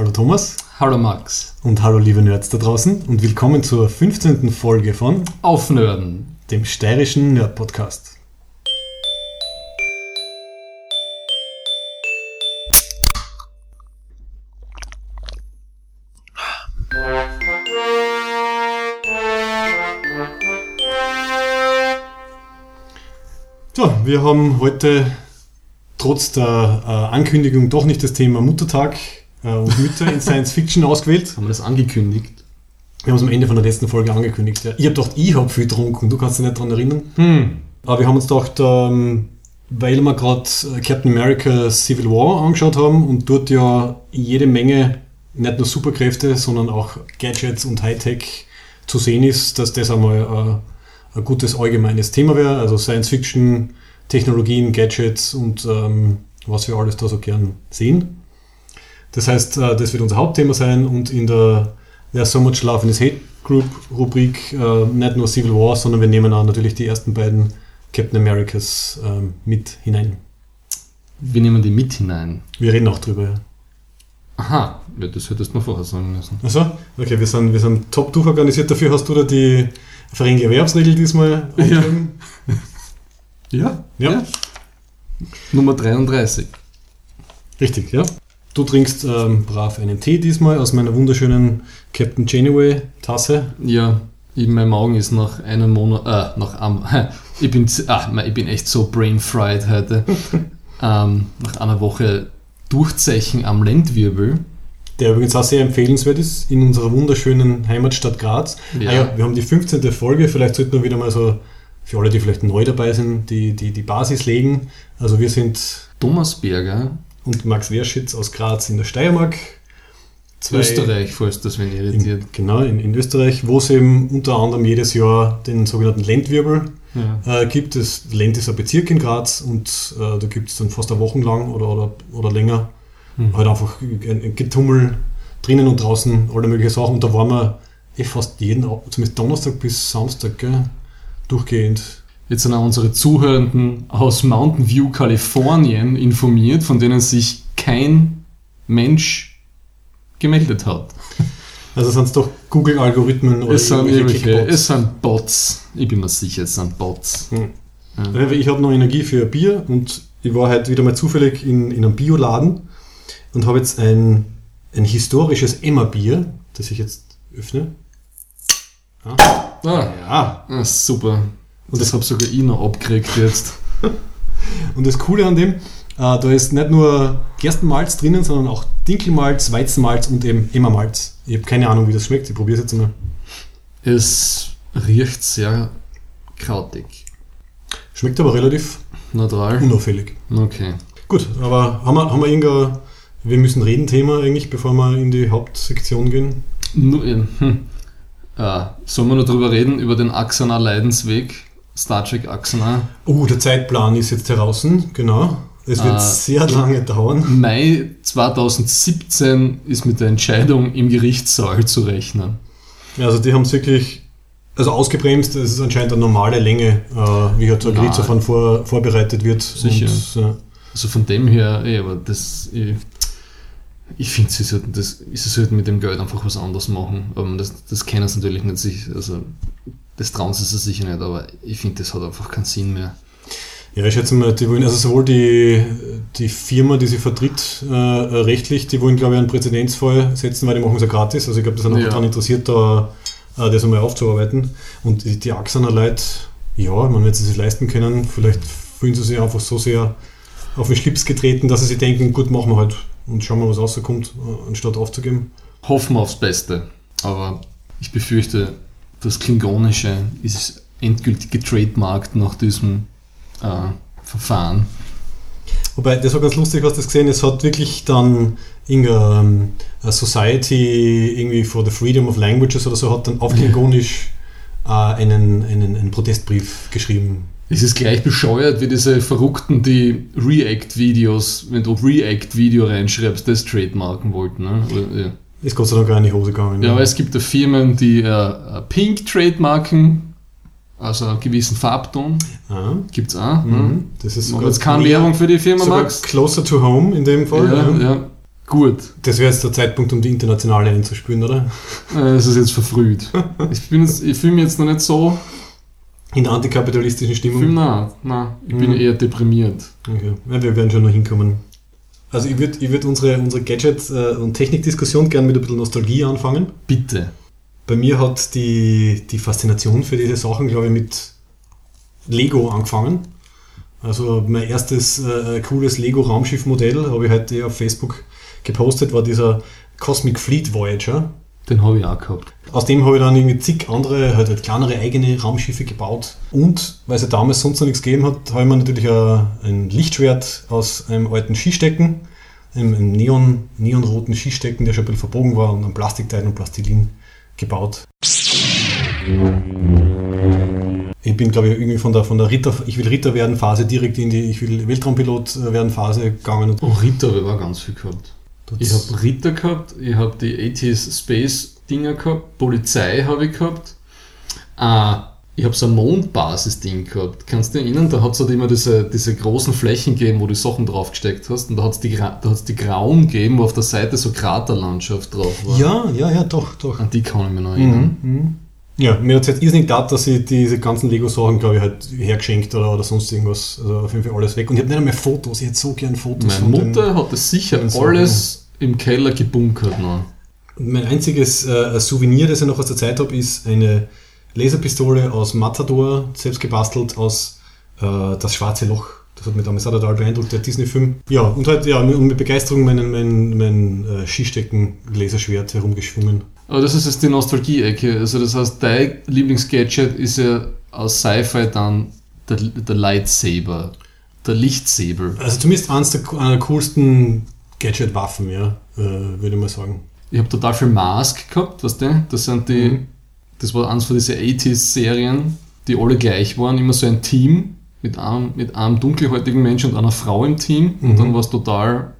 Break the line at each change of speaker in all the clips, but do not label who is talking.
Hallo Thomas
Hallo Max.
und hallo liebe Nerds da draußen und willkommen zur 15. Folge von
Aufnörden.
dem steirischen Nerd-Podcast. So, wir haben heute trotz der äh, Ankündigung doch nicht das Thema Muttertag und Mütter in Science Fiction ausgewählt.
Haben wir das angekündigt?
Wir haben es am Ende von der letzten Folge angekündigt. Ja. Ich habe gedacht, ich habe viel getrunken, du kannst dich nicht daran erinnern.
Hm.
Aber wir haben uns gedacht, ähm, weil wir gerade Captain America Civil War angeschaut haben und dort ja jede Menge nicht nur Superkräfte, sondern auch Gadgets und Hightech zu sehen ist, dass das einmal äh, ein gutes allgemeines Thema wäre. Also Science Fiction, Technologien, Gadgets und ähm, was wir alles da so gern sehen. Das heißt, äh, das wird unser Hauptthema sein und in der There's So Much Love in His Hate Group Rubrik äh, nicht nur Civil War, sondern wir nehmen auch natürlich die ersten beiden Captain Americas ähm, mit hinein.
Wir nehmen die mit hinein.
Wir reden auch drüber. ja.
Aha, ja, das hättest du mir vorher sagen müssen.
Achso, okay, wir sind, wir sind top durchorganisiert. Dafür hast du da die verringerte Erwerbsregel diesmal
Ja.
aufgeschrieben.
Ja?
Ja.
Nummer 33.
Richtig, ja. Du trinkst ähm, brav einen Tee diesmal aus meiner wunderschönen Captain Janeway Tasse.
Ja, ich, mein Magen ist nach einem Monat, äh, nach einem, ich bin, ah, ich bin echt so brain fried heute. ähm, nach einer Woche Durchzechen am Lendwirbel.
Der übrigens auch sehr empfehlenswert ist in unserer wunderschönen Heimatstadt Graz.
Ja.
Ah ja, wir haben die 15. Folge, vielleicht sollten wir wieder mal so, für alle, die vielleicht neu dabei sind, die, die, die Basis legen. Also wir sind
Thomasberger,
und Max Werschitz aus Graz in der Steiermark. Zwei-
Österreich, falls das wen irritiert.
In, genau, in, in Österreich, wo es eben unter anderem jedes Jahr den sogenannten Lendwirbel
Ja.
äh, gibt. Das Lend ist ein Bezirk in Graz und äh, da gibt es dann fast eine Woche lang oder, oder, oder länger
Hm.
halt einfach ein, ein Getummel drinnen und draußen, alle möglichen Sachen. Und da waren wir eh fast jeden, zumindest Donnerstag bis Samstag, gell, durchgehend.
Jetzt sind auch unsere Zuhörenden aus Mountain View, Kalifornien informiert, von denen sich kein Mensch gemeldet hat.
Also sind es doch Google-Algorithmen oder
Es sind
irgendwelche Clickbots.
es sind Bots. Ich bin mir sicher, es sind Bots.
Hm.
Ja.
Ich habe noch Energie für ein Bier und ich war heute wieder mal zufällig in, in einem Bioladen und habe jetzt ein, ein historisches Emma-Bier, das ich jetzt öffne. Ah,
Ah,
ja.
ah, super.
Und
das habe sogar ich noch abgekriegt jetzt.
Und das Coole an dem, äh, da ist nicht nur Gerstenmalz drinnen, sondern auch Dinkelmalz, Weizenmalz und eben Emma-Malz. Ich habe keine Ahnung, wie das schmeckt. Ich probiere es jetzt mal.
Es riecht sehr krautig.
Schmeckt aber relativ
Neutral.
unauffällig.
Okay.
Gut, aber haben wir, haben wir irgendein Wir müssen reden Thema eigentlich, bevor wir in die Hauptsektion gehen?
Nur, ähm, hm. äh, sollen wir noch drüber reden, über den Axana Leidensweg? Star Trek Axana.
Oh, der Zeitplan ist jetzt heraus, genau. Es wird
Ah.
sehr lange dauern.
Mai 2017 ist mit der Entscheidung im Gerichtssaal zu rechnen.
Also die haben es wirklich also ausgebremst. Es ist anscheinend eine normale Länge, äh, wie halt so ein. Gerichtsverfahren vor, vorbereitet wird.
Sicher.
Und, äh,
Also von dem her, eh, aber das, ich, ich finde, sie sollten, das, sie sollten mit dem Geld einfach was anderes machen. Aber das, das kennen sie natürlich nicht sich, also das trauen sie sich sicher nicht, aber ich finde, das hat einfach keinen Sinn mehr.
Ja, ich schätze mal, die wollen, also sowohl die, die Firma, die sie vertritt, äh, rechtlich, die wollen, glaube ich, einen Präzedenzfall setzen, weil die machen es ja gratis. Also ich glaube, die sind auch
Ja.
daran interessiert, da äh, das einmal aufzuarbeiten. Und die, die Axaner Leute, ja, man wenn sie sich leisten können, vielleicht fühlen sie sich einfach so sehr auf den Schlips getreten, dass sie sich denken, gut, machen wir halt und schauen wir, was rauskommt, äh, anstatt aufzugeben.
Hoffen wir aufs Beste, aber ich befürchte, das Klingonische ist endgültig getrademarkt nach diesem äh, Verfahren.
Wobei, das war ganz lustig, was das gesehen Es hat wirklich dann irgendeine ähm, Society irgendwie for the Freedom of Languages oder so, hat dann auf Klingonisch äh, einen, einen, einen Protestbrief geschrieben.
Es ist gleich bescheuert wie diese Verrückten, die React-Videos, wenn du React-Video reinschreibst, das trademarken wollten. Ne? Oder, ja.
Ist Gott sei Dank auch in die Hose gegangen.
ja, aber es gibt da Firmen, die äh, Pink trademarken, also einen gewissen Farbton,
ah,
gibt es auch. Ne?
mhm. Das ist sogar
jetzt keine Werbung für die Firma,
sogar
Max?
closer to home in dem Fall.
Ja,
ja.
ja. Gut.
Das wäre jetzt der Zeitpunkt, um die internationale einzuspielen, oder?
Äh, Es ist jetzt verfrüht. Ich, bin jetzt, ich fühle mich jetzt noch nicht so.
In der antikapitalistischen Stimmung.
nein, nein, ich bin
Mhm.
eher deprimiert.
Okay. Ja, wir werden schon noch hinkommen. Also ich würde ich würd unsere, unsere Gadget- äh, und Technikdiskussion gerne mit ein bisschen Nostalgie anfangen.
Bitte.
Bei mir hat die, die Faszination für diese Sachen, glaube ich, mit Lego angefangen. Also mein erstes äh, cooles Lego-Raumschiff-Modell, habe ich heute auf Facebook gepostet, war dieser Cosmic Fleet Voyager.
Den habe ich auch gehabt.
Aus dem habe ich dann irgendwie zig andere, halt, halt kleinere eigene Raumschiffe gebaut. Und weil es ja damals sonst noch nichts gegeben hat, habe ich mir natürlich ein, Lichtschwert aus einem alten Skistecken, einem, einem Neon, neonroten Skistecken, der schon ein bisschen verbogen war, und ein Plastikteil und Plastilin gebaut. Ich bin, glaube ich, irgendwie von der, von der Ritter, ich will Ritter werden Phase direkt in die, ich will Weltraumpilot werden Phase gegangen. Und
Oh, Ritter ich auch ganz viel gehabt. Ich habe Ritter gehabt, ich habe die 80s Space Dinger gehabt, Polizei habe ich gehabt. Ah, ich habe so ein Mondbasis-Ding gehabt. Kannst du dich erinnern? Da hat es halt immer diese, diese großen Flächen gegeben, wo du Sachen draufgesteckt hast. Und da hat es die, Gra- da hat's die grauen gegeben, wo auf der Seite so Kraterlandschaft drauf war.
ja, ja, ja, doch, doch.
An die kann ich mich noch erinnern.
Mhm. mhm. Ja, mir hat es jetzt irrsinnig gedacht, dass ich diese ganzen Lego-Sachen, glaube ich, halt hergeschenkt oder, oder sonst irgendwas. Also auf jeden Fall alles weg. Und ich habe nicht einmal Fotos. Ich hätte so gern Fotos
Meine
von den-
Mutter hat das sicher alles im Keller gebunkert noch.
Mein einziges äh, Souvenir, das ich noch aus der Zeit habe, ist eine Laserpistole aus Matador, selbst gebastelt aus äh, Das Schwarze Loch. Das hat mich damals auch total beeindruckt, der Disney-Film. Ja, und halt, ja, und mit Begeisterung mein, mein, mein äh, Skistecken-Laserschwert herumgeschwungen.
Aber das ist jetzt die Nostalgie-Ecke. Also das heißt, dein Lieblingsgadget ist ja aus Sci-Fi dann der, der Lightsaber, der Lichtsäbel.
Also zumindest eines der, der coolsten Gadget-Waffen, ja, äh, würde ich mal sagen.
Ich habe total viel Mask gehabt, weißt du? Das sind die,
Mhm.
das war eins von diesen 80s-Serien, die alle gleich waren. Immer so ein Team mit einem, mit einem dunkelhäutigen Menschen und einer Frau im Team. Und
Mhm.
dann war es total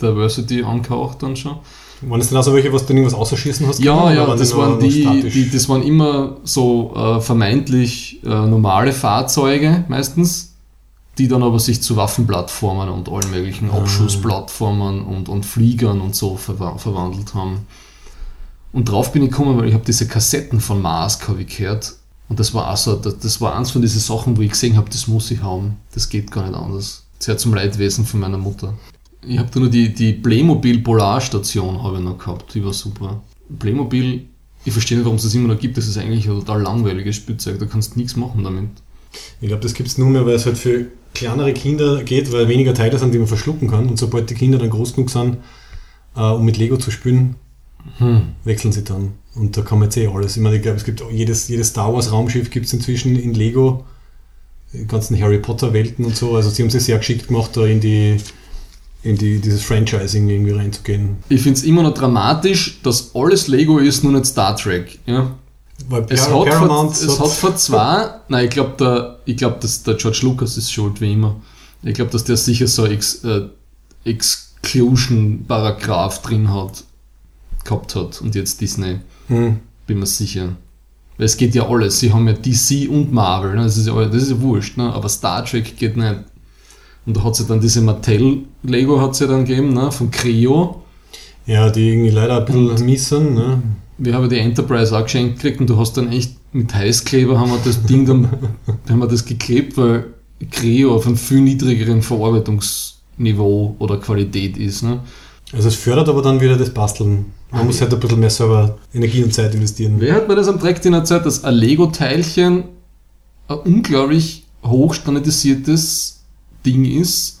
Diversity angehaucht dann schon.
Waren das dann also welche, was du irgendwas ausschießen hast?
Ja,
können,
ja,
oder
das waren, die, die, das waren immer so äh, vermeintlich äh, normale Fahrzeuge meistens, die dann aber sich zu Waffenplattformen und allen möglichen
Ah.
Abschussplattformen und, und Fliegern und so verwa verwandelt haben. Und drauf bin ich gekommen, weil ich habe diese Kassetten von Mask habe ich gehört. Und das war auch so, das, das war eins von diesen Sachen, wo ich gesehen habe, das muss ich haben. Das geht gar nicht anders. Sehr zum Leidwesen von meiner Mutter. Ich habe da nur die, die Playmobil Polarstation habe ich noch gehabt, die war super. Playmobil, ich verstehe nicht, warum es das immer noch gibt, das ist eigentlich ein total langweiliges Spielzeug, da kannst du nichts machen damit.
Ich glaube, das gibt es nur mehr, weil es halt für kleinere Kinder geht, weil weniger Teile sind, die man verschlucken kann. Und sobald die Kinder dann groß genug sind, äh, um mit Lego zu spielen,
Hm.
wechseln sie dann. Und da kann man jetzt eh alles. Ich meine, ich glaube, es gibt jedes, jedes Star Wars Raumschiff gibt es inzwischen in Lego, die ganzen Harry Potter Welten und so. Also sie haben sich sehr geschickt gemacht, da in die in die, dieses Franchising irgendwie reinzugehen.
Ich finde es immer noch dramatisch, dass alles Lego ist, nur nicht Star Trek. Ja?
Weil
Es,
Par-
hat,
Paramount
vor, es hat vor zwei, nein, ich glaube, der, ich glaub, dass der George Lucas ist schuld, wie immer. Ich glaube, dass der sicher so Ex, äh, Exclusion-Paragraph drin hat, gehabt hat und jetzt Disney,
hm,
bin mir sicher. Weil es geht ja alles, sie haben ja DC und Marvel, ne? das, ist ja, das ist ja wurscht, ne? aber Star Trek geht nicht. Und da hat sie dann diese Mattel-Lego hat sie dann gegeben, ne? von Creo.
ja, die irgendwie leider ein bisschen mies sind. Ne?
Wir haben die Enterprise auch geschenkt gekriegt und du hast dann echt mit Heißkleber haben wir das Ding dann, haben wir das geklebt, weil Creo auf einem viel niedrigeren Verarbeitungsniveau oder Qualität ist. Ne?
Also es fördert aber dann wieder das Basteln. Man
Ah,
muss halt ein bisschen mehr selber Energie und Zeit investieren.
Wer hat mir das am Dreck in der Zeit, dass ein Lego-Teilchen ein unglaublich hochstandardisiertes Ding ist,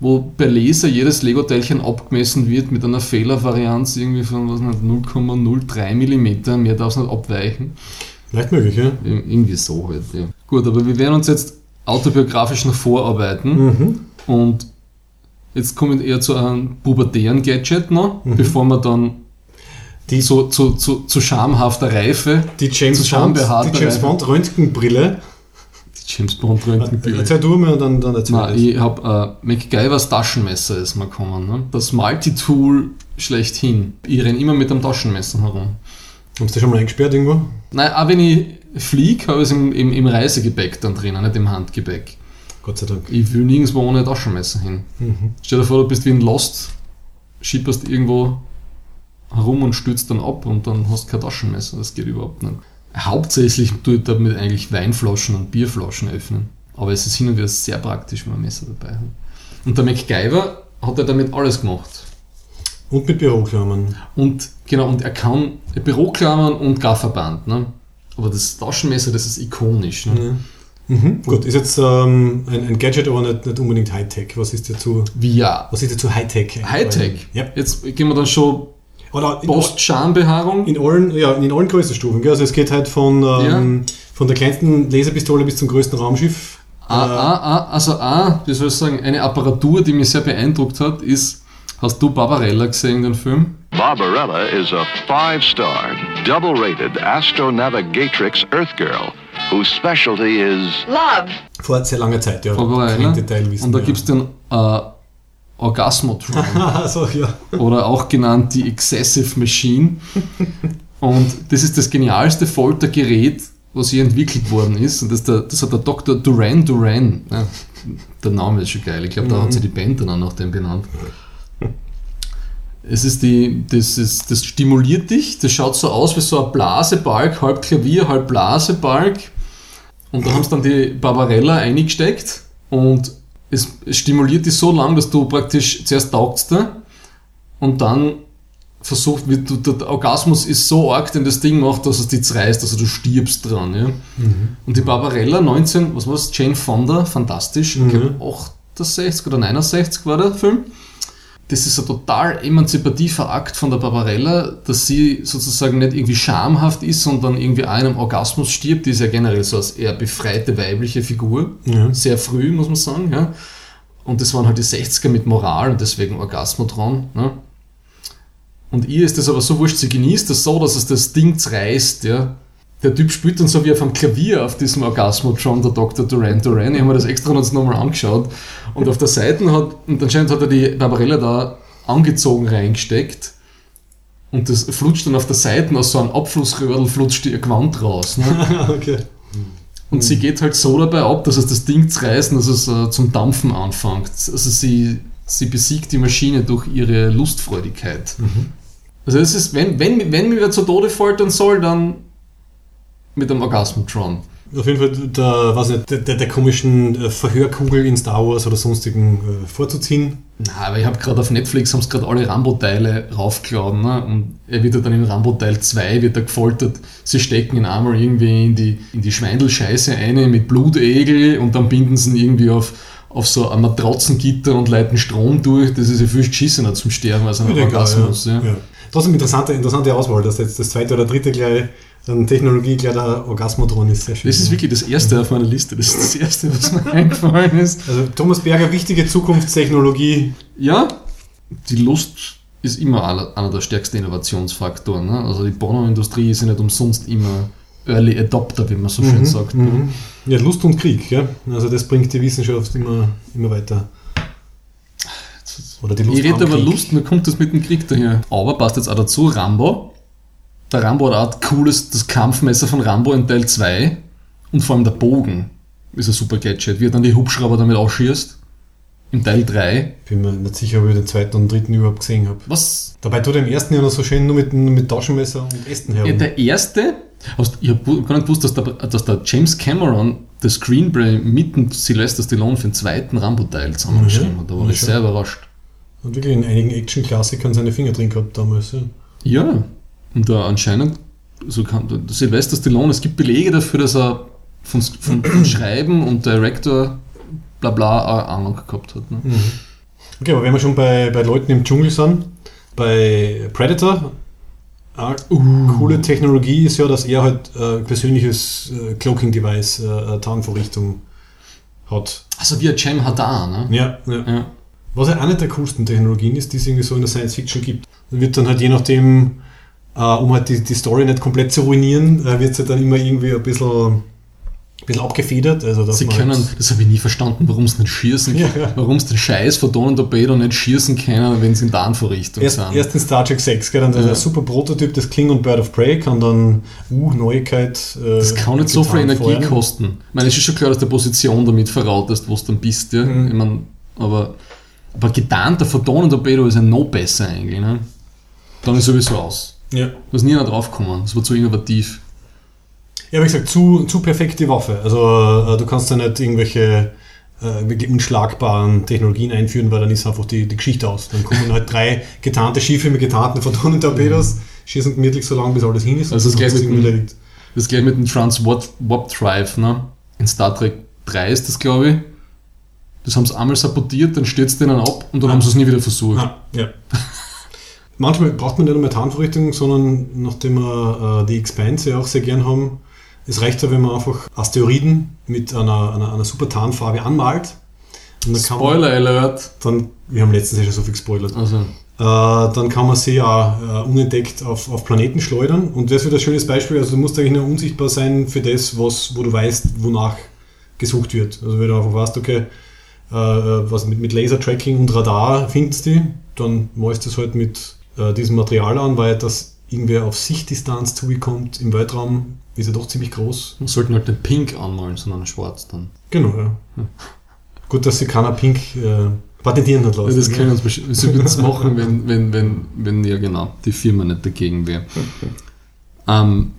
wo per Laser jedes Lego-Teilchen abgemessen wird mit einer Fehlervarianz irgendwie von was nicht, 0,03 mm, mehr darf es nicht abweichen.
Leicht möglich, ja.
Ir- Irgendwie so halt, ja. Gut, aber wir werden uns jetzt autobiografisch noch vorarbeiten
Mhm.
und jetzt kommen wir eher zu einem pubertären Gadget noch,
Mhm.
bevor wir dann
Die,
zu, zu, zu, zu schamhafter Reife,
die James,
zu
Bond, die James. Bond Röntgenbrille.
James Bond Röntgenbrille.
Erzähl du mir und dann, dann erzähl
Nein,
ich.
ich habe äh, MacGyvers Taschenmesser ist mal gekommen. Ne? Das Multitool schlechthin. Ich renn immer mit einem Taschenmesser herum.
Hast du schon mal eingesperrt irgendwo?
Nein, auch wenn ich fliege, habe ich es im, im, im Reisegepäck dann drinnen, nicht im Handgepäck.
Gott sei Dank.
Ich will nirgendwo ohne Taschenmesser hin.
Mhm.
Stell dir vor, du bist wie in Lost schipperst irgendwo herum und stürzt dann ab und dann hast du kein Taschenmesser. Das geht überhaupt nicht. Hauptsächlich tue ich damit eigentlich Weinflaschen und Bierflaschen öffnen. Aber es ist hin und wieder sehr praktisch, wenn man ein Messer dabei hat. Und der MacGyver hat er damit alles gemacht.
Und mit Büroklammern.
Und genau, und er kann Büroklammern und Gafferband. Ne? Aber das Taschenmesser, das ist ikonisch. Ne?
Ja. Mhm. Gut, ist jetzt ähm, ein, ein, Gadget, aber nicht, nicht unbedingt Hightech. Was ist dir zu,
Wie ja.
was ist dir zu Hightech?
Hightech?
Ja.
Jetzt gehen wir dann schon
Oder in,
Post-Schambehaarung.
in, allen, ja, in allen Größenstufen. Gell? Also es geht halt von, ähm, von der kleinsten Laserpistole bis zum größten Raumschiff.
Ah, ah, ah, also ah, wie soll ich sagen, eine Apparatur, die mich sehr beeindruckt hat, ist, hast du Barbarella gesehen, den Film?
Barbarella is a five star, double rated astronavigatrix Earth girl whose specialty is
Love.
Vor sehr langer Zeit, ja.
Barbarella.
Kein Detailwissen
Und da
mehr.
gibt es den äh, Orgasmotron.
also, ja.
oder auch genannt die Excessive Machine. Und das ist das genialste Foltergerät, was je entwickelt worden ist. Und das, der, das hat der Dr. Duran Duran. Ja, der Name ist schon geil. Ich glaube, da hat sie die Band dann auch nach dem benannt. Es ist die, das, ist, das stimuliert dich, das schaut so aus wie so ein Blasebalg, halb Klavier, halb Blasebalg. Und da haben sie dann die Barbarella eingesteckt und es, stimuliert dich so lang, dass du praktisch zuerst taugt's dir und dann versucht, wie du, der Orgasmus ist so arg, den das Ding macht, dass es dich zerreißt, also du stirbst dran. Ja? Und die Barbarella 19, was war das? Jane Fonda, fantastisch, ich glaube 68 oder 69 war der Film. Das ist ein total emanzipativer Akt von der Barbarella, dass sie sozusagen nicht irgendwie schamhaft ist, sondern irgendwie einem Orgasmus stirbt. Die ist ja generell so als eher befreite weibliche Figur.
Ja.
Sehr früh, muss man sagen. Ja. Und das waren halt die 60er mit Moral und deswegen Orgasmotron. Ne? Und ihr ist das aber so wurscht, sie genießt das so, dass es das Ding zerreißt, ja. Der Typ spielt dann so wie auf einem Klavier auf diesem Orgasmotron, der Dr. Duran Duran. Ich habe mir das extra uns nochmal angeschaut. Und auf der Seite hat, und anscheinend hat er die Barbarella da angezogen reingesteckt. Und das flutscht dann auf der Seite aus so einem Abflussröhrl, flutscht ihr Gewand raus. Ne?
okay.
Und sie geht halt so dabei ab, dass es das Ding zerreißt und dass es äh, zum Dampfen anfängt. Also sie, sie besiegt die Maschine durch ihre Lustfreudigkeit. Also es ist, wenn, wenn, wenn mir wer zu Tode foltern soll, dann mit dem Orgasmotron.
Auf jeden Fall der, was nicht, der, der, der komischen äh, Verhörkugel in Star Wars oder sonstigen äh, vorzuziehen.
Na, aber ich habe gerade auf Netflix haben gerade alle Rambo-Teile raufgeladen, ne? Und er wird ja dann in Rambo Teil 2 wird er gefoltert. Sie stecken ihn einmal irgendwie in die, in die Schweindelscheiße eine mit Blutegel und dann binden sie ihn irgendwie auf, auf so ein Matratzengitter und leiten Strom durch. Das ist ja viel geschissener zum Sterben als ein Orgasmus.
ja.
Ja.
Ja. Trotzdem interessante, interessante Auswahl, dass jetzt das zweite oder dritte gleich dann Technologie gleich der Orgasmotron ist. Sehr schön.
Das ist wirklich das erste auf meiner Liste. Das ist das erste, was mir eingefallen ist.
also Thomas Berger, wichtige Zukunftstechnologie.
Ja, die Lust ist immer einer der stärksten Innovationsfaktoren. Ne? Also die Pornoindustrie ist ja nicht umsonst immer Early Adopter, wie man so schön sagt. Ne?
Mhm. Ja, Lust und Krieg, ja. Also das bringt die Wissenschaft immer, immer weiter. Oder die Lust
Ich rede
am
aber
Krieg.
Lust, mir kommt das mit dem Krieg daher. Aber passt jetzt auch dazu, Rambo. Der Rambo hat auch cooles, das Kampfmesser von Rambo in Teil 2 und vor allem der Bogen ist ein super Gadget, wie er dann die Hubschrauber damit ausschießt. Im Teil 3.
Bin mir nicht sicher, ob ich den zweiten und dritten überhaupt gesehen habe.
Was
Dabei tut er im ersten ja noch so schön nur mit, mit Taschenmesser und Ästen
Ja,
herum.
der erste, hast, ich habe gar nicht gewusst, dass der, dass der James Cameron das Screenplay mit dem Sylvester Stallone für den zweiten Rambo-Teil zusammengeschrieben hat. Da war
Ja,
ich sehr überrascht.
Hat wirklich in einigen Action-Klassikern seine Finger drin gehabt damals. Ja.
Ja, und da anscheinend, so kann, Sylvester Stallone, es gibt Belege dafür, dass er von, von, von Schreiben und Director bla bla auch Ahnung gehabt hat. Ne?
Okay, aber wenn wir schon bei, bei Leuten im Dschungel sind, bei Predator, eine coole Technologie ist ja, dass er halt äh, persönliches äh, Cloaking-Device, äh, Tarnvorrichtung hat.
Also wie ein Cem Hadar, ne?
Ja, ja.
Ja.
Was ja eine der coolsten Technologien ist, die es irgendwie so in der Science Fiction gibt. Wird dann halt je nachdem, um halt die, die Story nicht komplett zu ruinieren, äh, wird sie dann immer irgendwie ein bisschen, ein bisschen abgefedert. Also,
Sie können,
halt,
das habe ich nie verstanden, warum sie nicht schießen,
Ja, ja.
warum sie den Scheiß von Torpedo nicht schießen können, wenn sie in Tarnvorrichtung
Erst,
sind.
erst in Star Trek 6, gell, dann
Ja.
der super Prototyp des Klingon Bird of Prey kann dann, uh, Neuigkeit. Äh,
Das kann nicht so viel Energie
feuern.
kosten. Ich meine, es ist schon klar, dass du die Position damit verrautest, wo du dann bist. Ja?
Mhm.
Ich meine, aber Aber getarnter Photonentorpedo ist ja noch besser eigentlich. Ne? Dann ist sowieso aus.
Ja.
Da ist nie einer draufgekommen. Das war zu innovativ.
Ja, wie gesagt, zu, zu perfekte Waffe. Also äh, du kannst da nicht irgendwelche äh, wirklich unschlagbaren Technologien einführen, weil dann ist einfach die, die Geschichte aus. Dann kommen halt drei getarnte Schiffe mit getarnten Photonentorpedos, schießen gemütlich so lange, bis alles hin ist.
Also das
und dann
gleich
ist
mit dem-. Das gleich mit dem Trans-Warp Drive, ne? In Star Trek 3 ist das, glaube ich. Das haben sie einmal sabotiert, dann stürzt denen ab und dann
Ah.
haben sie es nie wieder versucht.
Ah, ja. Manchmal braucht man nicht nur Methanvorrichtung, sondern nachdem wir äh, die Expanse ja auch sehr gern haben, es reicht ja, wenn man einfach Asteroiden mit einer, einer, einer super Tarnfarbe anmalt. Dann kann man,
Spoiler Alert!
dann, wir haben letztens ja schon so viel gespoilert.
Also,
Äh, dann kann man sie ja äh, unentdeckt auf, auf Planeten schleudern. Und das wird ein schönes Beispiel. Also du musst eigentlich nur unsichtbar sein für das, was, wo du weißt, wonach gesucht wird. Also wenn du einfach weißt, okay, äh, was mit, mit Laser-Tracking und Radar findest du, dann malst du es halt mit äh, diesem Material an, weil das irgendwer auf Sichtdistanz zugekommt im Weltraum, ist ja doch ziemlich groß.
wir sollten halt den Pink anmalen, sondern schwarz dann.
Genau, ja. Gut, dass sie keiner Pink äh, patentieren hat lassen.
das
gell?
können uns sie würden es machen, wenn, wenn, wenn, wenn, ja genau, die Firma nicht dagegen wäre. Ähm,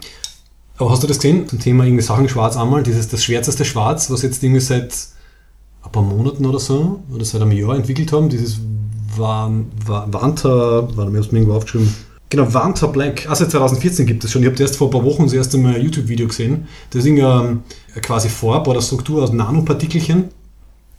Aber hast du das gesehen? Zum Thema irgendwie Sachen schwarz anmalen, dieses das schwärzeste Schwarz, was jetzt irgendwie seit ein paar Monaten oder so, oder seit einem Jahr entwickelt haben, dieses Van, Van, Vanta, warte ich hab's mir irgendwo aufgeschrieben. Genau, Vanta Black. Ah, seit 2014 gibt es schon. Ich habe erst vor ein paar Wochen das erste Mal ein YouTube-Video gesehen. Das ist irgendwie ähm, quasi Farbe oder Struktur aus Nanopartikelchen,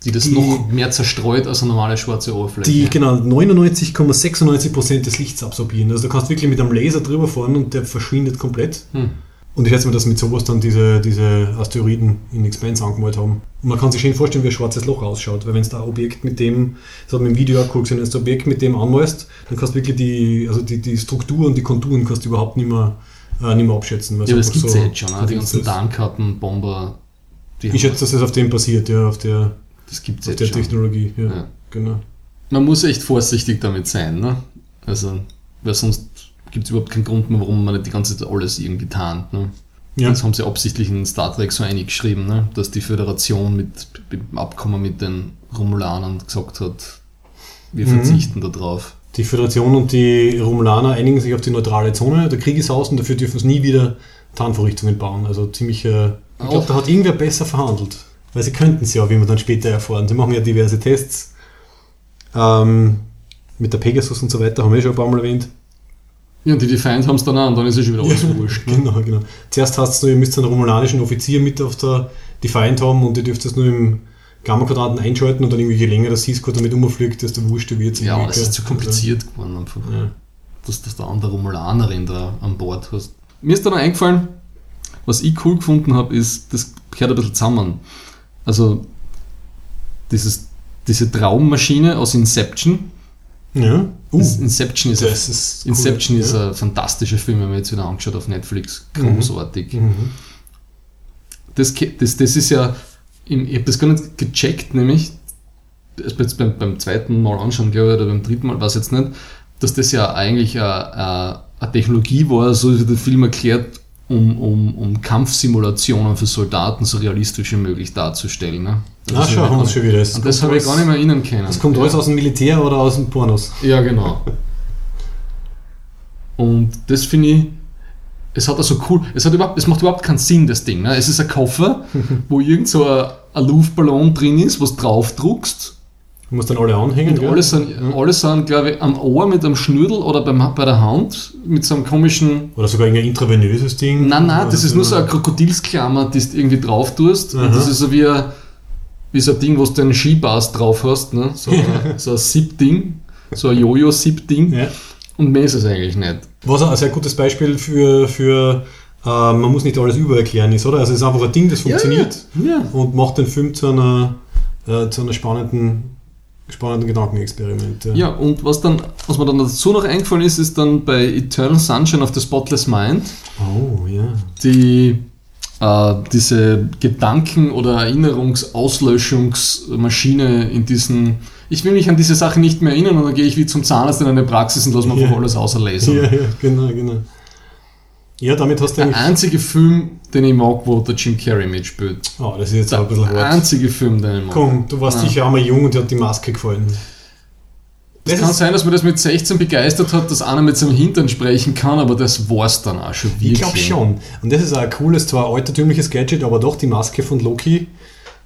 die das
Die-
noch mehr zerstreut als eine normale schwarze Oberfläche.
die genau 99,96% des Lichts absorbieren. Also du kannst wirklich mit einem Laser drüber fahren und der verschwindet komplett.
Hm.
Und ich schätze mal, dass mit sowas dann diese, diese Asteroiden in Expanse angemalt haben. Und man kann sich schön vorstellen, wie ein schwarzes Loch ausschaut. Weil wenn es da ein Objekt mit dem, das hat man im Video auch geguckt, wenn du das Objekt mit dem anmalst, dann kannst du wirklich die, also die, die Struktur und die Konturen kannst du überhaupt nicht mehr, äh, nicht mehr abschätzen.
Ja, aber das gibt es
so
ja jetzt schon. Ne? Die ganzen. Tarnkarten, Bomber, die
Ich schätze, dass es auf dem basiert, ja, auf der,
das gibt es
auf
jetzt
der
schon.
Technologie. Ja,
Ja.
Genau.
Man muss echt vorsichtig damit sein, ne? Also, weil sonst gibt es überhaupt keinen Grund mehr, warum man nicht die ganze Zeit alles irgendwie tarnt, ne?
Ja.
Das haben sie absichtlich in Star Trek so eingeschrieben, ne? dass die Föderation mit im Abkommen mit den Romulanern gesagt hat, wir
Mhm.
verzichten darauf.
Die Föderation und die Romulaner einigen sich auf die neutrale Zone. Der Krieg ist aus und dafür dürfen sie nie wieder Tarnvorrichtungen bauen. Also ziemlich. Äh, ich glaube, da hat irgendwer besser verhandelt. Weil sie könnten es ja, wie wir dann später erfahren. Sie machen ja diverse Tests. Ähm, mit der Pegasus und so weiter, haben wir schon ein paar Mal erwähnt.
Ja, und die Defiant haben es dann auch und dann ist es schon wieder alles wurscht. Ne?
Genau, genau. Zuerst hast du, ihr müsst einen romulanischen Offizier mit auf der Defiant haben und ihr dürft das nur im Gamma-Quadranten einschalten und dann irgendwie je länger das Cisco damit umfliegt, desto wurschter wird es.
Ja, es ist zu kompliziert geworden einfach.
Ja.
Dass, dass du eine andere Romulanerin da an Bord hast. Mir ist dann noch eingefallen, was ich cool gefunden habe, ist, das gehört ein bisschen zusammen. Also, dieses, diese Traummaschine aus Inception.
Ja. Uh,
Inception ist,
das ist cool,
Inception ist
ja.
ein fantastischer Film, wenn man jetzt wieder angeschaut auf Netflix. Großartig.
Mhm.
Das, das, das ist ja, ich habe das gar nicht gecheckt, nämlich, jetzt beim, beim zweiten Mal anschauen, glaube ich, oder beim dritten Mal, weiß jetzt nicht, dass das ja eigentlich eine, eine, eine Technologie war, so wie der Film erklärt, um, um, um Kampfsimulationen für Soldaten so realistisch wie möglich darzustellen. Ne?
Schau, haben wir schon wieder. Das
Und das habe ich gar nicht mehr erinnern können.
Das kommt
ja.
alles aus dem Militär oder aus dem Pornos.
Ja, genau. Und das finde ich, es hat also cool, es, hat überhaupt, es macht überhaupt keinen Sinn, das Ding. Ne? Es ist ein Koffer, wo irgend so ein, ein Luftballon drin ist, was drauf druckst.
Du musst dann alle anhängen.
Und alle sind, alle sind glaube ich, am Ohr mit einem Schnürdel oder beim, bei der Hand mit so einem komischen.
Oder sogar irgendein intravenöses Ding.
Nein, nein, das
Also,
ist nur so eine Krokodilsklammer, die du irgendwie drauf tust. Und das ist so wie ein, wie so ein Ding, wo du einen Skibars drauf hast. Ne? So, ein, so ein Zip-Ding, so ein Jojo-Zip-Ding.
Ja.
Und mehr ist es eigentlich nicht.
Was ein sehr gutes Beispiel für, für äh, man muss nicht alles übererklären ist, oder? Also es ist einfach ein Ding, das funktioniert
Ja.
und macht den Film zu einer, äh, zu einer spannenden, spannenden Gedankenexperiment.
Ja, und was, dann, was mir dann dazu noch eingefallen ist, ist dann bei Eternal Sunshine of the Spotless Mind,
Oh, ja.
die äh, diese Gedanken- oder Erinnerungsauslöschungsmaschine in diesen. Ich will mich an diese Sache nicht mehr erinnern und dann gehe ich wie zum Zahnarzt in eine Praxis und lasse mir einfach alles auserlesen.
Ja, ja, genau, genau. Ja, damit hast du
Der einzige Film, den ich mag, wo der Jim Carrey mitspielt.
Oh, das ist jetzt auch
Der
ein bisschen hart.
einzige Film, den ich mag.
Komm, du warst
Ja.
sicher einmal jung und dir hat die Maske gefallen.
Es kann
ist-
sein, dass man das mit 16 begeistert hat, dass einer mit seinem Hintern sprechen kann, aber das war's dann auch schon wirklich.
Ich glaube schon. Und das ist auch ein cooles, zwar altertümliches Gadget, aber doch die Maske von Loki,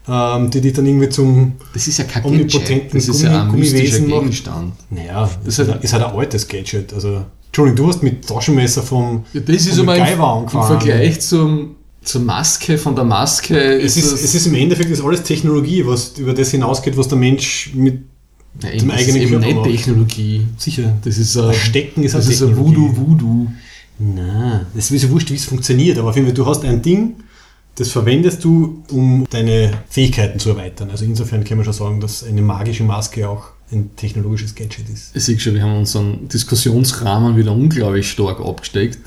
ähm, die dich dann irgendwie zum.
Das ist ja kein
Omnipotenten
Gadget, das ist ja ein
Gummi- Gummiwesen.
Gegenstand.
Naja, das ist, halt, ist halt ein altes Gadget. Also, Entschuldigung, du hast mit Taschenmesser vom.
Ja, das ist
vom
aber im,
MacGyver
im
angefangen.
Vergleich zum, zur Maske von der Maske
Es ist,
das-
es ist im Endeffekt ist alles Technologie, was über das hinausgeht, was der Mensch mit.
Ja,
zum
eben, das ist
eigenen
eben
Körper macht.
Technologie.
Sicher.
Das ist ein,
Stecken ist eine
das ist ein
Technologie.
Voodoo Voodoo.
Nein, das ist so wurscht, wie es funktioniert, aber auf jeden Fall, du hast ein Ding, das verwendest du, um deine Fähigkeiten zu erweitern. Also insofern kann man schon sagen, dass eine magische Maske auch ein technologisches Gadget ist.
Ich sehe schon, wir haben unseren Diskussionsrahmen wieder unglaublich stark abgesteckt.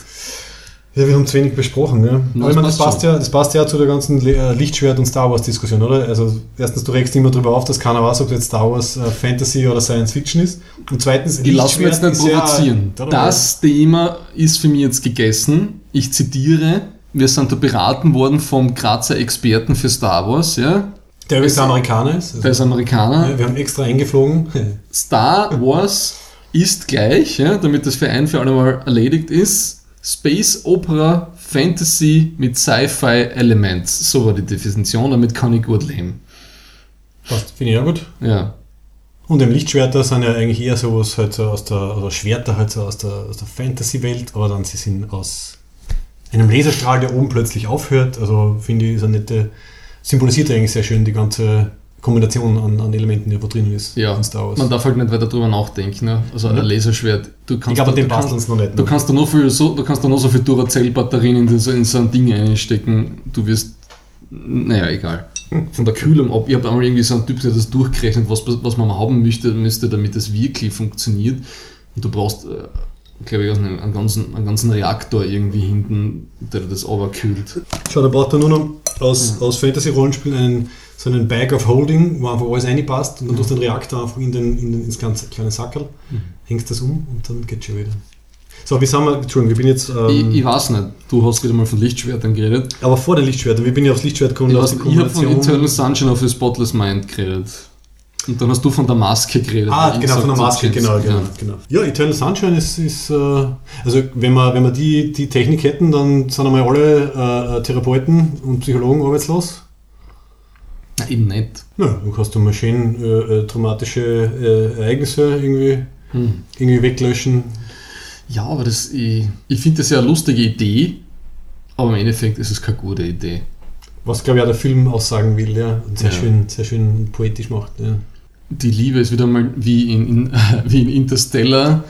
Ja, wir haben zu wenig besprochen, ja. Ich
das
meine, das
passt
ja, das passt ja zu der ganzen äh, Lichtschwert- und Star Wars-Diskussion, oder? Also erstens, du regst immer darüber auf, dass keiner weiß, ob jetzt Star Wars äh, Fantasy oder Science Fiction ist. Und zweitens,
Ich lasse mich jetzt nicht
ja-
provozieren.
Darum-
das Thema ist für mich jetzt gegessen. Ich zitiere, wir sind da beraten worden vom Grazer Experten für Star Wars, ja.
der übrigens Amerikaner ist. Also,
Der ist Amerikaner.
ja, wir haben extra eingeflogen.
Star Wars ist gleich, ja, damit das für ein für alle Mal erledigt ist, Space Opera Fantasy mit Sci-Fi Elements. So war die Definition, damit kann ich gut leben.
Passt, finde ich ja gut.
Ja.
Und im Lichtschwerter sind ja eigentlich eher sowas halt so aus der, also Schwerter halt so aus der, aus der Fantasy-Welt, aber dann sie sind aus einem Laserstrahl, der oben plötzlich aufhört. Also finde ich, ist eine nette, symbolisiert eigentlich sehr schön die ganze Kombination an, an Elementen, die wo drinnen ist
Ja,
in Star Wars.
man darf halt nicht weiter drüber nachdenken. Ne? Also ein
Ja.
Laserschwert, du
ich
kannst
glaube,
da-
den
du
basteln noch nicht.
Du
ne?
kannst da noch viel so, du kannst da noch so viel Duracell-Batterien in, das- in so ein Ding einstecken, du wirst, naja, egal. Von der Kühlung ab. Ich habe einmal irgendwie so einen Typ, der das durchgerechnet, was, was man haben müsste, müsste, damit das wirklich funktioniert. Und du brauchst, äh, glaube ich, einen, einen, ganzen, einen ganzen Reaktor irgendwie hinten, der das kühlt.
Schau, da braucht er nur noch aus, aus Fantasy-Rollenspielen einen, so einen Bag of Holding, wo einfach alles reinpasst und dann tust du den Reaktor einfach in den, in den, ins ganze kleine Sackerl, hängst das um und dann geht's schon wieder. So, wie sind wir, Entschuldigung, ich bin jetzt, ähm,
Ich, ich weiß nicht, du hast wieder mal von Lichtschwertern geredet.
aber vor den Lichtschwertern, wie bin ich aufs Lichtschwert gekommen?
Ich, ich habe von Eternal Sunshine of a Spotless Mind geredet. Und dann hast du von der Maske geredet.
Ah, genau, von der Maske, genau, genau,
Ja.
genau. Ja, Eternal Sunshine ist, ist äh, also wenn wir, wenn wir die, die Technik hätten, dann sind einmal alle äh, Therapeuten und Psychologen arbeitslos.
Na, eben nicht.
Ja, dann kannst du mal schön äh, äh, traumatische äh, Ereignisse irgendwie,
Hm.
irgendwie weglöschen.
Ja, aber das, ich, ich finde das ja eine lustige Idee, aber im Endeffekt ist es keine gute Idee.
Was, glaube ich, auch der Film aussagen will, ja. Und sehr
Ja.
schön, sehr schön poetisch macht. Ja.
Die Liebe ist wieder mal wie in, in, wie in Interstellar,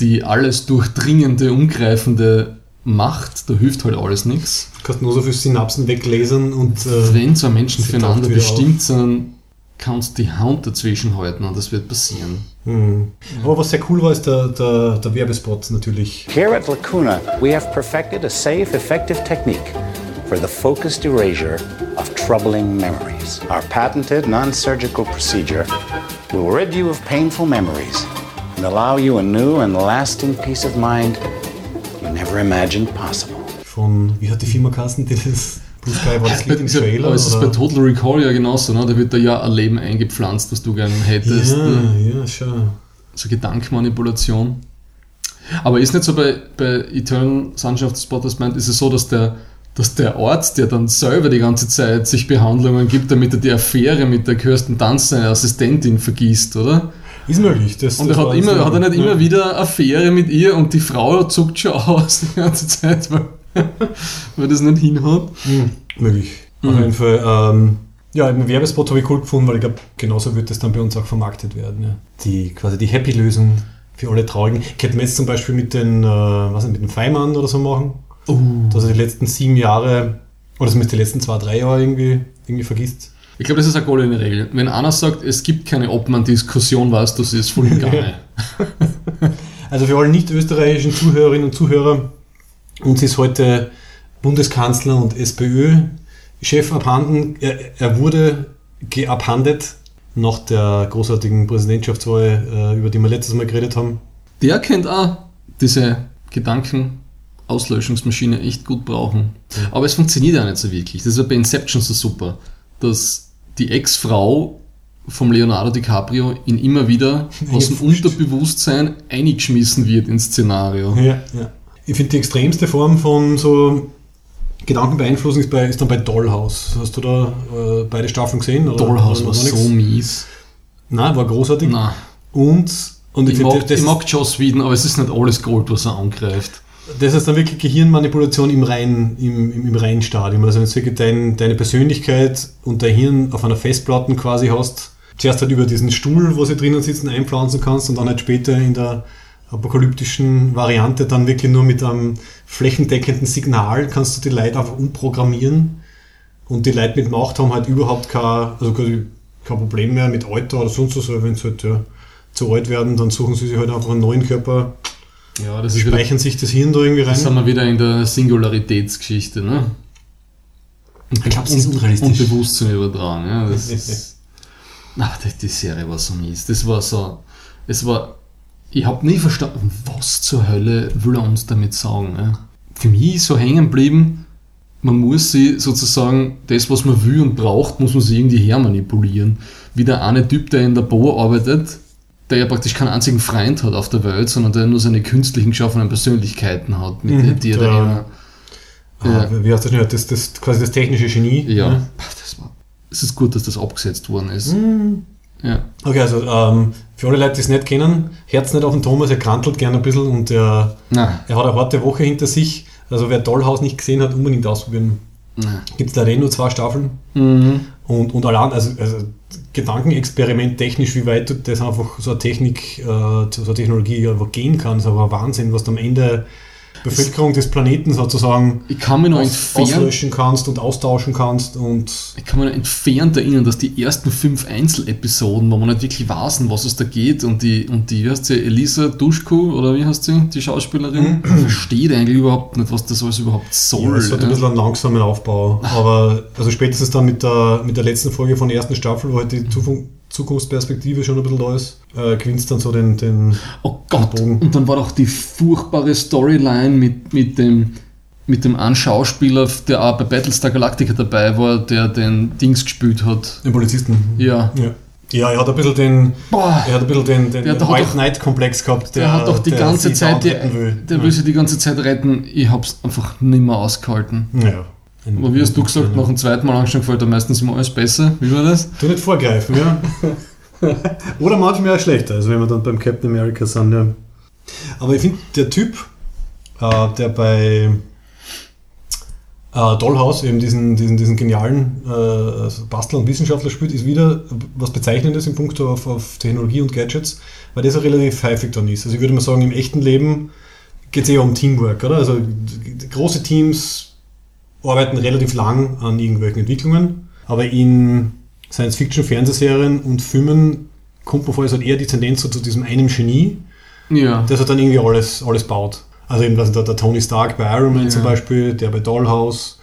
die alles durchdringende, umgreifende Macht, da hilft halt alles nichts.
Du kannst nur so viele Synapsen weglasern und äh,
Wenn zwei Menschen füreinander bestimmt sind, kannst du die Hand dazwischen halten und das wird passieren.
hm. Aber was sehr cool war, ist der, der, der Werbespot natürlich.
Here at Lacuna, we have perfected a safe, effective technique for the focused erasure of troubling memories. Our patented non surgical procedure will rid you of painful memories and allow you a new and lasting peace of mind never imagined possible.
Von, wie hat die Firma geheißen, die das Blue Sky war das Lied im Trailer?
es ist bei? Total Recall ja genauso, ne? da wird da ja ein Leben eingepflanzt, was du gerne hättest. ne?
Ja, ja, schon.
So Gedankenmanipulation. Aber ist nicht so bei, bei Eternal Sunshine of the Spotless Mind, ist es so, dass der, dass der Arzt, der dann selber die ganze Zeit sich Behandlungen gibt, damit er die Affäre mit der Kirsten Dunst, seine Assistentin, vergisst, oder?
Ist möglich. Das,
Und
das
er hat, immer, hat er nicht immer wieder Affäre mit ihr und die Frau zuckt schon aus die ganze Zeit, weil, weil das nicht hinhaut.
Hm, möglich. Auf
Mhm.
jeden Fall. Ähm, ja, im Werbespot habe ich cool gefunden, weil ich glaube, genauso wird das dann bei uns auch vermarktet werden. Ja. Die quasi die Happy-Lösung für alle Traurigen. Könnten wir jetzt zum Beispiel mit den, äh, was mit dem Feimann oder so machen. Dass er die letzten sieben Jahre, oder zumindest die letzten zwei, drei Jahre irgendwie, irgendwie vergisst.
Ich glaube, das ist eine goldene Regel. Wenn einer sagt, es gibt keine Obmann-Diskussion, weißt du, das ist voll im Gange.
Also für alle nicht österreichischen Zuhörerinnen und Zuhörer, uns ist heute Bundeskanzler und SPÖ-Chef abhanden. Er, er wurde geabhandet nach der großartigen Präsidentschaftswahl, äh, über die wir letztes Mal geredet haben.
Der kennt auch diese Gedankenauslöschungsmaschine echt gut brauchen. Aber es funktioniert auch nicht so wirklich. Das ist ja bei Inception so super, dass die Ex-Frau vom Leonardo DiCaprio ihn immer wieder aus dem. Unterbewusstsein eingeschmissen wird ins Szenario.
Ja, ja. Ich finde die extremste Form von so Gedankenbeeinflussung ist, bei, ist dann bei Dollhouse. Hast du da äh, beide Staffeln gesehen? Oder?
Dollhouse
Oder
war so
nix?
mies.
Nein, war großartig.
Nein.
Und, und ich,
Ich mag,
das,
ich mag Joss Whedon, aber es ist nicht alles Gold, was er angreift.
Das ist dann wirklich Gehirnmanipulation im reinen, im, im, im reinen Stadium. Also wenn du wirklich dein, deine Persönlichkeit und dein Hirn auf einer Festplatte quasi hast, zuerst halt über diesen Stuhl, wo sie drinnen sitzen, einpflanzen kannst und dann halt später in der apokalyptischen Variante dann wirklich nur mit einem flächendeckenden Signal kannst du die Leute einfach umprogrammieren und die Leute mit Macht haben halt überhaupt kein, also kein Problem mehr mit Alter oder sonst was, aber wenn sie halt ja, zu alt werden, dann suchen sie sich halt einfach einen neuen Körper,
Ja, das ist wieder,
speichern sich das Hirn da irgendwie rein.
das sind wir wieder in der Singularitätsgeschichte, ne? Und,
Ich glaub, sie ist unrealistisch.
und Bewusstsein übertragen, ja. Das ist, na, die, Serie war so mies. Das war so, es war, ich habe nie verstanden, was zur Hölle will er uns damit sagen. Ja? Für mich ist so hängen geblieben, man muss sie sozusagen, das, was man will und braucht, muss man sie irgendwie hermanipulieren. Wie der eine Typ, der in der Bo arbeitet, der ja praktisch keinen einzigen Freund hat auf der Welt, sondern der nur seine künstlichen geschaffenen Persönlichkeiten hat, mit
Mhm,
die er da immer,
Ah, wie heißt das nicht? Das, das quasi das technische Genie.
ja,
ne?
das war, es ist gut, dass das abgesetzt worden ist.
Mhm.
Ja.
Okay, also ähm, für alle Leute, die es nicht kennen, Herz nicht auf den Thomas, er krantelt gerne ein bisschen und er,
Nein,
er hat eine harte Woche hinter sich. Also wer Dollhouse nicht gesehen hat, unbedingt ausprobieren. Gibt es leider eh nur zwei Staffeln.
Mhm.
Und, und allein, also, also Gedankenexperiment technisch, wie weit das einfach so eine Technik, äh, so eine Technologie einfach gehen kann, ist aber ein Wahnsinn, was du am Ende Bevölkerung des Planeten sozusagen
Ich kann mich noch
aus, auslöschen kannst und austauschen kannst und
ich kann mich noch entfernt erinnern, dass die ersten fünf Einzelepisoden, wo man nicht wirklich weiß, was es da geht, und die, und die, wie heißt sie, Elisa Duschku, oder wie heißt sie, die Schauspielerin, versteht eigentlich überhaupt nicht, was das alles überhaupt soll.
Ja, es hat ein bisschen einen langsamen Aufbau. Aber also spätestens dann mit der, mit der letzten Folge von der ersten Staffel, wo halt die Zufun- Zukunftsperspektive schon ein bisschen da ist, äh, gewinnt dann so den, den
Oh Gott,
Bogen.
und dann war doch die furchtbare Storyline mit, mit dem mit dem einen Schauspieler, der auch bei Battlestar Galactica dabei war, der den Dings gespielt hat.
den Polizisten.
Ja.
Ja. Ja, er hat ein bisschen den,
Boah,
er hat ein bisschen den, den
Der
White Knight Komplex gehabt.
der, hat doch die
der
ganze Zeit, der,
will.
der will sie die ganze Zeit retten. Ich hab's einfach nimmer ausgehalten.
Ja.
Aber wie hast du gesagt, nach dem zweiten Mal anschauen gefällt er meistens immer alles besser. Wie war das?
Du nicht vorgreifen, ja. Oder manchmal auch schlechter, also wenn wir dann beim Captain America sind, ja. Aber ich finde, der Typ, äh, der bei äh, Dollhouse eben diesen, diesen, diesen genialen äh, also Bastler und Wissenschaftler spielt, ist wieder was Bezeichnendes im Punkt auf, auf Technologie und Gadgets, weil das ja relativ häufig dann ist. Also ich würde mal sagen, im echten Leben geht es eher um Teamwork, oder? Also große Teams arbeiten relativ lang an irgendwelchen Entwicklungen, aber in Science-Fiction-Fernsehserien und Filmen kommt man vor, es hat eher die Tendenz so zu diesem einen Genie,
Ja.
das hat dann irgendwie alles, alles baut. Also eben also der, der Tony Stark bei Iron Man
Ja.
zum Beispiel, der bei Dollhouse,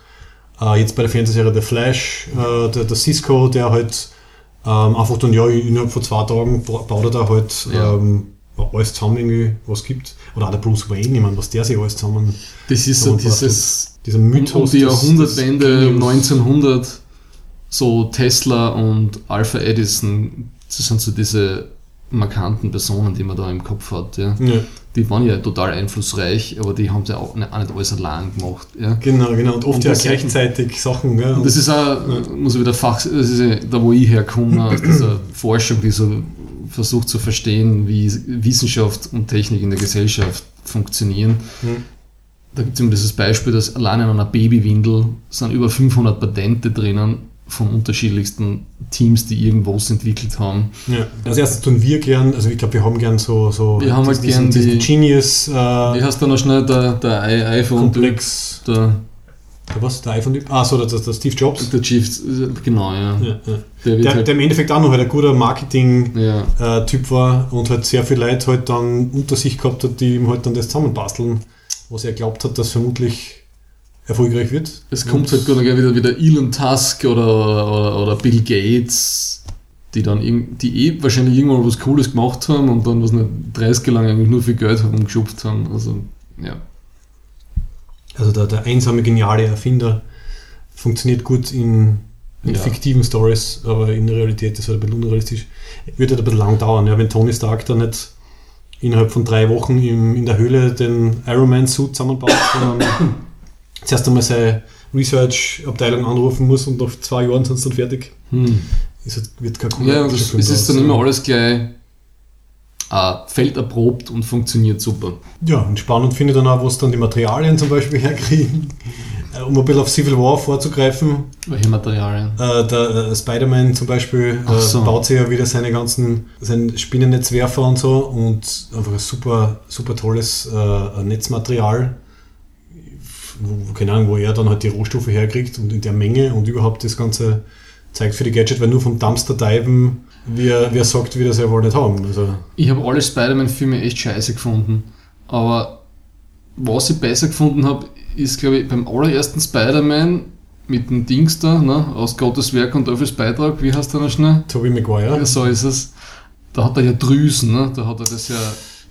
äh, jetzt bei der Fernsehserie The Flash, äh, der, der Cisco, der halt ähm, einfach dann, ja, innerhalb von zwei Tagen ba- baut er da halt
Ja.
ähm, alles zusammen irgendwie, was gibt. Oder auch der Bruce Wayne, ich meine, was der sich alles zusammen,
Das ist so dieses
dieser Mythos.
um die Jahrhundertwende
des Genius.
1900 so Tesla und Alpha Edison, das sind so diese markanten Personen, die man da im Kopf hat. Ja.
Ja,
Die waren ja total einflussreich, aber die haben ja auch nicht, auch nicht alles allein gemacht. Ja.
genau, genau. Und oft
Und
ja gleichzeitig Sachen. Ja,
Und das ist auch, muss ich wieder Fach, das ist ja da, wo ich herkomme, aus dieser Forschung, die so versucht zu verstehen, wie Wissenschaft und Technik in der Gesellschaft funktionieren.
Mhm.
Da gibt es immer dieses Beispiel, dass allein in einer Babywindel sind über 500 Patente drinnen von unterschiedlichsten Teams, die irgendwas entwickelt haben.
Ja. Als erstes tun wir gern, also ich glaube, wir haben gern so, so
Wir haben halt
diesen,
gern
diesen
die-
Genius
Wie
äh,
heißt da noch schnell der, der I- iPhone?
Komplex.
Der,
Der was? Der iPhone-Typ? Ah, so, der, der, der Steve Jobs.
der Chief, genau, ja.
Ja, ja.
Der
Der,
halt,
der im Endeffekt auch noch halt ein guter Marketing-Typ
ja.
war und halt sehr viele Leute halt dann unter sich gehabt hat, die ihm halt dann das zusammenbasteln, was er glaubt hat, dass vermutlich erfolgreich wird.
Es kommt halt gerade wieder, wieder Elon Tusk oder, oder, oder Bill Gates, die dann die eh wahrscheinlich irgendwann was Cooles gemacht haben und dann was nicht 30 lang eigentlich nur viel Geld herumgeschupft haben. Also, ja.
Also der, der einsame, geniale Erfinder funktioniert gut in in
Ja.
fiktiven Stories, aber in der Realität ist halt ein bisschen unrealistisch. Wird halt ein bisschen lang dauern, ja, wenn Tony Stark da nicht innerhalb von drei Wochen im, in der Höhle den Iron Man Suit zusammenbaut, sondern zuerst einmal seine Research-Abteilung anrufen muss und nach zwei Jahren sind sie dann fertig.
Hm.
Ist halt, wird kein cooler
Ja, das,
Actionfilm
es ist dann immer alles gleich äh, felderprobt und funktioniert super.
Ja, und spannend finde ich dann auch, wo sie dann die Materialien zum Beispiel herkriegen. Äh, Um ein bisschen auf Civil War vorzugreifen,
Welche Materialien?
Äh, der äh, Spider-Man zum Beispiel
Ach so.
äh, baut sich ja wieder seine ganzen sein Spinnennetzwerfer und so und einfach ein super, super tolles äh, Netzmaterial. Wo- keine Ahnung, wo er dann halt die Rohstoffe herkriegt und in der Menge und überhaupt das ganze zeigt für die Gadget, weil nur vom Dumpster diven, wer, wer sagt, wir das wohl nicht haben. Also,
Ich habe alle Spider-Man-Filme echt scheiße gefunden. Aber was ich besser gefunden habe, ist, glaube ich, beim allerersten Spider-Man mit dem Dings da, ne, aus Gottes Werk und Teufels Beitrag, wie heißt der noch schnell?
Tobey Maguire.
Ja, so ist es. Da hat er ja Drüsen, ne? da hat er das ja.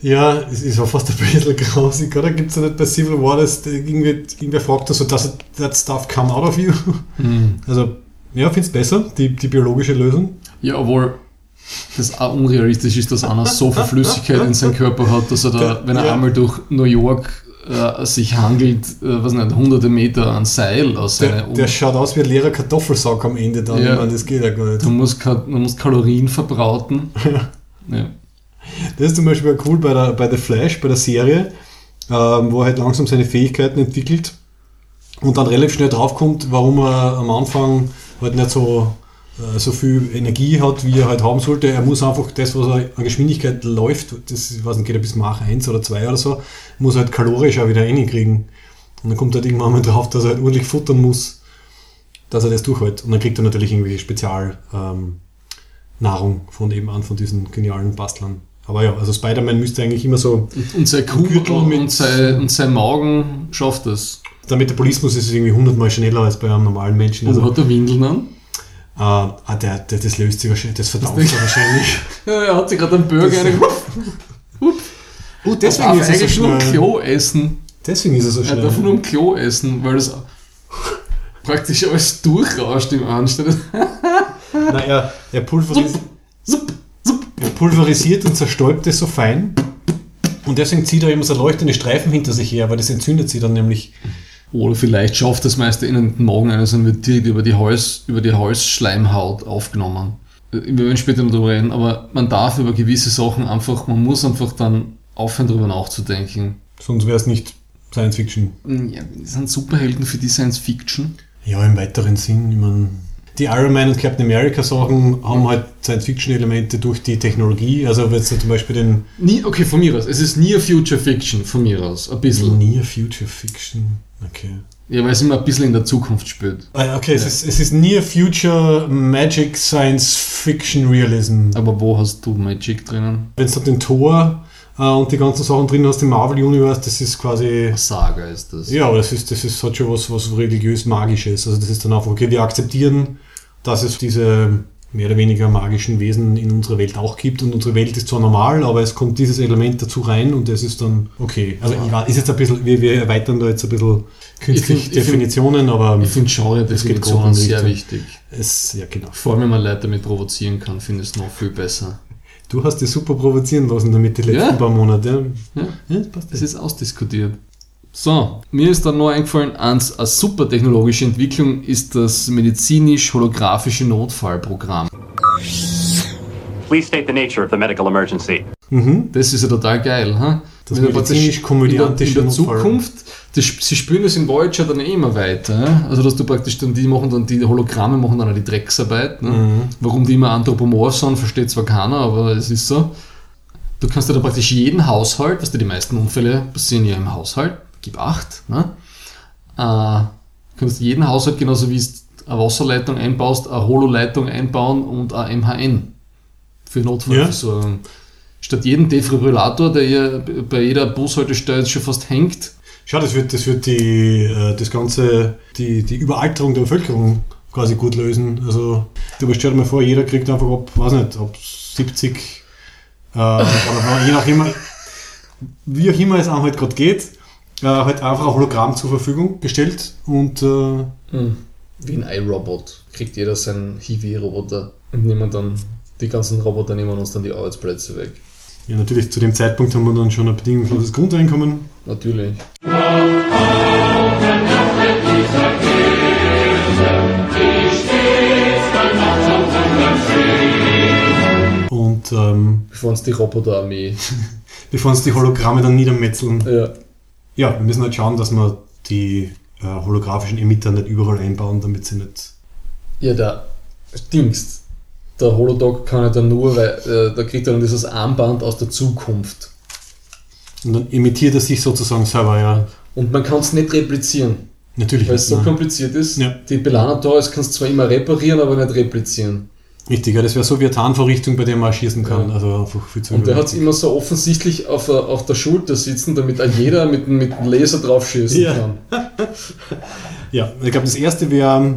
Ja, es ist auch fast ein bisschen grausig, oder? Gibt es ja nicht bei Civil War, dass irgendwie, irgendwer fragt, so, does that stuff come out of you?
Hm.
Also, ja, finde es besser, die, die biologische Lösung.
Ja, obwohl das auch unrealistisch ist, dass einer so viel Flüssigkeit in seinem Körper hat, dass er da,
Der-
wenn er
ja.
einmal durch New York äh, sich hangelt, äh, was nicht, hunderte Meter an Seil aus
Der,
seiner
der schaut aus wie ein leerer Kartoffelsack am Ende dann.
Ja.
Ich meine, das geht ja gar nicht.
Du musst, du musst Kalorien verbraten. ja.
Das ist zum Beispiel auch cool bei, der, bei The Flash, bei der Serie, ähm, wo er halt langsam seine Fähigkeiten entwickelt und dann relativ schnell draufkommt, warum er am Anfang halt nicht so, so viel Energie hat, wie er halt haben sollte. Er muss einfach das, was er an Geschwindigkeit läuft, das ich weiß nicht, geht er bis Mach 1 oder 2 oder so, muss er halt kalorisch auch wieder reinkriegen. Und dann kommt er halt irgendwann mal drauf, dass er halt ordentlich futtern muss, dass er das durchhält. Und dann kriegt er natürlich irgendwie Spezial ähm, von eben an, von diesen genialen Bastlern. Aber ja, also Spider-Man müsste eigentlich immer so,
Und, und sein
mit-
und sein, und sein Magen schafft das.
der Metabolismus ist irgendwie hundertmal schneller als bei einem normalen Menschen.
Also
Also,
hat er Windeln an?
Äh, ah, der, der, das löst sich wahrscheinlich, das verdaut sich wahrscheinlich.
Ja, er hat sich gerade einen Burger
Das-
reingemacht.
Oh, deswegen
Darf
ist er so
eigentlich nur
schnell.
Klo essen.
Deswegen ist er so
Er darf nur
schnell.
am Klo essen, weil das praktisch alles durchrauscht im Anstelle.
Na, er, er,
Zup, zup.
er pulverisiert und zerstäubt es so fein. Und deswegen zieht er immer so leuchtende Streifen hinter sich her, weil das entzündet sie dann nämlich.
Oder vielleicht schafft das meiste in den Magen eines und wird direkt über die, Hals, über die Halsschleimhaut aufgenommen. Wir werden später noch darüber reden, aber man darf über gewisse Sachen einfach, man muss einfach dann aufhören, darüber nachzudenken.
Sonst wäre es nicht Science Fiction.
Ja, sind Superhelden für die Science Fiction?
Ja, im weiteren Sinn. Ich mein, die Iron Man und Captain America Sachen haben halt Science-Fiction-Elemente durch die Technologie. Also wenn du zum Beispiel den
Nie, okay, von mir aus. Es ist Near Future Fiction, von mir aus. Ein bisschen.
Near Future Fiction. Okay.
Ja, weil es immer ein bisschen in der Zukunft spielt.
Ah, Okay, es, ist, es ist Near Future Magic Science Fiction Realism.
Aber wo hast du Magic drinnen?
Wenn du den Tor und die ganzen Sachen drin hast im Marvel Universe, das ist quasi.
Saga ist das.
Ja, aber das ist, das ist halt schon was, was religiös-magisches. Also das ist dann einfach, okay, wir akzeptieren, dass es diese mehr oder weniger magischen Wesen in unserer Welt auch gibt und unsere Welt ist zwar normal, aber es kommt dieses Element dazu rein und das ist dann okay. Also ich weiß, ist jetzt ein bisschen, wir, wir erweitern da jetzt ein bisschen künstlich
Ich find-
Definitionen, aber
Ich finde Genre-Definitionen
Das geht
sehr
in
wichtig.
es, ja genau.
Vor allem, wenn man Leute damit provozieren kann, finde ich es noch viel besser.
Du hast dich super provozieren lassen damit die letzten
Ja.
paar Monate.
Ja.
Ja, das passt.
Es ist ausdiskutiert. So, mir ist dann noch eingefallen, eins, eine super technologische Entwicklung ist das medizinisch-holographische Notfallprogramm.
Please state the nature of the medical emergency.
Das ist ja total geil. Ha?
Das
Wenn du praktisch
medizinisch-komödiantische
In der, in der. Zukunft, das, sie spüren das in Voyager dann eh immer weiter. Ja? Also, dass du praktisch dann, die machen dann, die Hologramme machen dann auch die Drecksarbeit. Ne?
Mhm.
Warum die immer anthropomorph sind, versteht zwar keiner, aber es ist so. Du kannst dir dann praktisch jeden Haushalt, was die meisten Unfälle passieren ja im Haushalt, gib acht, ne? äh, kannst jeden Haushalt genauso wie es eine Wasserleitung einbaust, eine Hololeitung einbauen und ein MHN für Notfallversorgung. Statt jeden Defibrillator, der hier bei jeder Bushaltestelle schon fast hängt,
Schau, das wird, das wird die, äh, das Ganze, die, die Überalterung der Bevölkerung quasi gut lösen. Also, du stell dir mal vor, jeder kriegt einfach ab, weiß nicht, ab 70, äh, oder je nach immer, wie auch immer es einem halt gerade geht, äh, halt einfach ein Hologramm zur Verfügung gestellt und äh,
wie ein iRobot. Kriegt jeder seinen Hiwi-Roboter und nehmen dann, die ganzen Roboter nehmen uns dann die Arbeitsplätze weg.
Ja, natürlich, zu dem Zeitpunkt haben wir dann schon ein bedingungsloses Grundeinkommen.
Natürlich.
Und ähm,
Bevor uns die Roboterarmee.
bevor uns die Hologramme dann niedermetzeln.
ja.
Ja, wir müssen halt schauen, dass wir die äh, holographischen Emitter nicht überall einbauen, damit sie nicht.
Ja, der Dings. Der Holodog kann ja dann nur, weil äh, da kriegt er dann dieses Armband aus der Zukunft.
Und dann emittiert er sich sozusagen selber, ja.
Und man kann es nicht replizieren,
Natürlich.
weil es so
nein.
kompliziert ist.
Ja.
Die Belana-Toys kannst du zwar immer reparieren, aber nicht replizieren.
Richtig, ja, das wäre so wie eine Tarnvorrichtung, bei der man schießen kann.
Ja.
Also einfach viel zu
Und der hat es immer so offensichtlich auf der, auf der Schulter sitzen, damit auch jeder mit, mit dem Laser drauf schießen
Ja.
kann.
Ja, ich glaube, das erste wäre äh,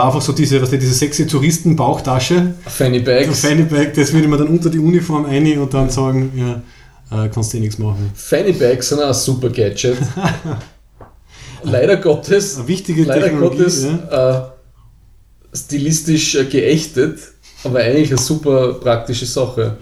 einfach so diese, was die, diese sexy Touristen-Bauchtasche.
Fanny Bags.
Fanny Bag, das würde man dann unter die Uniform ein und dann sagen, ja, äh, kannst du eh nichts machen.
Fanny Bags sind auch ein super Gadget. Leider Gottes,
Eine wichtige
leider
Technologie.
Gottes
ja.
äh, stilistisch äh, geächtet, aber eigentlich eine super praktische Sache.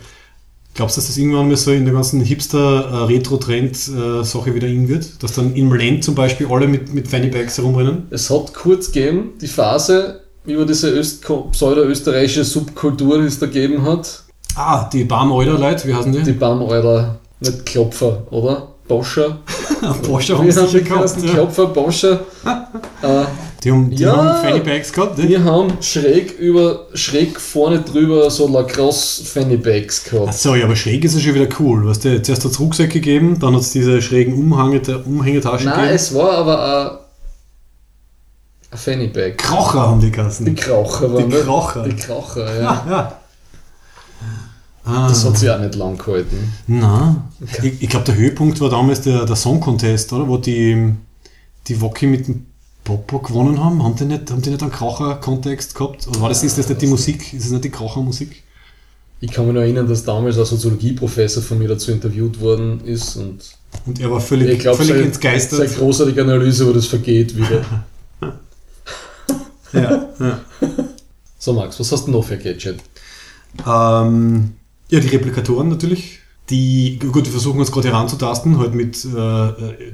Glaubst du, dass das irgendwann mal so in der ganzen Hipster-Retro-Trend-Sache wieder in wird? Dass dann im Land zum Beispiel alle mit, mit Fanny Bags herumrennen?
Es hat kurz gegeben, die Phase über diese Öst pseudo-österreichische Subkultur, die es da gegeben hat.
Ah, die Barm-Euler-Leute, wie heißen die?
Die Baumeuler, nicht Klopfer, oder? Boscher.
Porsche haben sie sicher
ganzen
Ja.
Klopfer, Boscher. äh,
Die haben, die
Ja.
haben Fanny Bags gehabt, ne?
wir haben schräg über, schräg vorne drüber so Lacrosse Fanny Bags
Ach
gehabt.
so, ja, aber schräg ist ja schon wieder cool. Weißt du, zuerst hat es Rucksäcke gegeben, dann hat es diese schrägen Umhänge, Umhängetaschen
Nein,
gegeben.
es war aber ein, ein Fanny Bag.
Krocher haben die
Die
Kassen.
Kraucher waren
Die
das.
Kraucher.
Die Kraucher, ja.
Ja. Ah.
Das hat sich auch nicht lang gehalten.
Na, ich, ich glaube, der Höhepunkt war damals der, der Song Contest, oder? Wo die, die Woki mit dem Popo gewonnen haben. Haben die nicht, haben die nicht einen Kraucher-Kontext gehabt? Oder war das, ist das nicht die Musik? Ist das nicht die Kraucher-Musik?
Ich kann mich noch erinnern, dass damals ein Soziologieprofessor von mir dazu interviewt worden ist und
Und er war völlig,
ich glaube,
völlig
seine,
entgeistert.
seine großartige Analyse, wo das vergeht wieder.
Ja, ja.
So Max, was hast du noch für ein Gadget?
Ähm, ja, die Replikatoren natürlich. Die, gut, wir versuchen uns gerade heranzutasten, halt mit äh, äh,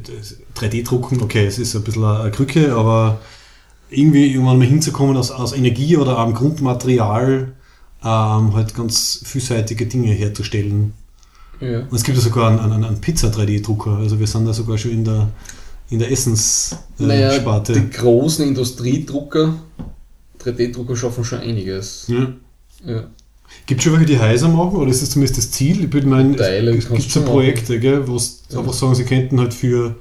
3D-Drucken. Okay, es ist ein bisschen eine, eine Krücke, aber irgendwie irgendwann mal hinzukommen, aus, aus Energie oder am Grundmaterial ähm, halt ganz vielseitige Dinge herzustellen.
Ja.
Und es gibt ja sogar einen, einen, einen Pizza-3D-Drucker. Also wir sind da sogar schon in der, in der Essenssparte. Äh,
Naja,
Sparte.
die großen Industriedrucker, 3D-Drucker schaffen schon einiges.
ja.
Ja.
Gibt es schon welche, die heiser machen, oder ist das zumindest das Ziel? Ich würde meinen,
Teile
es gibt so Projekte, gell, wo es
Ja.
einfach sagen, sie könnten halt für,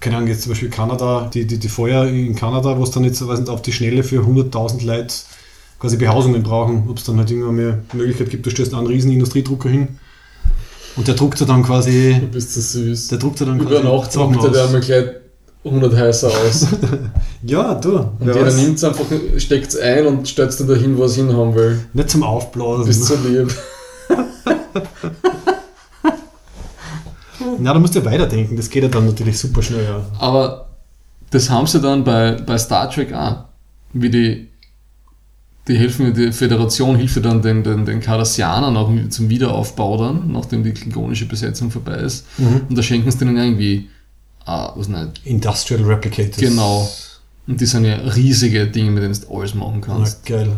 keine Ahnung, jetzt zum Beispiel Kanada, die, die, die Feuer in Kanada, wo es dann jetzt weiß nicht, auf die Schnelle für 100.000 Leute quasi Behausungen brauchen, ob es dann halt irgendwann mehr Möglichkeit gibt, du stellst einen riesen Industriedrucker hin und der druckt er dann quasi,
Du bist so süß.
der druckt er dann
Über Nacht druckt er einmal gleich 100 heißer aus.
Ja, du,
Und jeder nimmt es einfach, steckt es ein und stellt es dann dahin, wo es hinhaben will.
nicht zum Aufblasen.
Bist so lieb.
Na, da musst du ja weiterdenken, das geht ja dann natürlich super schnell, ja.
Aber das haben sie dann bei, bei Star Trek auch. Wie die, die helfen, die Föderation hilft ja dann den, den, den Cardassianern auch zum Wiederaufbau dann, nachdem die klingonische Besetzung vorbei ist. Und da schenken sie denen irgendwie, ah, was nicht,
Industrial Replicators.
Genau. Und die sind ja riesige Dinge, mit denen du alles machen
Ja,
kannst.
geil.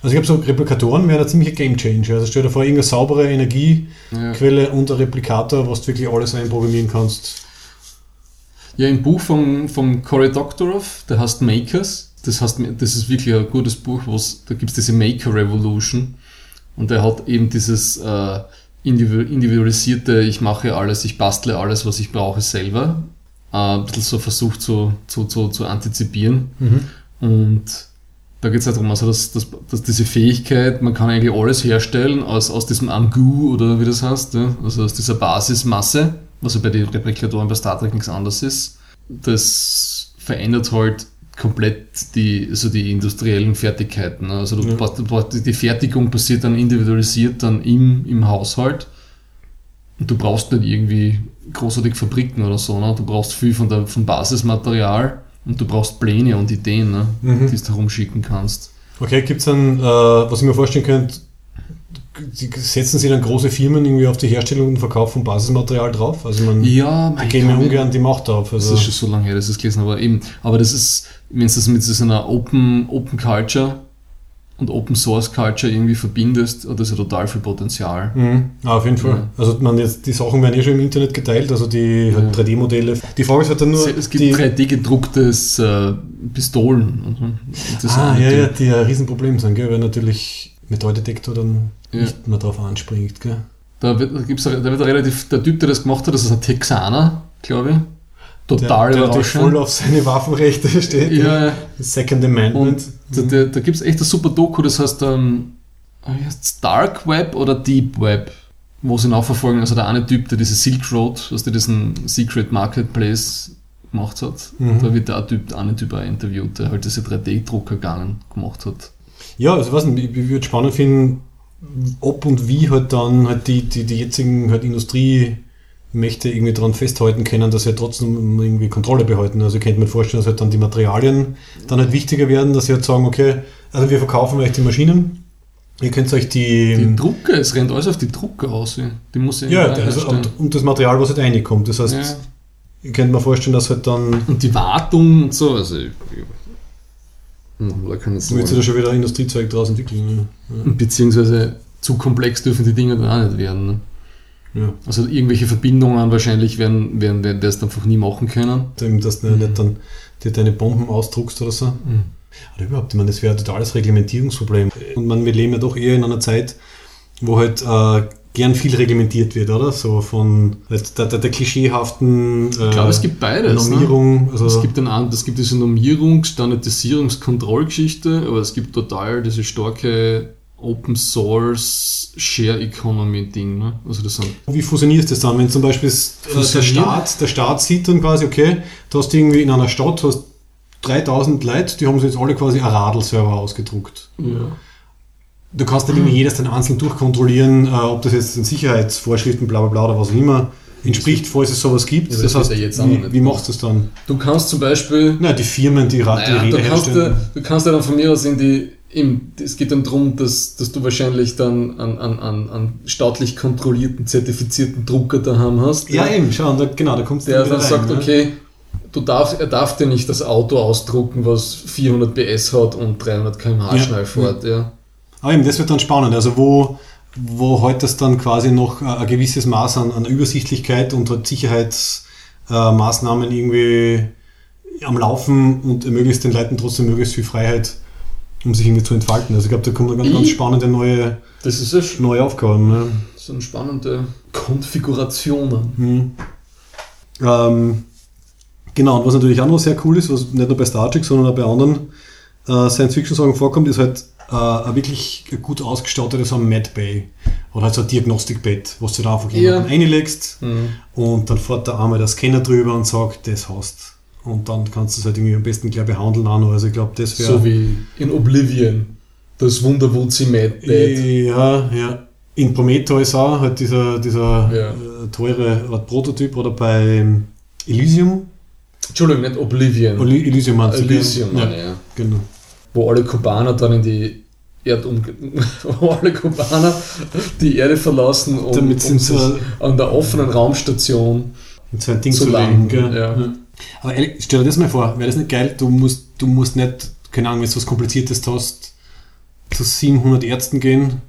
Also ich glaube, so Replikatoren wären ein ziemlicher Gamechanger. Also stell dir vor, irgendeine saubere Energiequelle und ein Replikator, was du wirklich alles einprogrammieren kannst.
Ja, im Buch vom, vom Cory Doctorow, der heißt Makers, das, heißt, das ist wirklich ein gutes Buch, wo's, da gibt es diese Maker Revolution und der hat eben dieses äh, individu- individualisierte, ich mache alles, ich bastle alles, was ich brauche selber, äh, ein bisschen so versucht zu, zu, zu, zu antizipieren. Und da geht es halt darum, also dass, dass, dass diese Fähigkeit, man kann eigentlich alles herstellen aus, aus diesem Amgu oder wie das heißt, ja? also aus dieser Basismasse, was ja bei den Replikatoren bei Star Trek nichts anderes ist. Das verändert halt komplett die, also die industriellen Fertigkeiten. ne? Also du
Ja.
brauchst, die Fertigung passiert dann individualisiert dann im, im Haushalt. Und du brauchst nicht irgendwie großartig Fabriken oder so, ne? du brauchst viel von der, vom Basismaterial Und du brauchst Pläne und Ideen, ne?
Mhm.
die du herumschicken kannst.
Okay, gibt es dann, äh, was ich mir vorstellen könnte, setzen sie dann große Firmen irgendwie auf die Herstellung und Verkauf von Basismaterial drauf? Also man
Ja,
die gehen mir ungern die Macht auf.
Das
Also,
ist schon so lange her, dass ich es gelesen habe. Aber eben, aber das ist, wenn du das mit so einer Open, Open Culture und Open Source Culture irgendwie verbindest, hat das ja total viel Potenzial.
Mhm. Ja, auf jeden Fall.
Ja.
Also man jetzt, die Sachen werden eh schon im Internet geteilt, also die halt
Ja.
3D-Modelle. Die Frage ist halt dann nur,
es gibt
die,
3D-gedrucktes äh, Pistolen. Das
ah, ja,
die-
ja, die ein Riesenproblem sind, gell, weil natürlich Metalldetektor dann
Ja.
nicht mehr drauf anspringt. Gell.
Da wird, da gibt's, da wird relativ, der Typ, der das gemacht hat, das ist ein Texaner, glaube ich. Total
der, der natürlich voll
überraschend.
auf seine Waffenrechte steht.
Ja.
Second Amendment.
Und da, da, da gibt es echt ein super Doku, das heißt, ähm, Dark Web oder Deep Web, wo sie nachverfolgen. Also der eine Typ, der diese Silk Road, was der diesen Secret Marketplace gemacht hat,
Mhm.
da wird der Typ, der eine Typ auch interviewt, der halt diese 3D-Drucker gegangen gemacht hat.
Ja, also was ich, ich würde spannend finden, ob und wie halt dann halt die, die, die jetzigen halt Industriemächte irgendwie daran festhalten können, dass sie halt trotzdem irgendwie Kontrolle behalten. Also ich könnte mir vorstellen, dass halt dann die Materialien dann halt wichtiger werden, dass sie halt sagen, okay, also wir verkaufen euch die Maschinen, ihr könnt euch die,
Die Drucker, es rennt alles auf die Drucker aus. ja. Die muss
ja, also, und, und das Material, was halt reinkommt. Das heißt,
Ja.
ich könnte mir vorstellen, dass halt dann
Und die Wartung und so, also ich, da kann
du willst du da schon wieder Industriezeug draus entwickeln. Ja.
Beziehungsweise zu komplex dürfen die Dinge dann auch nicht werden. Ne?
Ja.
Also irgendwelche Verbindungen wahrscheinlich werden, werden, werden das einfach nie machen können.
Dass du nicht dann dir deine Bomben ausdruckst oder so. Oder überhaupt, ich meine, das wäre ein totales Reglementierungsproblem. Und man, wir leben ja doch eher in einer Zeit, wo halt äh, gern viel reglementiert wird, oder? So von der, der, der klischeehaften äh,
Ich glaube, es gibt beides.
Normierung.
Ne?
Also,
Es gibt an, es gibt diese Normierung, Standardisierungs-, Kontrollgeschichte, aber es gibt total diese starke Open Source Share Economy Ding. Ne? Also das sind
wie fusionierst du das dann? Wenn zum Beispiel äh, der? Staat, der Staat sieht dann quasi, okay, du hast irgendwie in einer Stadt hast 3000 Leute, die haben sich jetzt alle quasi ein Radl-Server ausgedruckt.
ja.
Du kannst nicht irgendwie jedes dann einzeln durchkontrollieren, äh, ob das jetzt den Sicherheitsvorschriften, bla bla bla oder was auch immer entspricht, falls es sowas gibt.
Ja,
das
das
heißt,
jetzt
wie,
nicht
wie machst du es dann?
Du kannst zum Beispiel
Na, die Firmen, die, Ra- die
Naja,
Räder
du, kannst
herstellen.
ja, du kannst ja dann von mir aus in die. Im, es geht dann darum, dass, dass du wahrscheinlich dann an, an, an, an staatlich kontrollierten, zertifizierten Drucker daheim hast.
Ja, eben, schau, da, genau, da kommst du
der
wieder
dann
rein,
sagt,
ne?
okay, du darfst, er darf dir nicht das Auto ausdrucken, was 400 PS hat und 300 km/h
Ja,
schnell fährt. Ja.
Aber eben, das wird dann spannend. Also wo, wo heute das dann quasi noch äh, ein gewisses Maß an, an Übersichtlichkeit und halt Sicherheitsmaßnahmen irgendwie am Laufen und ermöglicht den Leuten trotzdem möglichst viel Freiheit, um sich irgendwie zu entfalten. Also ich glaube, da kommen ganz, ganz spannende neue,
Das ist ja
neue Aufgaben. Ne?
so eine spannende Konfiguration.
Mhm. Ähm, genau, und was natürlich auch noch sehr cool ist, was nicht nur bei Star Trek, sondern auch bei anderen äh, Science-Fiction-Sachen vorkommt, ist halt äh, ein wirklich gut ausgestattetes Med Bay oder halt so ein Diagnostikbett, wo du da einfach
Ja.
jemanden reinlegst
Mhm.
und dann fährt der einmal der Scanner drüber und sagt, das hast. Und dann kannst du es halt irgendwie am besten gleich behandeln auch noch. Also ich glaube, das wäre...
So wie in Oblivion. Das Wunderwutzi Mad Dad.
Ja, ja. In Prometheus auch, halt dieser, dieser
Ja.
äh, teure Prototyp oder bei Elysium.
Entschuldigung, nicht Oblivion.
Oli- Elysium meinst du?
Elysium,
ja,
ja.
genau.
wo alle Kubaner dann in die Erdum wo alle Kubaner die Erde verlassen, um,
Damit
um sich
so-
an der offenen Raumstation
Mit so ein Ding
Zu
zu,
lang,
legen.
Ja.
Aber ehrlich, stell dir das mal vor, wäre das nicht geil? Du musst, du musst nicht, keine Ahnung, wenn du was Kompliziertes hast, zu 700 Ärzten gehen,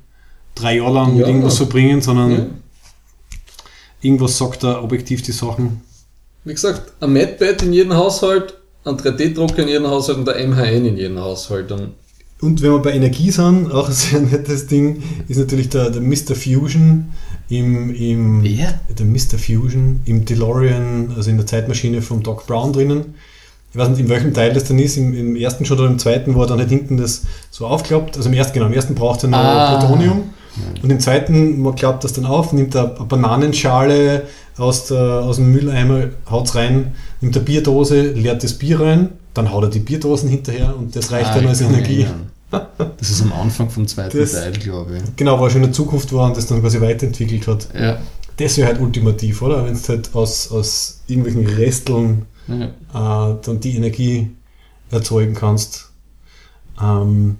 drei Jahre lang mit
Ja.
irgendwas verbringen, sondern
Ja.
irgendwas sagt da objektiv die Sachen.
Wie gesagt, ein Medbed in jedem Haushalt, ein 3D-Drucker in jedem Haushalt und der MHN in jedem Haushalt. Und
Und wenn wir bei Energie sind, auch ein sehr nettes Ding, ist natürlich der, der Mr. Fusion im, im
Wer?
der Mr. Fusion im DeLorean, also in der Zeitmaschine vom Doc Brown drinnen. Ich weiß nicht, in welchem Teil das dann ist, im, im ersten schon oder im zweiten, wo er dann halt hinten das so aufklappt. Also im ersten, genau, im ersten braucht er noch
Ah.
Plutonium. Und im zweiten, man klappt das dann auf, nimmt er eine Bananenschale aus, der, aus dem Mülleimer, haut es rein, nimmt eine Bierdose, leert das Bier rein, dann haut er die Bierdosen hinterher und das reicht dann als
Ah,
Energie.
ja. Das ist am Anfang vom zweiten
Das-
Teil, glaube ich.
Genau, war schon in der Zukunft war und das dann quasi weiterentwickelt hat.
Ja.
Das wäre halt ultimativ, oder? Wenn du halt aus, aus irgendwelchen Resteln
Ja.
äh, dann die Energie erzeugen kannst. Ähm,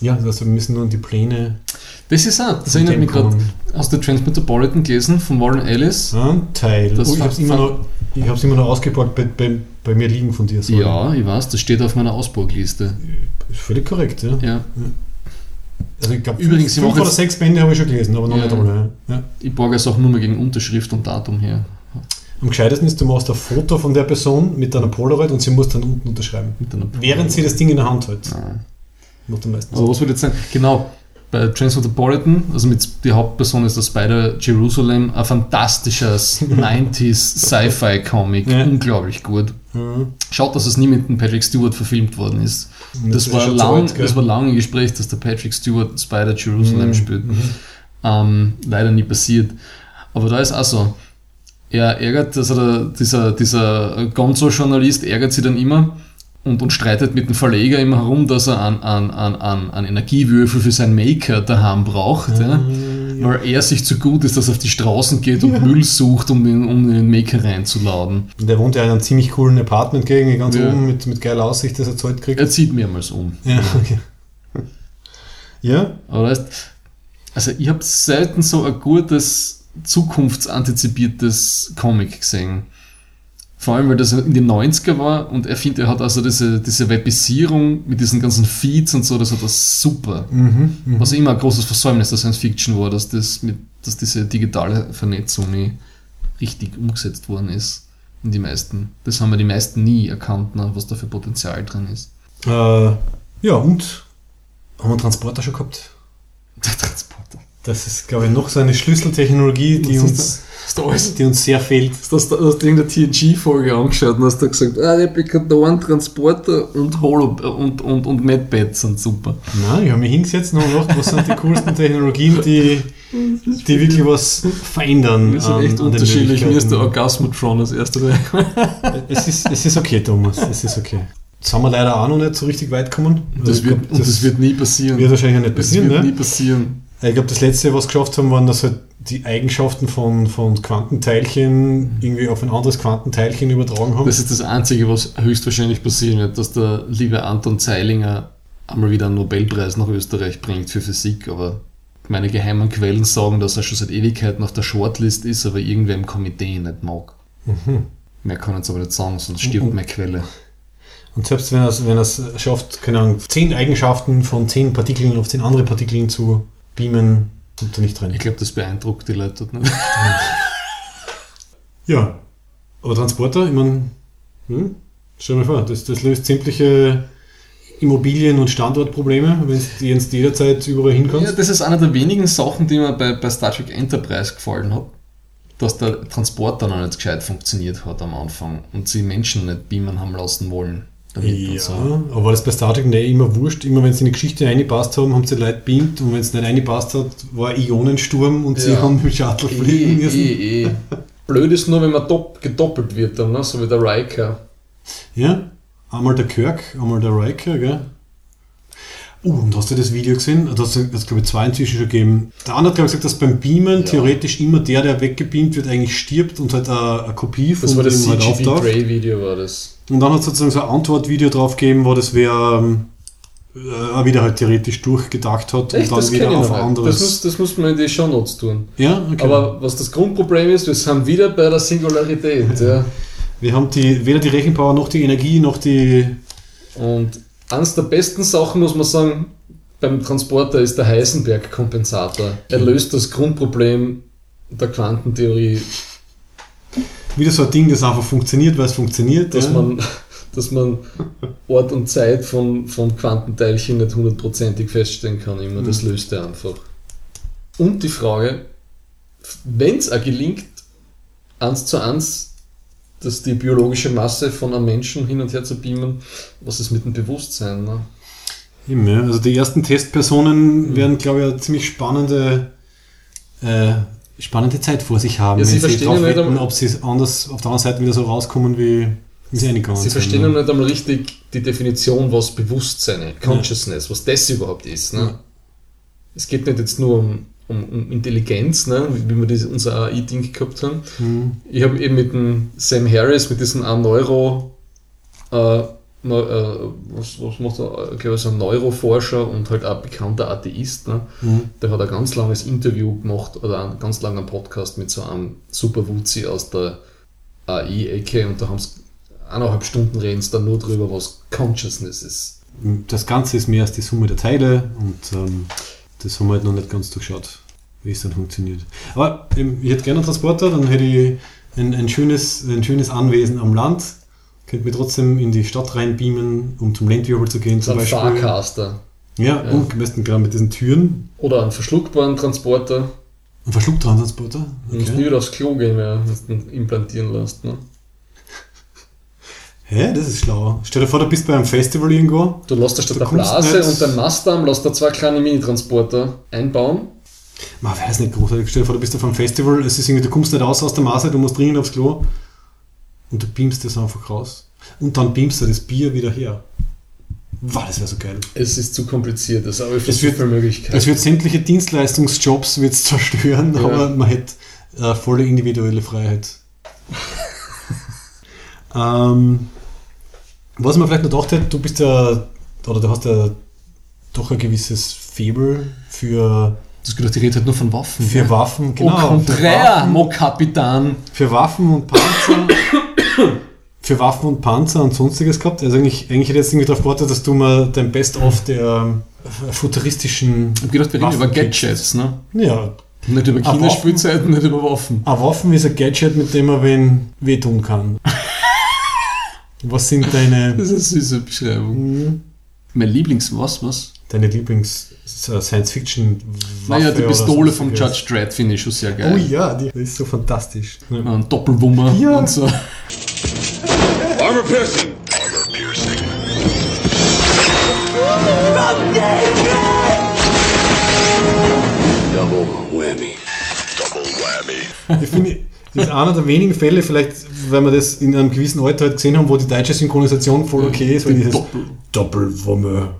ja, also wir müssen nun die Pläne.
Das ist auch, das erinnert mich gerade, hast du Transmetropolitan gelesen von Warren Ellis?
Ja, Teil.
Das
oh, ich habe es immer, noch- ich hab's immer noch ausgepackt bei, bei, bei mir liegen von dir. sorry.
Ja, ich weiß, das steht auf meiner Ausburgliste.
Ist völlig korrekt, ja.
Ja.
Also ich glaube,
Übrigens,
fünf
mach
oder sechs Bände habe ich schon gelesen, aber noch
Ja.
nicht alle. Ja.
Ich borge es auch nur mal gegen Unterschrift und Datum her.
Am gescheitesten ist, du machst ein Foto von der Person mit deiner Polaroid und sie muss dann unten unterschreiben.
Einer
Während sie das Ding in der Hand hält.
Nein.
Macht am meisten
Aber was würde ich jetzt sagen? Genau, bei Transmetropolitan, also mit die Hauptperson ist der Spider Jerusalem, ein fantastischer 90s Sci-Fi-Comic,
Ja.
unglaublich gut.
Mhm.
Schaut, dass es nie mit dem Patrick Stewart verfilmt worden ist. Das,
ist
war,
zu
lang,
gell?
das war lange im Gespräch, dass der Patrick Stewart Spider Jerusalem
Mhm.
spielt. Ähm, leider nie passiert. Aber da ist auch so. Er ärgert, also dieser, dieser Gonzo-Journalist ärgert sich dann immer und, und streitet mit dem Verleger immer herum, dass er an, an, an, an, an Energiewürfel für sein Maker daheim braucht. Ja? Weil er sich zu gut ist, dass er auf die Straßen geht und Müll sucht, um den, um den Maker reinzuladen.
Und der wohnt ja in einem ziemlich coolen Apartment gegen ganz
Ja.
oben mit, mit geiler Aussicht, das er Zeit kriegt.
Er zieht mehrmals um.
Ja, okay. Ja,
Aber weißt, also ich habe selten so ein gutes, zukunftsantizipiertes Comic gesehen. Vor allem, weil das in den 90er war und er findet, er hat also diese, diese Webisierung mit diesen ganzen Feeds und so, das hat das super. Was immer ein großes Versäumnis der Science Fiction war, dass das mit, dass diese digitale Vernetzung nie richtig umgesetzt worden ist. In die meisten. Das haben wir die meisten nie erkannt, ne, was da für Potenzial drin ist.
äh, ja, und haben wir einen Transporter schon gehabt?
Der Transporter.
Das ist, glaube ich, noch so eine Schlüsseltechnologie, die uns,
ist da alles
die uns sehr fehlt.
Hast du hast du irgendeine TNG-Folge angeschaut und hast da gesagt, ah, Replikatoren, Transporter und Holo und, und, und Medbed sind super.
Nein, ich habe mich hingesetzt und gedacht, was sind die coolsten Technologien, die, die wirklich was verändern.
Wir sind
an-
echt
an
unterschiedlich. Mir ist der. Orgasmotron als erster
es, ist, es ist okay, Thomas, es ist okay. Jetzt haben wir leider auch noch nicht so richtig weit gekommen.
Das
Also
wird,
glaub,
und das wird nie passieren.
wird wahrscheinlich auch nicht
das
passieren.
wird
Ne?
nie passieren.
Ich glaube, das letzte, was wir geschafft haben, waren, dass halt die Eigenschaften von, von Quantenteilchen irgendwie auf ein anderes Quantenteilchen übertragen haben.
Das ist das Einzige, was höchstwahrscheinlich passieren wird, dass der liebe Anton Zeilinger einmal wieder einen Nobelpreis nach Österreich bringt für Physik, aber meine geheimen Quellen sagen, dass er schon seit Ewigkeiten auf der Shortlist ist, aber irgendwer im Komitee ihn nicht mag. Mehr kann ich jetzt aber nicht sagen, sonst stirbt meine Quelle.
Und selbst wenn er es wenn er's schafft, keine Ahnung, zehn Eigenschaften von zehn Partikeln auf zehn andere Partikeln zu beamen, kommt er nicht rein.
Ich glaube, das beeindruckt die Leute dort nicht.
Ja, aber Transporter, ich meine, hm? stell dir mal vor, das, das löst sämtliche Immobilien- und Standortprobleme, wenn du jetzt jederzeit überall hin kannst.
Ja, das ist eine der wenigen Sachen, die mir bei, bei Star Trek Enterprise gefallen hat. Dass der Transporter noch nicht gescheit funktioniert hat am Anfang und sie Menschen nicht beamen haben lassen wollen.
Ja,
so.
aber war das bei Star Trek nicht immer wurscht? Immer wenn sie in die Geschichte reingepasst haben, haben sie Leute beamt und wenn es nicht reingepasst hat, war ein Ionensturm und sie
Ja.
haben mit Shuttle fliegen
Eh,
müssen.
eh, eh. Blöd ist nur, wenn man dopp, gedoppelt wird, dann, ne? so wie der Riker.
Ja, einmal der Kirk, einmal der Riker, gell? Uh, und hast du das Video gesehen? Das hat es, glaube ich, zwei inzwischen schon gegeben. Der andere hat, glaube ich, gesagt, dass beim Beamen theoretisch immer der, der weggebeamt wird, eigentlich stirbt und halt eine, eine Kopie von
Das war das
dem halt auftaucht.
Video, war das.
Und dann hat es sozusagen so ein Antwortvideo drauf gegeben, wo das wer ähm, äh, wieder halt theoretisch durchgedacht hat
Echt,
und dann wieder auf ein anderes.
Das muss, das muss man in die Shownotes tun.
ja, okay.
Aber was das Grundproblem ist, wir sind wieder bei der Singularität. Ja.
wir haben die, weder die Rechenpower noch die Energie noch die.
Und eines der besten Sachen, muss man sagen, beim Transporter ist der Heisenberg-Kompensator. Er löst das Grundproblem der Quantentheorie,
Wieder so ein Ding, das einfach funktioniert, weil es funktioniert.
dass
ja.
man, dass man Ort und Zeit von, von Quantenteilchen nicht hundertprozentig feststellen kann. Immer. Das löst er einfach. Und die Frage, wenn es auch gelingt, eins zu eins, dass die biologische Masse von einem Menschen hin und her zu beamen, was ist mit dem Bewusstsein? Ne?
Eben, ja. Also die ersten
Mhm.
Testpersonen werden, glaube ich, eine ziemlich spannende, äh, spannende Zeit vor sich haben,
Ja, sie
wenn sie
ja nicht
wetten,
einmal-
ob sie anders auf der anderen Seite wieder so rauskommen, wie, wie sie reingegangen
Sie
sind.
verstehen
ne?
noch nicht einmal richtig die Definition, was Bewusstsein, Consciousness, was das überhaupt ist. Ne? Es geht nicht jetzt nur um, um, um Intelligenz, ne? wie, wie wir das, unser AI-Ding gehabt haben. Ich habe eben mit dem Sam Harris, mit diesem A-Neuro, äh, Neu, äh, was, was macht er? Ich glaube, so ein Neuroforscher und halt auch bekannter Atheist. Ne? Der hat ein ganz langes Interview gemacht oder einen ganz langen Podcast mit so einem Super Wutzi aus der AI-Ecke und da haben sie eineinhalb Stunden reden sie dann nur drüber, was Consciousness ist.
Das Ganze ist mehr als die Summe der Teile und ähm, das haben wir halt noch nicht ganz durchschaut, wie es dann funktioniert. Aber ich hätte gerne einen Transporter, dann hätte ich ein, ein, schönes, ein schönes Anwesen am Land, könnte mich trotzdem in die Stadt reinbeamen, um zum Landwirbel zu gehen zum
ein
Beispiel.
Fahrcaster
Ja,
Ja.
und am besten gerade mit diesen Türen.
oder einen verschluckbaren Transporter.
Ein Verschlucktransporter.
Du musst nie wieder aufs Klo gehen, wenn du ihn implantieren lässt. Ne?
Hä, das ist schlau. Stell dir vor, du bist bei einem Festival irgendwo.
Du lässt da statt der Blase und dein Mastarm lässt da zwei kleine Mini-Transporter einbauen.
Man das nicht großartig. Stell dir vor, du bist auf einem Festival, es ist irgendwie, du kommst nicht raus aus der Masse, du musst dringend aufs Klo und du beamst das einfach raus. Und dann beamst du das Bier wieder her. Wow, das wäre so geil.
Es ist zu kompliziert, das aber
Es wird-
Möglichkeiten.
Es wird sämtliche Dienstleistungsjobs wird's zerstören,
Ja.
aber man hätte äh, volle individuelle Freiheit. ähm, was man vielleicht noch gedacht hätte, du bist ja, oder du hast ja doch ein gewisses Faible für,
Du hast gedacht, die redet halt nur von Waffen.
für Waffen,
Genau,
genau.
oh,
für,
Contraire,
Waffen,
mo Kapitan.
für Waffen und Panzer. für Waffen und Panzer und sonstiges gehabt. Also eigentlich, eigentlich hätte ich jetzt irgendwie darauf gewartet, dass du mal dein Best-of der äh, futuristischen
Ich hab gedacht, wir reden über. Gadgets, ne?
Ja,
Nicht über Kinderspielzeiten, nicht über Waffen.
Ein Waffen ist ein Gadget, mit dem man wen wehtun kann. Was sind deine,
Das ist eine süße Beschreibung. Mein Lieblings was, was?
Deine Lieblings-Science-Fiction?
Naja, die Pistole vom Judge Dredd finde ich schon sehr geil.
Oh ja, die ist so fantastisch. Ja.
Ein Doppelwummer
Ja.
und so.
Armor piercing. Armor piercing. Double whammy. Double whammy.
Ich finde, das ist einer der wenigen Fälle, vielleicht, weil wir das in einem gewissen Alter halt gesehen haben, wo die deutsche Synchronisation voll okay ist, weil
Die
dieses
Doppel.
Doppelwumme.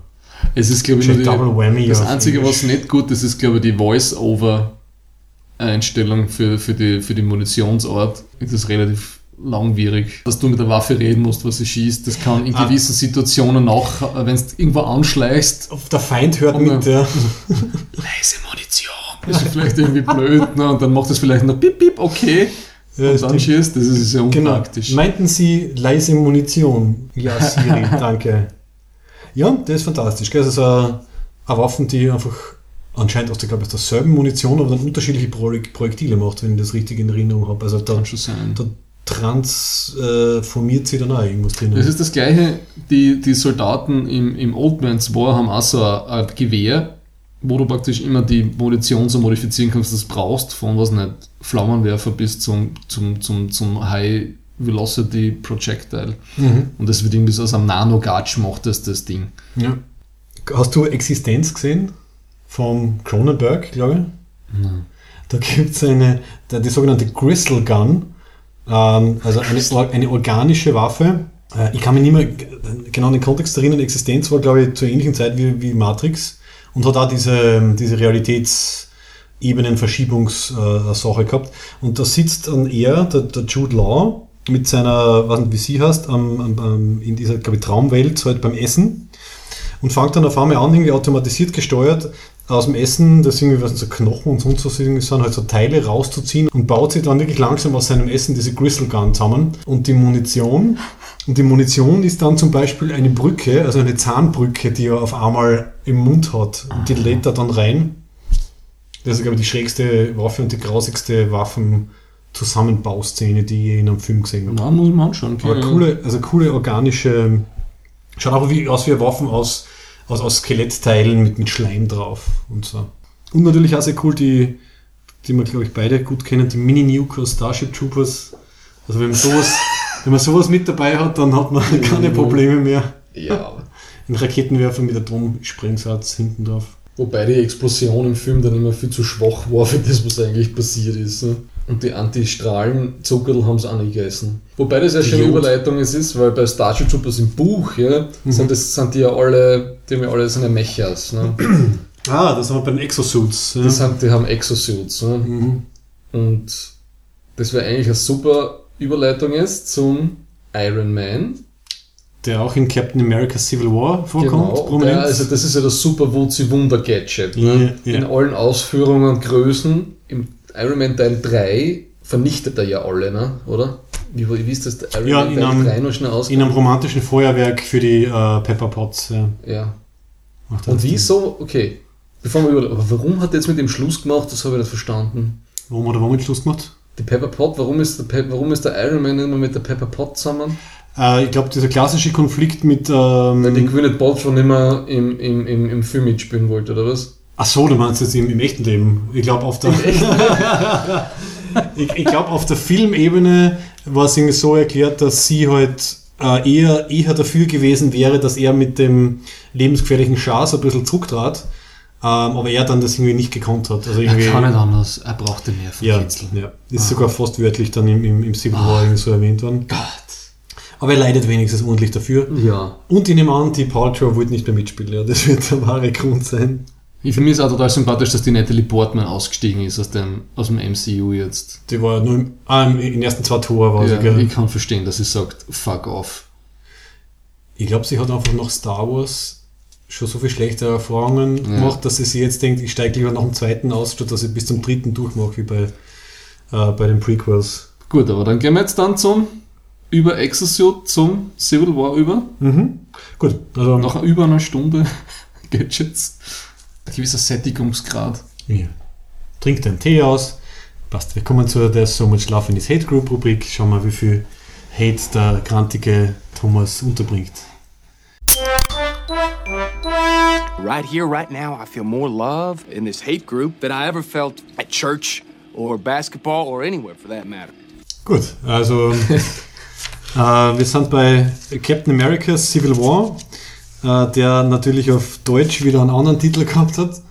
Es ist, glaube ich, nur
Double Whammy
die, das Einzige,
Englisch.
was nicht gut ist, ist, glaube ich, die Voice-Over-Einstellung für, für, die, für die Munitionsort. Das ist relativ langwierig. Dass du mit der Waffe reden musst, was sie schießt, das kann in
Ah.
gewissen Situationen auch, äh, wenn du irgendwo anschleichst,
Auf der Feind hört mit der.
leise Munition. Das ist vielleicht irgendwie blöd, ne? und dann macht es vielleicht noch bip, bip, okay.
Ja,
und dann schießt, das ist sehr
Genau.
unpraktisch.
Meinten Sie leise Munition? Ja, Siri, danke. Ja, das ist fantastisch. Gell? Das ist eine, eine Waffe, die einfach anscheinend aus der, glaube ich, aus derselben Munition, aber dann unterschiedliche Projek Projektile macht, wenn ich das richtig in Erinnerung habe. Also da, da transformiert sie dann auch irgendwas drin.
Das ist das gleiche, die, die Soldaten im, im Old Man's War haben auch so ein, ein Gewehr, wo du praktisch immer die Munition so modifizieren kannst, das du brauchst, von was nicht, Flammenwerfer bis zum, zum, zum, zum High Velocity Projectile.
Mhm.
Und das wird irgendwie so aus einem Nano-Gatsch macht das, das Ding.
Ja. Hast du Existenz gesehen? Vom Cronenberg, glaube ich? Da gibt es eine, die sogenannte Gristle Gun, ähm, also eine, eine organische Waffe. Äh, ich kann mich nicht mehr genau an den Kontext erinnern. Existenz war, glaube ich, zur ähnlichen Zeit wie, wie Matrix und hat auch diese, diese Realitätsebenen-Verschiebungssache gehabt. Und da sitzt dann er, der, der Jude Law, mit seiner, was nicht, wie sie heißt, am, am, in dieser, glaube ich, Traumwelt, halt beim Essen und fängt dann auf einmal an, irgendwie automatisiert gesteuert aus dem Essen, das irgendwie was so Knochen und sonst was irgendwie sind, halt so Teile rauszuziehen und baut sich dann wirklich langsam aus seinem Essen diese Gristle Gun zusammen und die Munition und die Munition ist dann zum Beispiel eine Brücke, also eine Zahnbrücke, die er auf einmal im Mund hat und die lädt er dann rein. Das ist, glaube ich, die schrägste Waffe und die grausigste Waffenzusammenbauszene, die ich in einem Film gesehen habe.
Na, muss man anschauen.
Aber coole, also coole organische, schaut auch wie, aus wie Waffen aus, aus, aus Skelettteilen mit, mit Schleim drauf und so. Und natürlich auch sehr cool die, die wir glaube ich beide gut kennen, die Mini-Nuke aus Starship Troopers. Also wenn man sowas, wenn man sowas mit dabei hat, dann hat man keine Probleme mehr.
Ja.
Ein Raketenwerfer mit Atomsprengsatz hinten drauf.
Wobei die Explosion im Film dann immer viel zu schwach war für das, was eigentlich passiert ist. Ne? Und die Anti-Strahlen-Zuckerl haben sie auch nicht gegessen. Wobei das ja schon eine. Überleitung jetzt ist, weil bei Starship Troopers im Buch, ja, sind, das, sind die ja alle, die haben ja alle so eine Mechas. Ne?
Ah, das haben wir bei den Exosuits. Ja.
Das sind, die haben Exosuits. Ne?
Mhm.
Und das wäre eigentlich eine super Überleitung jetzt zum Iron Man.
Der auch in Captain America Civil War vorkommt.
Genau. Der, also das ist ja das super Wunder Gadget. Ne?
ja.
In allen Ausführungen, Größen. Im Iron Man Teil 3 vernichtet er ja alle, ne? oder? Wie, wie ist das? Der Iron
Ja,
Man
in
Teil
einem-
3 noch schnell aus?
in einem romantischen Feuerwerk für die äh, Pepper Potts. Ja.
Ja. Und wieso? Okay. Bevor wir über, aber warum hat er jetzt mit dem Schluss gemacht? Das habe ich nicht verstanden.
Warum hat er womit Schluss gemacht?
Die Pepper Pot, warum ist der, Pe warum ist der Iron Man immer mit der Pepper Pot zusammen?
Äh, ich glaube, dieser klassische Konflikt mit.
Weil die
Ähm,
Gwyneth Paltrow nicht mehr im, im, im, im Film mitspielen wollte, oder was?
Ach so, du meinst jetzt im, im echten Leben. Ich glaube, auf der. ich ich glaube, auf der Filmebene war es irgendwie so erklärt, dass sie halt äh, eher, eher dafür gewesen wäre, dass er mit dem lebensgefährlichen Char so ein bisschen zurücktrat. Ähm, aber er dann das irgendwie nicht gekonnt hat. Also irgendwie,
anders. Er brauchte mehr von
ja,
Kitzel.
ja, ist sogar fast wörtlich dann im, im, im Civil War irgendwie so erwähnt worden.
Gott.
Aber er leidet wenigstens ordentlich dafür.
Ja.
Und ich nehme an, die Paltrow wollte nicht mehr mitspielen. Ja, das wird der wahre Grund sein.
Ich finde es auch total sympathisch, dass die Natalie Portman ausgestiegen ist aus dem, aus dem MCU jetzt.
Die war nur im, ah, im- in den ersten zwei Toren war
Ja,
sie, gell?
ich kann verstehen, dass sie sagt, fuck off.
Ich glaube, sie hat einfach nach Star Wars schon so viele schlechte Erfahrungen gemacht, dass sie sich jetzt denkt, ich steige lieber nach dem zweiten aus, statt dass ich bis zum dritten durchmache, wie bei, äh, bei den Prequels.
Gut, aber dann gehen wir jetzt dann zum über Exosuit zum Civil War über.
Gut, also
Nach über einer Stunde Gadgets. Ein gewisser Sättigungsgrad.
ja. trink deinen Tee aus. Passt, wir kommen zu der So Much Love in His Hate Group Rubrik. Schauen wir, wie viel Hate der grantige Thomas unterbringt.
Right here, right now, I feel more love in this hate group than I ever felt at church or basketball or anywhere for that matter.
Gut, also äh, wir sind bei Captain America Civil War, der natürlich auf Deutsch wieder einen anderen Titel gehabt hat,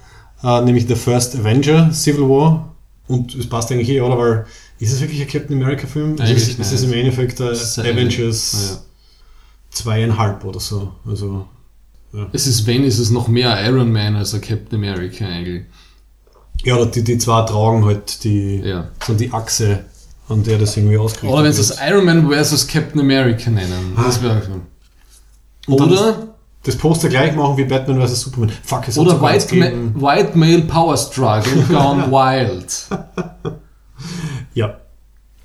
äh, nämlich The First Avenger Civil War. Und es passt eigentlich eh, oder? Weil ist es wirklich ein Captain America Film? Also
Eigentlich
ist, ist es im Endeffekt äh, Avengers
Ja.
zweieinhalb oder so. Also
Es ist, wenn, ist es noch mehr Iron Man als ein Captain America eigentlich.
ja, oder die, die zwei tragen halt die,
Ja.
so die Achse, an der das irgendwie ausgerichtet
Oder wenn sie das Iron Man versus Captain America nennen. Das wäre.
Und dann
Oder,
das Poster gleich machen wie Batman vs. Superman. Fuck, es
oder White, Ma. White Male Power Struggle Gone Wild.
Ja.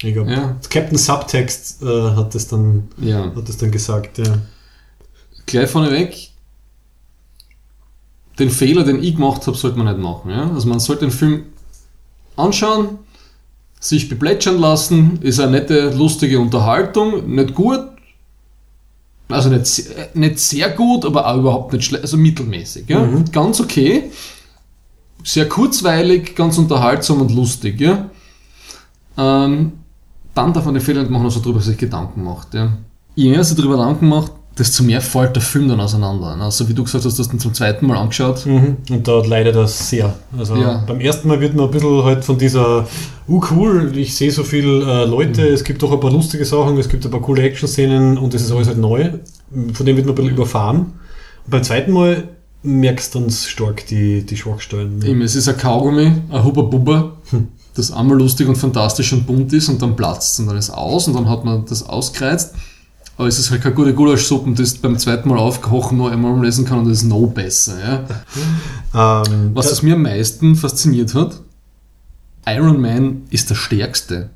Ich glaube,
Ja.
Captain Subtext äh, hat das dann
Ja.
hat das dann gesagt, ja.
Gleich vorneweg, den Fehler, den ich gemacht habe, sollte man nicht machen. Ja? Also man sollte den Film anschauen, sich beplätschern lassen, ist eine nette, lustige Unterhaltung, nicht gut, also nicht, nicht sehr gut, aber auch überhaupt nicht schlecht, also mittelmäßig. Ja? Ganz okay, sehr kurzweilig, ganz unterhaltsam und lustig. Ja? Ähm, dann darf man den Fehler nicht machen, dass er darüber sich Gedanken macht. Ja? Je mehr sich darüber Gedanken macht, desto mehr fällt der Film dann auseinander. Also wie du gesagt hast, du hast den zum zweiten Mal angeschaut.
Und da leidet das sehr. Also
Ja.
beim ersten Mal wird man ein bisschen halt von dieser, uh cool, ich sehe so viele äh, Leute,
Mhm.
es gibt auch ein paar lustige Sachen, es gibt ein paar coole Action-Szenen und das ist alles halt neu. Von dem wird man ein bisschen überfahren. Und beim zweiten Mal merkst du dann stark die, die Schwachstellen.
Eben, es ist ein Kaugummi, ein Hubba Bubba, das einmal lustig und fantastisch und bunt ist und dann platzt es und dann ist aus und dann hat man das ausgereizt. Aber es ist halt keine gute Gulaschsuppe, das du beim zweiten Mal aufkochen nur einmal lesen kann und das ist noch besser. Ja?
Ähm,
Was das mir am meisten fasziniert hat, Iron Man ist der Stärkste.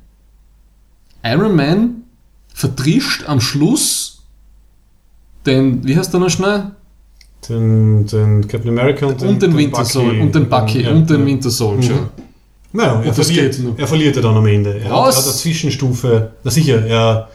Iron Man vertrischt am Schluss den, wie heißt der noch schnell?
den, den Captain America und den,
Und den Winter
Bucky.
Soldier, und den Bucky,
Ja,
und den
ja.
Winter Soldier.
Naja, er verliert,
noch.
er verliert ja dann am Ende. Er
Was?
hat eine Zwischenstufe. Na sicher, er,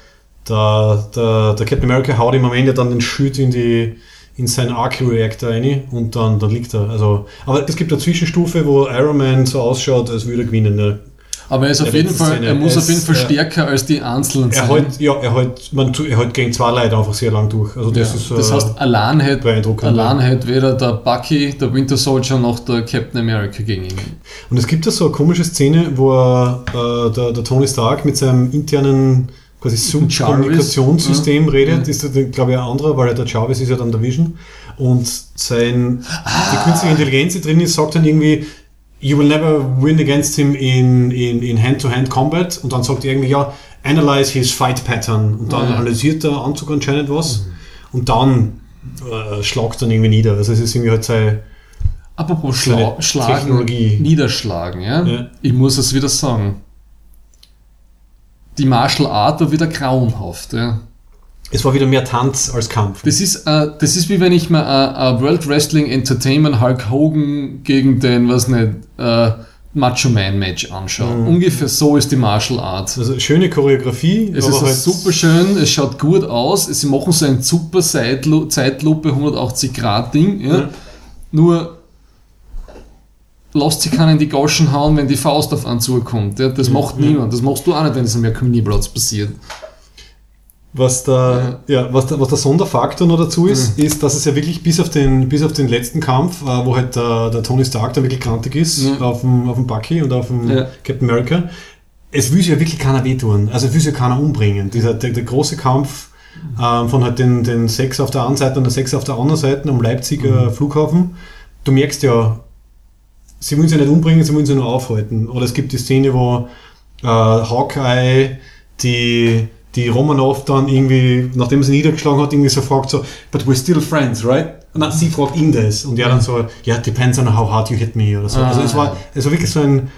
der, der, der Captain America haut ihm am Ende dann den Schild in die in seinen Arc-Reactor rein und dann, dann liegt er. Also, aber es gibt eine Zwischenstufe, wo Iron Man so ausschaut, als würde er gewinnen. Ne?
Aber er ist auf jeden Fall,
Szene.
er muss
Er
auf jeden Fall
äh,
stärker als die Einzelnen
Er
sein.
hält, ja, er hält, man, er hält gegen zwei Leute einfach sehr lang durch. Also das
ja.
ist,
das
äh,
heißt, allein hätte, allein hätte weder der Bucky, der Winter Soldier noch der Captain America gegen ihn.
Und es gibt da so eine komische Szene, wo er, äh, der, der Tony Stark mit seinem internen quasi
Jarvis.
Subkommunikationssystem redet, ist das, glaube ich, ein anderer, weil der Jarvis ist ja dann der Vision. Und sein, die künstliche Intelligenz, die drin ist, sagt dann irgendwie, you will never win against him in, in, in Hand-to-Hand Combat. Und dann sagt er irgendwie, ja, analyze his fight pattern. Und dann
Ja.
analysiert der Anzug anscheinend was. Und dann äh, schlagt dann irgendwie nieder. Also es ist irgendwie halt sein,
Apropos Schla Schlagen,
Technologie.
Niederschlagen, ja?
Ja.
Ich muss es wieder sagen. Die Martial Art war wieder grauenhaft, ja.
es war wieder mehr Tanz als Kampf.
Das ist, äh, das ist wie wenn ich mir äh, äh, World Wrestling Entertainment Hulk Hogan gegen den, was nicht, äh, Macho Man Match anschaue. Ungefähr so ist die Martial Art.
Also schöne Choreografie,
Es ist
halt
super schön, es schaut gut aus, sie machen so ein super Zeitlu Zeitlupe 180 Grad Ding, ja.
Ja.
Nur lasst sich keinen in die Goschen hauen, wenn die Faust auf einen zukommt. Ja. Das macht niemand. Das machst du auch nicht, wenn es am Mercury-Platz passiert.
Was der, ja. was, der, was der Sonderfaktor noch dazu ist, ist, dass es ja wirklich bis auf den, bis auf den letzten Kampf, äh, wo halt der, der Tony Stark dann wirklich grantig ist,
Ja.
auf, dem, auf dem Bucky und auf dem
Ja.
Captain America, es will sich ja wirklich keiner wehtun. Also es will sich ja keiner umbringen. Dieser, der, der große Kampf ähm, von halt den, den sechs auf der einen Seite und der sechs auf der anderen Seite am Leipziger Flughafen, du merkst ja, sie wollen sie nicht umbringen, sie wollen sie nur aufhalten. Oder es gibt die Szene, wo äh, Hawkeye die, die Romanov dann irgendwie, nachdem sie niedergeschlagen hat, irgendwie so fragt so, but we're still friends, right? Und dann sie fragt ihn das. Und er dann so, ja, depends on how hard you hit me oder so. also es war, es war wirklich so ein,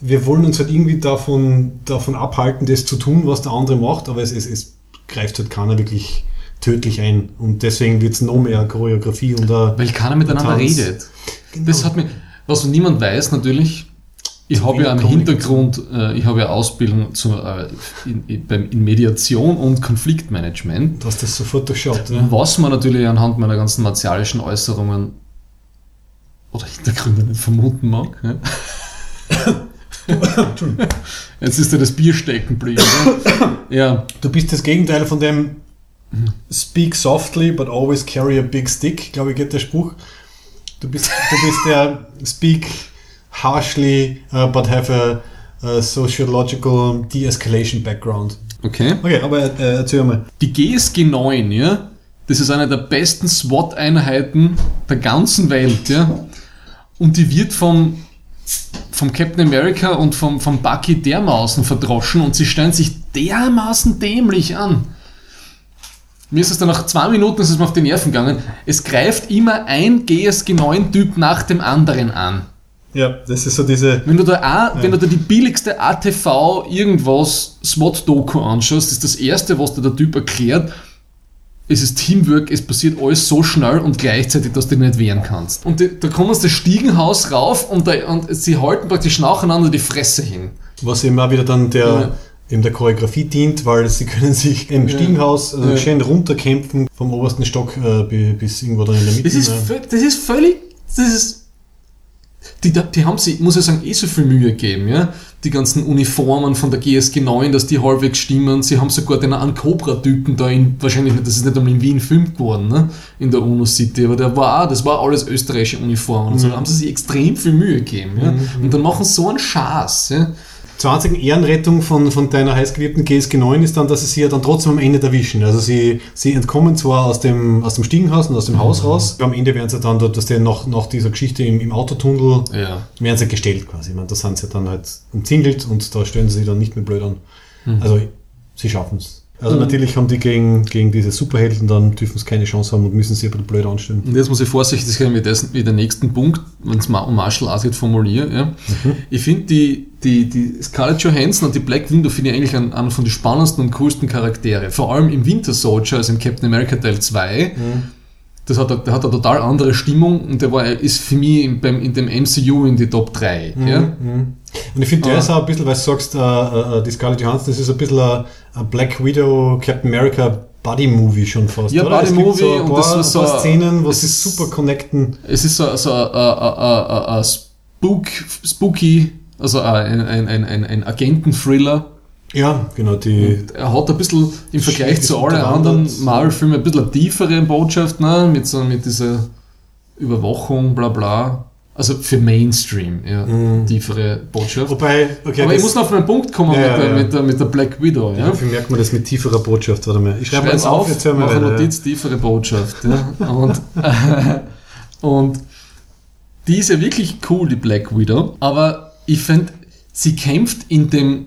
wir wollen uns halt irgendwie davon, davon abhalten, das zu tun, was der andere macht, aber es, es, es greift halt keiner wirklich tödlich ein. Und deswegen wird es noch mehr Choreografie und äh,
Weil keiner miteinander
Tanz.
redet. Das hat mir, was niemand weiß natürlich, ich habe ja einen Hintergrund, äh, ich habe ja Ausbildung zur, äh, in, in, in Mediation und Konfliktmanagement.
dass das sofort durchschaut. Ja.
Was man natürlich anhand meiner ganzen martialischen Äußerungen oder Hintergründe nicht vermuten mag. Ja. Jetzt ist da das Bier stecken geblieben. Ja. ja,
Du bist das Gegenteil von dem Speak softly, but always carry a big stick, glaube ich, geht der Spruch. Du bist, du bist der Speak harshly, uh, but have a, a sociological de-escalation background.
okay.
Okay, aber äh, erzähl mal.
Die GSG 9, ja, das ist eine der besten SWAT-Einheiten der ganzen Welt, ja. Und die wird vom, vom Captain America und vom, vom Bucky dermaßen verdroschen und sie stellen sich dermaßen dämlich an. Mir ist es dann nach zwei Minuten ist es mir auf die Nerven gegangen. Es greift immer ein GSG 9 Typ nach dem anderen an.
Ja, das ist so diese.
Wenn du da auch, wenn du da die billigste ATV irgendwas SWAT-Doku anschaust, ist das erste, was dir der Typ erklärt, es ist Teamwork, es passiert alles so schnell und gleichzeitig, dass du dich nicht wehren kannst. Und die, da kommen sie das Stiegenhaus rauf und, da, und sie halten praktisch nacheinander die Fresse hin.
Was eben auch wieder dann der,
Ja.
Eben der Choreografie dient, weil sie können sich im Stiegenhaus also
Ja.
schön runterkämpfen vom obersten Stock äh, bi- bis irgendwo dann in der Mitte.
Das ist, vö- das ist völlig, das ist, die, die haben sich, muss ich sagen, eh so viel Mühe gegeben, ja. Die ganzen Uniformen von der GSG 9, dass die halbwegs stimmen. Sie haben sogar den einen Cobra-Typen da in, wahrscheinlich nicht, das ist nicht einmal in Wien gefilmt worden, ne? In der UNO City, aber der war auch, das war alles österreichische Uniformen und so. Da haben sie sich extrem viel Mühe gegeben, ja. Und dann machen sie so einen Schaß, ja.
Zur einzigen Ehrenrettung von, von deiner heißgeliebten GSG 9 ist dann, dass sie sie ja dann trotzdem am Ende erwischen. Also sie, sie entkommen zwar aus dem, aus dem Stiegenhaus und aus dem Haus raus, am Ende werden sie dann dort, dass der nach, nach dieser Geschichte im, im Autotunnel
Ja.
werden sie gestellt quasi. Ich meine, da sind sie dann halt umzingelt und da stellen sie sich dann nicht mehr blöd an. Also sie schaffen es. Also natürlich haben die gegen, gegen diese Superhelden dann dürfen sie keine Chance haben und müssen ein bisschen blöd anstellen.
Und jetzt muss ich vorsichtig sein mit, dessen, mit dem nächsten Punkt, wenn es um Martial Arts geht, formuliere. Ja. Ich finde die, die, die Scarlett Johansson und die Black Widow finde ich eigentlich einen, einen von den spannendsten und coolsten Charaktere. Vor allem im Winter Soldier, also im Captain America Teil 2. Das hat, der hat eine total andere Stimmung und der war, ist für mich in, beim, in dem MCU in die Top 3. Ja.
Und ich finde, der
Ah.
ist auch ein bisschen, weil du sagst, äh, äh, die Scarlett Johansson, das ist ein bisschen ein, ein Black Widow, Captain America Buddy-Movie schon fast.
Ja, Buddy-Movie
so
und das war so
ein paar Szenen, wo sie
ist-
super connecten.
Es ist so, so ein, ein, ein, ein Spook, Spooky, also ein, ein, ein, ein, ein Agenten-Thriller.
Ja, genau, die.
Er hat ein bisschen im Vergleich zu allen anderen Marvel-Filmen ein bisschen eine tiefere Botschaft, ne? mit, so, mit dieser Überwachung, bla bla. Also für Mainstream, ja, tiefere Botschaft.
Wobei, okay,
Aber ich
das-
muss noch auf einen Punkt kommen
Ja,
mit, der,
ja.
mit, der, mit der Black Widow. Ja?
Wie merkt man das mit tieferer Botschaft? Warte mal. Ich schreibe mal auf,
auf,
jetzt hören wir
eine
weiter.
Notiz, tiefere Botschaft. Ja? Und, und die ist ja wirklich cool, die Black Widow, aber ich finde, sie kämpft in dem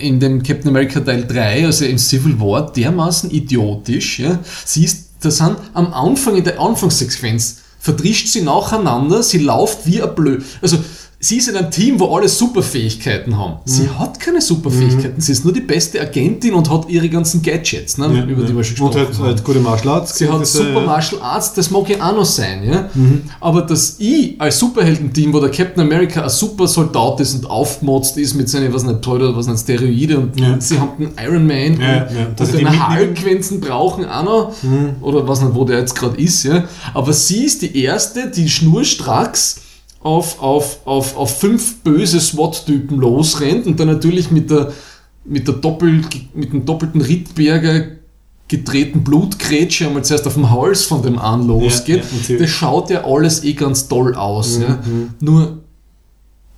in dem Captain America Teil 3, also im Civil War, dermaßen idiotisch. Ja? Sie ist, da sind am Anfang, in der Anfangssequenz, verdrischt sie nacheinander, sie läuft wie ein Blöd. Also, sie ist in einem Team, wo alle Superfähigkeiten haben. Sie
Mhm.
hat keine Superfähigkeiten, sie ist nur die beste Agentin und hat ihre ganzen Gadgets, ne,
Ja,
über die
ja.
wir schon
Und
gesprochen haben.
halt gute Martial Arts.
Sie hat Super
ja.
Martial Arts, das mag ja auch noch sein, ja.
Mhm.
Aber dass ich als Superheldenteam, wo der Captain America ein super Soldat ist und aufgemotzt ist mit seinen, was nicht, toll oder was nicht, Steroide und sie haben den Iron Man
Ja,
und, und
die mitnehmen.
Hulk, wenn sie brauchen, auch noch. Oder was nicht, wo der jetzt gerade ist, ja. Aber sie ist die erste, die schnurstracks auf, auf, auf, auf fünf böse SWAT-Typen losrennt und dann natürlich mit der, mit der Doppel, mit dem doppelten Rittberger gedrehten Blutgrätsche einmal zuerst auf dem Hals von dem an losgeht.
Ja, ja,
das schaut ja alles eh ganz toll aus. Ja. Nur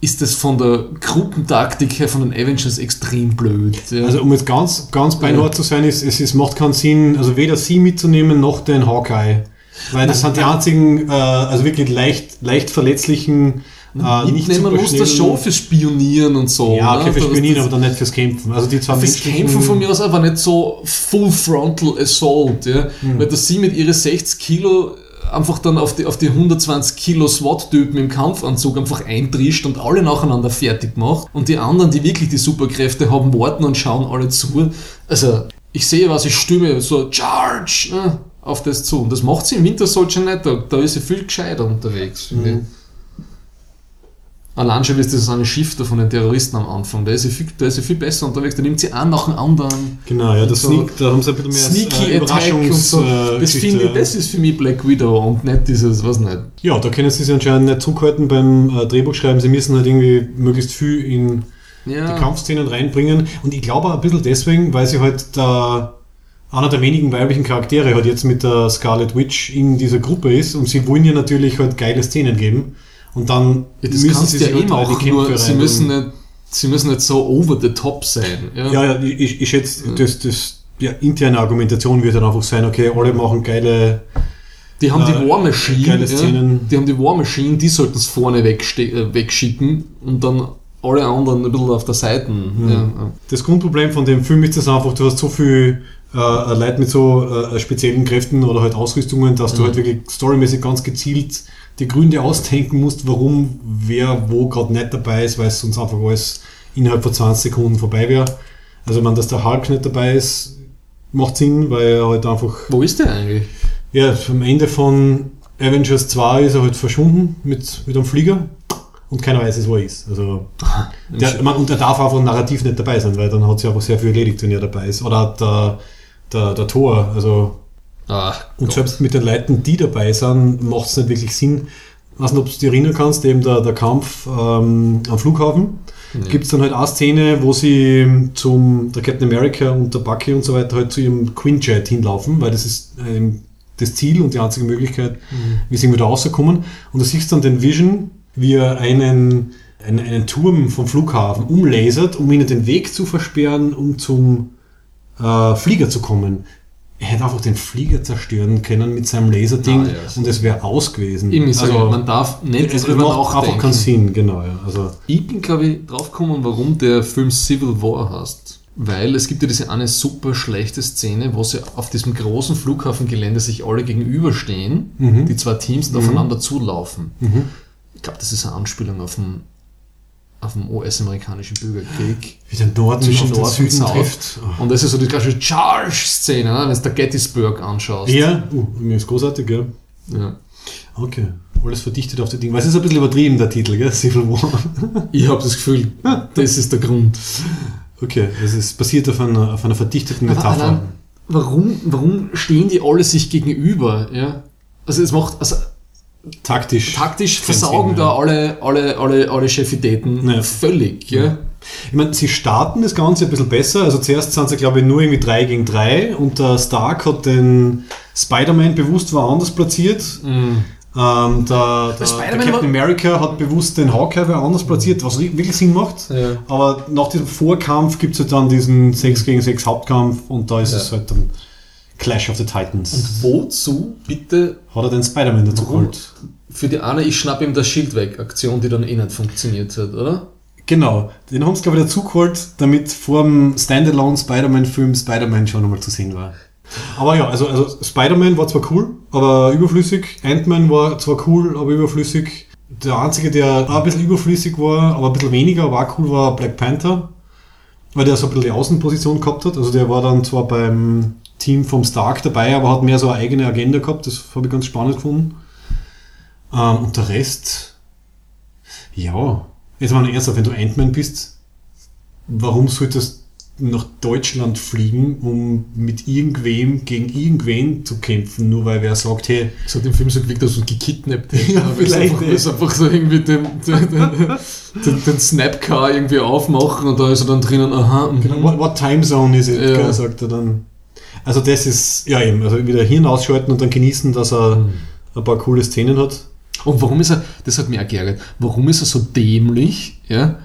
ist das von der Gruppentaktik her von den Avengers extrem blöd. Ja.
Also um jetzt ganz, ganz beinhart zu sein, ist, es, es macht keinen Sinn, also weder sie mitzunehmen noch den Hawkeye. Weil das sind die einzigen, äh, also wirklich leicht, leicht verletzlichen, äh, nicht
Mitnehmen
super
muss das schon fürs Spionieren und so.
Ja, okay,
ne?
für Spionieren, aber dann nicht fürs Kämpfen. Also die zwei
Fürs Kämpfen von mir aus aber nicht so Full Frontal Assault, ja?
Hm.
weil dass sie mit ihren 60 Kilo einfach dann auf die, auf die 120 Kilo SWAT-Typen im Kampfanzug einfach eintrischt und alle nacheinander fertig macht und die anderen, die wirklich die Superkräfte haben, warten und schauen alle zu. Also, ich sehe, was ich stimme, so Charge ne, auf das zu. Und das macht sie im Winter Soldier nicht, da, da ist sie viel gescheiter unterwegs. finde
Hm.
ich. Allein schon wie das eine Schiff da von den Terroristen am Anfang, da ist sie viel, da ist sie viel besser unterwegs, da nimmt sie einen nach dem anderen.
Genau, ja, das
so
Sneak, da haben sie ein bisschen mehr
Sneaky
äh,
Attack und so.
Überraschungs- äh,
Das, finde ich, das ist für mich Black Widow und nicht dieses, was nicht.
Ja, da können sie sich anscheinend nicht zurückhalten beim äh, Drehbuch schreiben. Sie müssen halt irgendwie möglichst viel in
Ja.
die Kampfszenen reinbringen. Und ich glaube auch ein bisschen deswegen, weil sie halt da einer der wenigen weiblichen Charaktere halt jetzt mit der Scarlet Witch in dieser Gruppe ist und sie wollen ihr natürlich halt geile Szenen geben. Und dann
Ja, das kannst du ja
sich
eh
halt auch
machen, nur sie müssen, nicht, sie müssen nicht so over the top sein. Ja,
Ja, ja, ich, ich schätze, das, das ja, interne Argumentation wird dann einfach sein, okay, alle machen geile
Die haben
Äh,
die War Machine,
geile
ja,
Szenen.
die haben die War Machine, die sollten es vorne wegste äh, wegschicken und dann alle anderen ein bisschen auf der Seite.
Mhm.
Ja.
Das Grundproblem von dem Film ist das einfach, du hast so viel äh, Leute mit so äh, speziellen Kräften oder halt Ausrüstungen, dass du halt wirklich storymäßig ganz gezielt die Gründe ausdenken musst, warum wer wo gerade nicht dabei ist, weil es sonst einfach alles innerhalb von 20 Sekunden vorbei wäre. Also man, dass der Hulk nicht dabei ist, macht Sinn, weil er halt einfach
Wo ist der eigentlich?
ja, am Ende von Avengers 2 ist er halt verschwunden mit, mit einem Flieger und keiner weiß es, wo er ist. Also, der, man, und er darf einfach narrativ nicht dabei sein, weil dann hat sie einfach sehr viel erledigt, wenn er dabei ist. Oder der, der, der Tor, also
Ah,
und selbst mit den Leuten, die dabei sind, macht es nicht wirklich Sinn. Ich weiß nicht, ob du dich erinnern kannst, eben der, der Kampf ähm, am Flughafen. Gibt es dann halt eine Szene, wo sie zum, der Captain America und der Bucky und so weiter halt zu ihrem Quinjet hinlaufen, weil das ist ähm, das Ziel und die einzige Möglichkeit, wie sie wieder rauskommen. Und da siehst du dann den Vision, wie er einen, einen, einen Turm vom Flughafen umlasert, um ihnen den Weg zu versperren, um zum äh, Flieger zu kommen. Er hätte einfach den Flieger zerstören können mit seinem Laserding
Ah, ja, so.
und es wäre aus gewesen.
Eben, sage, man darf nicht
es
drüber
macht einfach keinen Sinn, genau. Ja. Also,
Ich bin, glaube ich, draufgekommen, warum der Film Civil War heißt. Weil es gibt ja diese eine super schlechte Szene, wo sie auf diesem großen Flughafengelände sich alle gegenüberstehen,
Mhm.
die zwei Teams und aufeinander zulaufen. Ich glaube, das ist eine Anspielung auf den, auf den US-amerikanischen Bürgerkrieg.
wie der Norden
Zwischen
den
Nord und
Süden trifft.
Und das ist so die klassische Charge-Szene, ne? wenn du der Gettysburg anschaust.
Ja, uh, mir ist großartig, gell?
Ja.
Okay. Alles verdichtet auf die Dinge. Weil es ist ein bisschen übertrieben, der Titel, gell? Civil War.
Ich habe das Gefühl, das ist der Grund.
Okay, es ist basiert auf einer, auf einer verdichteten
Aber
Metapher.
allein, warum, warum stehen die alle sich gegenüber? Ja? Also es macht, also
Taktisch.
taktisch versagen da
ja.
alle, alle, alle, alle Chefitäten
Ja.
völlig. Ja?
Ich meine, sie starten das Ganze ein bisschen besser. Also zuerst sind sie, glaube ich, nur irgendwie 3 gegen 3 und der Stark hat den Spider-Man bewusst woanders platziert.
Mhm.
Ähm, der, der, der
Spider-Man
Captain America hat bewusst den Hawkeye wer anders platziert, was wirklich Sinn macht.
Ja.
Aber nach diesem Vorkampf gibt es halt dann diesen 6 gegen 6 Hauptkampf und da ist
Ja.
es halt dann Clash of the Titans.
Wozu bitte
Hat er den Spider-Man dazu geholt?
für die eine, ich schnapp ihm das Schild weg, Aktion, die dann eh nicht funktioniert hat, oder?
Genau, den haben sie glaube ich dazu geholt, damit vor dem Standalone Spider-Man-Film Spider-Man schon einmal zu sehen war. Aber ja, also, also Spider-Man war zwar cool, aber überflüssig. Ant-Man war zwar cool, aber überflüssig. Der einzige, der auch ein bisschen überflüssig war, aber ein bisschen weniger, war cool, war Black Panther. Weil der so ein bisschen die Außenposition gehabt hat. Also der war dann zwar beim Team vom Stark dabei, aber hat mehr so eine eigene Agenda gehabt. Das habe ich ganz spannend gefunden. Ähm, und der Rest, ja. Jetzt mal ernsthaft, wenn du Ant-Man bist, warum solltest du nach Deutschland fliegen, um mit irgendwem gegen irgendwen zu kämpfen, nur weil wer sagt, hey,
Es hat im Film so gewirkt, dass er gekidnappt hätte.
Ja,
Aber
vielleicht,
einfach,
ey.
es ist einfach so irgendwie den, den, den, den, Snapcar irgendwie aufmachen und da ist er dann drinnen, aha, mhm.
Genau, what, what time zone is it?
Ja.
sagt er dann. Also das ist, ja eben, also wieder Hirn ausschalten und dann genießen, dass er
Mhm.
ein paar coole Szenen hat.
Und warum ist er, das hat mich auch geärgert, warum ist er so dämlich, ja?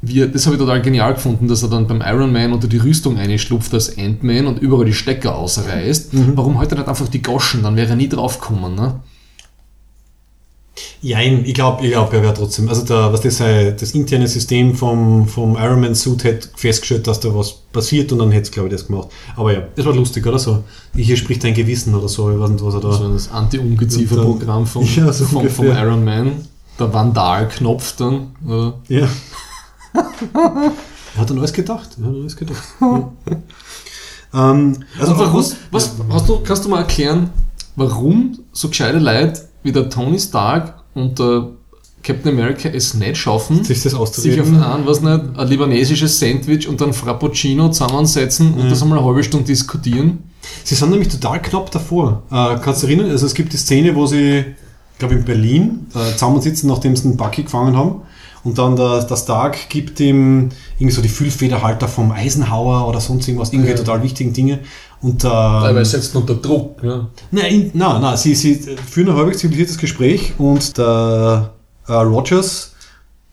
Wie er, das habe ich total genial gefunden, dass er dann beim Iron Man unter die Rüstung einschlupft als Ant-Man und überall die Stecker ausreißt. Warum heute nicht einfach die Goschen? Dann wäre er nie draufgekommen, ne?
Jein, ich glaube, ich glaub, er wäre trotzdem, also der, was das, das interne System vom, vom Iron Man Suit hätte festgestellt, dass da was passiert und dann hätte es, glaube ich, das gemacht. Aber ja, das war lustig, oder so. Hier spricht dein Gewissen oder so, ich weiß nicht, was er da...
So das Anti-Ungeziefer-Programm vom,
Ja, so
vom, vom. Iron Man. Der Vandal-Knopf dann, oder?
Ja. er hat an alles gedacht. Er hat an alles gedacht. ja. ähm, also
warum,
was,
was, hast du, kannst du mal erklären, warum so gescheite Leute wie der Tony Stark und der Captain America es nicht schaffen,
sich das
sich auf ein, was nicht, ein libanesisches Sandwich und ein Frappuccino zusammensetzen und das einmal eine halbe Stunde diskutieren?
Sie sind nämlich total knapp davor. Äh, kannst du erinnern? Also es gibt die Szene, wo sie, ich glaube in Berlin, äh, zusammensitzen, nachdem sie den Bucky gefangen haben. Und dann der, der Stark gibt ihm irgendwie so die Füllfederhalter vom Eisenhower oder sonst irgendwas, irgendwie
Ja.
total wichtigen Dinge. Und ähm,
Weil er setzt unter Druck. Ja.
Nein, nein, nein, sie, sie führen ein halbwegs zivilisiertes Gespräch und der äh, Rogers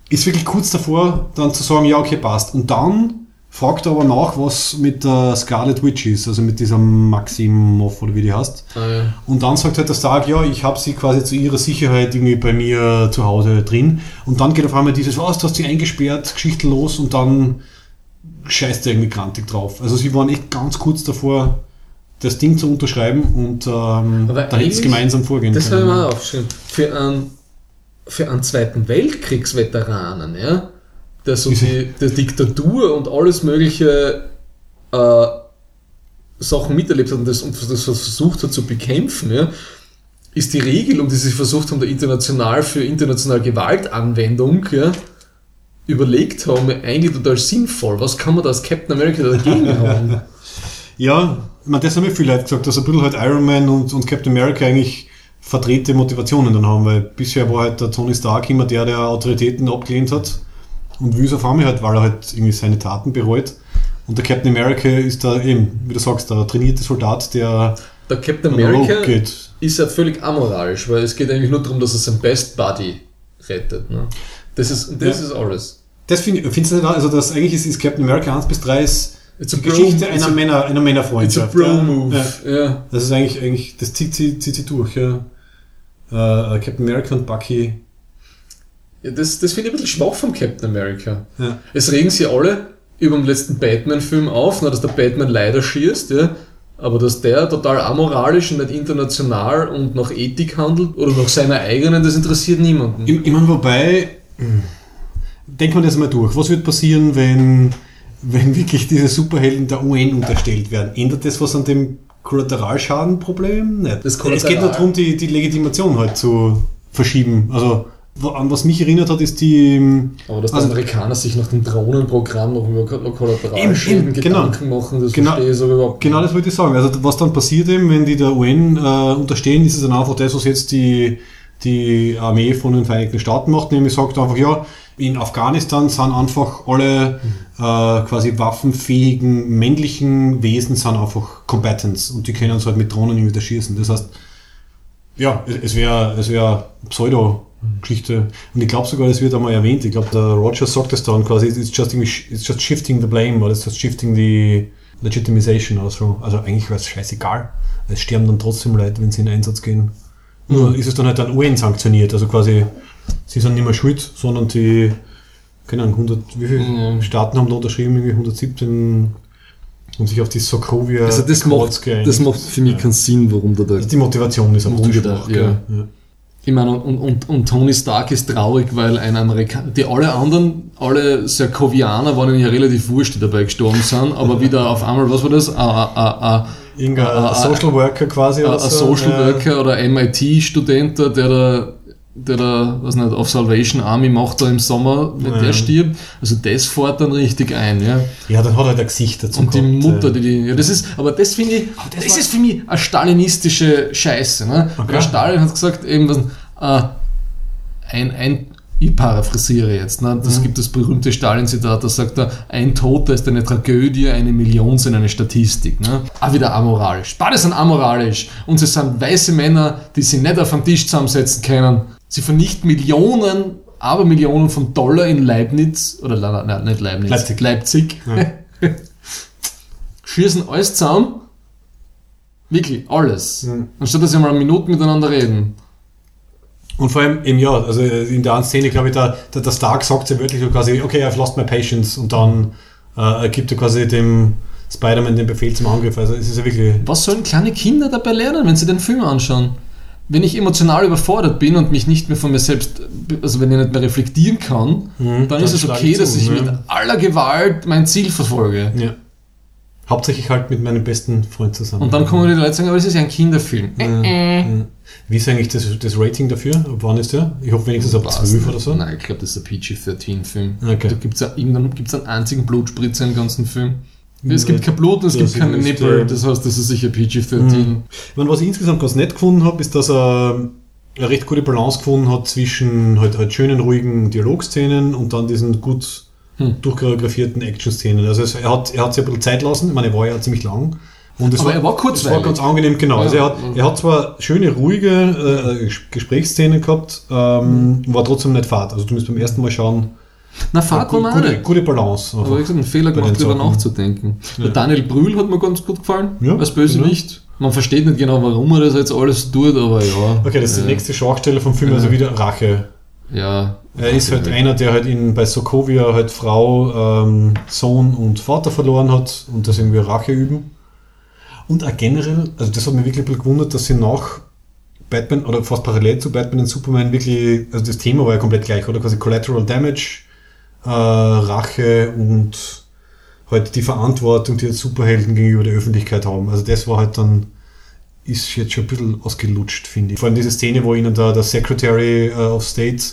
ist wirklich kurz davor, dann zu sagen, ja, okay, passt. Und dann fragt er aber nach, was mit der Scarlet Witch ist, also mit dieser Maximov oder wie die heißt.
Ah, ja.
Und dann sagt halt der Stark, ja, ich habe sie quasi zu ihrer Sicherheit irgendwie bei mir zu Hause drin. Und dann geht auf einmal dieses, was, du hast sie eingesperrt, Geschichte los und dann scheißt irgendwie grantig drauf. Also sie waren echt ganz kurz davor, das Ding zu unterschreiben und ähm, da hätte es
eigentlich-
gemeinsam vorgehen
Das habe ich
können.
mir auch aufgeschrieben. Für einen, für einen Zweiten Weltkriegsveteranen, ja, der so die, der Diktatur und alles mögliche äh, Sachen miterlebt hat und das, und das versucht hat zu bekämpfen, ja, ist die Regelung, die sie versucht haben, der international für internationale Gewaltanwendung, ja, überlegt haben, eigentlich total sinnvoll. Was kann man da als Captain America dagegen haben?
Ja, meine, das haben mir viele Leute gesagt, dass ein bisschen halt Iron Man und, und Captain America eigentlich verdrehte Motivationen dann haben, weil bisher war halt der Tony Stark immer der, der Autoritäten abgelehnt hat und will es auf einmal halt, weil er halt irgendwie seine Taten bereut. Und der Captain America ist da eben, wie du sagst, der trainierte Soldat, der
Der Captain America
geht.
ist ja völlig amoralisch, weil es geht eigentlich nur darum, dass er sein Best Buddy rettet. Ne? Das ist, das
Ja.
ist alles.
Das finde ich, findest du also das eigentlich ist, ist Captain America 1 bis 3 ist die Geschichte
bro-
einer,
a-
Männer, einer
It's a
Männerfreundschaft.
Bro-Move.
Ja.
Ja.
Das ist eigentlich, eigentlich das zieht, zieht, zieht sich durch, ja. Äh, Captain America und Bucky.
Ja, das, das finde ich ein bisschen schwach vom Captain America.
Ja.
Es regen sie alle über den letzten Batman-Film auf, na, dass der Batman leider schießt, ja. Aber dass der total amoralisch und nicht international und nach Ethik handelt oder nach seiner eigenen, das interessiert niemanden.
Ich, ich meine, wobei, denkt man das mal durch. Was wird passieren, wenn, wenn wirklich diese Superhelden der UN unterstellt werden? Ändert das was an dem Kollateralschadenproblem? Nicht.
Das
es geht nur
Kollateral-
darum, die, die Legitimation halt zu verschieben. Also, an was mich erinnert hat, ist die. ähm,
Aber dass
also,
die Amerikaner sich nach dem Drohnenprogramm noch über Ko- Kollateralschäden
eben, genau.
Gedanken machen, das
Genau.
verstehe ich so überhaupt
Genau das wollte ich sagen. Also was dann passiert eben, wenn die der UN äh, unterstehen, ist es dann einfach das, was jetzt die, die Armee von den Vereinigten Staaten macht, nämlich sagt einfach, ja, in Afghanistan sind einfach alle äh, quasi waffenfähigen männlichen Wesen sind einfach Combatants und die können uns halt mit Drohnen irgendwie schießen. Das heißt, Ja, es- wäre es wär Pseudo-Geschichte. Und ich glaube sogar, das wird einmal erwähnt. Ich glaube, der Rogers sagt das dann quasi, it's just, it's just shifting the blame oder it's just shifting the legitimization oder so. Also eigentlich wäre es scheißegal. Es sterben dann trotzdem Leute, wenn sie in Einsatz gehen. Nur ist es dann halt dann UN sanktioniert. Also quasi, sie sind nicht mehr schuld, sondern die, keine Ahnung, 100, wie viele
Ja.
Staaten haben da unterschrieben? Irgendwie 117 und sich auf die Sokovia
Also das macht, das macht für mich
Ja.
keinen Sinn, warum da der
Also die Motivation ist
da-
schwach.
ja.
Ja.
Ich meine, und, und, und Tony Stark ist traurig, weil ein Amerikaner, die alle anderen, alle Sarkovianer waren ja relativ wurscht, die dabei gestorben sind, aber wieder auf einmal, was war das? Ein, ein, ein,
Irgendein Social Worker quasi
ein,
oder
ein
so.
Social
ja.
Worker oder MIT-Student, der da, der da, was nicht, auf Salvation Army macht da im Sommer, wenn
Ja.
der stirbt. Also das fährt dann richtig ein, ja.
Ja, dann hat er halt ein Gesicht dazu
Und die
gehabt,
Mutter,
äh.
die, die, ja, das ist, aber das finde ich, das,
war-
ist für mich eine stalinistische Scheiße, ne?
Okay.
Der Stalin hat gesagt, eben, was, äh, ein, ein, ich paraphrasiere jetzt, ne?
Mhm.
das gibt das berühmte Stalin-Zitat, da sagt er, ein Toter ist eine Tragödie, eine Million sind eine Statistik. Ne? Auch wieder amoralisch. Beide sind amoralisch und sie sind weiße Männer, die sich nicht auf einen Tisch zusammensetzen können. Sie vernichten Millionen, aber Millionen von Dollar in Leibniz, oder nein, nicht Leibniz,
Leipzig.
Leipzig. Schießen alles zusammen. Wirklich, alles.
Mhm.
Anstatt dass sie mal eine Minute miteinander reden.
Und vor allem im Jahr, also in der einen Szene, glaube ich, der, der, der Stark sagt ja wirklich so quasi, okay, I've lost my patience und dann äh, gibt er quasi dem Spider-Man den Befehl zum Angriff. Also es ist ja wirklich.
Was sollen kleine Kinder dabei lernen, wenn sie den Film anschauen? Wenn ich emotional überfordert bin und mich nicht mehr von mir selbst, also wenn ich nicht mehr reflektieren kann, dann,
Mhm. dann
ist es okay, dass ich
ja.
mit aller Gewalt mein Ziel verfolge.
Ja. Hauptsächlich halt mit meinem besten Freund zusammen.
Und dann kommen die Leute und sagen, aber es ist ja ein Kinderfilm. Äh,
Wie ist eigentlich das, das Rating dafür? Ab wann ist der? Ich hoffe wenigstens ab
Weiß
12
nicht.
oder so.
Nein, ich glaube, das ist ein PG-13-Film.
Okay.
Da gibt es gibt's einen einzigen Blutspritzer im ganzen Film. Es gibt
Ja,
kein Blut und es
das
gibt keine Nippel,
äh,
das heißt, das ist sicher PG-13.
Ich meine, was ich insgesamt ganz nett gefunden habe, ist, dass er eine recht gute Balance gefunden hat zwischen halt, halt schönen, ruhigen Dialogszenen und dann diesen gut
Hm.
durchchoreografierten Action-Szenen. Also es, er, hat, er hat sich ein bisschen Zeit lassen, ich meine, er war ja ziemlich lang. Und es
Aber
war,
er war
Es
kurzweilig.
war ganz angenehm, genau. Also er
Ja.
hat, er hat zwar schöne, ruhige äh, Gesprächsszenen gehabt, ähm, war trotzdem nicht fad. Also du musst beim ersten Mal schauen,
Na, Fahrt war
gute, gute, Balance.
Aber wie gesagt, einen Fehler gemacht, darüber nachzudenken. Der Daniel Brühl hat mir ganz gut gefallen,
Ja,
als Bösewicht. Man versteht nicht genau, warum er das jetzt alles tut, aber ja.
Okay, das ist die
äh,
nächste Schwachstelle vom Film, also wieder Rache.
Ja.
Er ist halt einer, der halt in, bei Sokovia halt Frau, ähm, Sohn und Vater verloren hat und das irgendwie Rache üben. Und auch generell, also das hat mich wirklich gewundert, dass sie nach Batman oder fast parallel zu Batman und Superman wirklich, also das Thema war ja komplett gleich, oder? Quasi Collateral Damage, äh, Rache und halt die Verantwortung, die Superhelden gegenüber der Öffentlichkeit haben. Also das war halt dann, ist jetzt schon ein bisschen ausgelutscht, finde ich. Vor allem diese Szene, wo ihnen da der Secretary äh, of State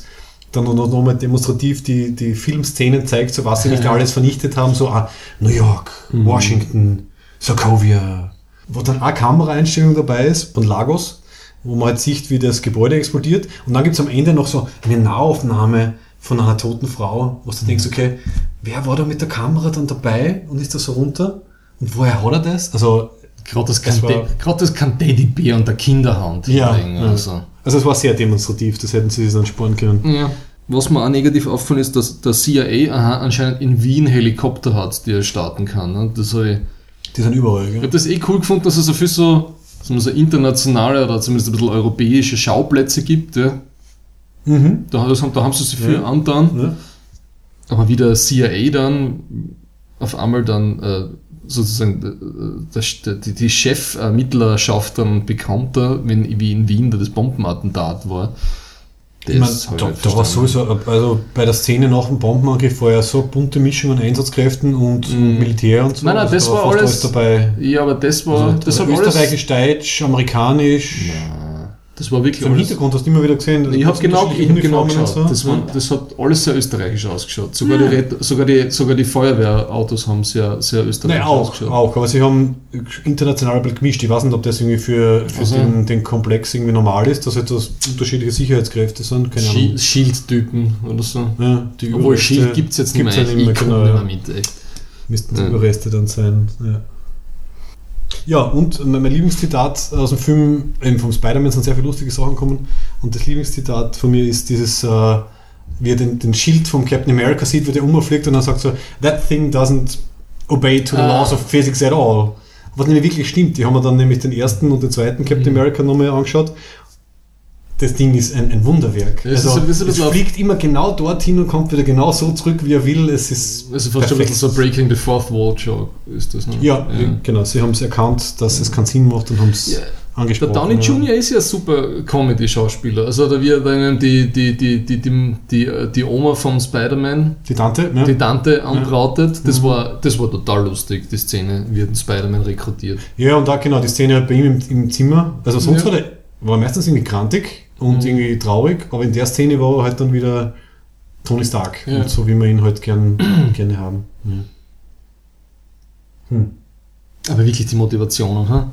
dann noch, noch mal demonstrativ die, die Filmszenen zeigt, so was sie nicht alles vernichtet haben, so ah, New York, Washington, Sokovia, wo dann auch Kameraeinstellung dabei ist von Lagos, wo man halt sieht, wie das Gebäude explodiert und dann gibt es am Ende noch so eine Nahaufnahme von einer toten Frau, wo du denkst, okay, wer war da mit der Kamera dann dabei und ist da so runter? Und woher hat er das? Also,
Gerade das,
Das
kann
war-
gerade das kann Teddybär und der Kinderhand
ja. ja.
Also.
Also es war sehr demonstrativ, das hätten sie sich dann sparen können.
Ja. Was mir auch negativ auffällt, ist, dass der CIA aha, anscheinend in Wien Helikopter hat, die er starten kann. ne? Das ich,
Die sind überall,
ich
gell?
habe das eh cool gefunden, dass es so viel so, so internationale oder zumindest ein bisschen europäische Schauplätze gibt. Ja.
Mhm.
Da, das haben, da haben sie sich viel
Ja.
angetan.
Ja.
Aber wie der CIA dann auf einmal dann äh, sozusagen äh, der, die, die Chefermittlerschaft dann bekannter, wenn, wie in Wien da das Bombenattentat war. Das
Ich mein, da, da war sowieso, also bei der Szene nach dem Bombenangriff war ja so bunte Mischung an Einsatzkräften und Militär und so.
Nein, nein,
Also
das
da
war
fast
alles-
dabei.
Ja, aber das war,
Also,
das hat alles,
Österreichisch, Deutsch, Amerikanisch.
Das war wirklich
So Im Hintergrund hast du immer wieder gesehen.
ich habe genau, ich hab genau geschaut. Das, war, das hat alles sehr österreichisch ausgeschaut. Sogar, die, Ret- sogar, die, sogar die Feuerwehrautos haben sehr, sehr
Nein,
österreichisch
auch,
ausgeschaut.
auch, aber sie haben international ein bisschen gemischt. Ich weiß nicht, ob das irgendwie für, für
Also-
den, den Komplex irgendwie normal ist, dass das unterschiedliche Sicherheitskräfte sind. Keine Ahnung.
Shield- Shield-Typen oder so.
Ja, die
Obwohl Shield gibt es jetzt nicht
gibt's
mehr.
ja
Ich,
nicht mehr, genau, ja.
mehr mit, echt.
Müssten die
Ja.
Überreste dann sein. Ja. Ja, und mein Lieblingszitat aus dem Film, eben vom Spider-Man sind sehr viele lustige Sachen gekommen. Und das Lieblingszitat von mir ist dieses, äh, wie er den, den Schild vom Captain America sieht, wie der umfliegt und dann sagt so, that thing doesn't obey to the
Ah.
laws of physics at all. Was nämlich wirklich stimmt. Die haben wir dann nämlich den ersten und den zweiten Captain
Mhm.
America nochmal angeschaut. Das Ding ist ein, ein Wunderwerk.
Ja, es
also, es fliegt immer genau dorthin und kommt wieder genau so zurück, wie er will. Es ist
Also fast schon ein
perfekt.
bisschen so Breaking the Fourth Wall Joke ist das, ne?
Ja, genau. Sie haben es erkannt, dass es keinen Sinn macht und haben es
Ja. Der
angesprochen.
Downey
ja.
Jr. ist ja ein super Comedy-Schauspieler. Also da er dann die, die, die, die, die, die, die Oma von Spider-Man,
Die Tante, ne?
die Tante anbrautet, das,
Mhm.
war, das war total lustig, die Szene, wie ein Spider-Man rekrutiert.
Ja, und da genau die Szene bei ihm im, im Zimmer. Also sonst
Ja.
war er war meistens irgendwie grantig und
Mhm.
irgendwie traurig, aber in der Szene war er halt dann wieder Tony Stark.
Ja.
So wie wir ihn halt gern, gerne haben. Ja. Hm.
Aber wirklich die Motivationen, ha?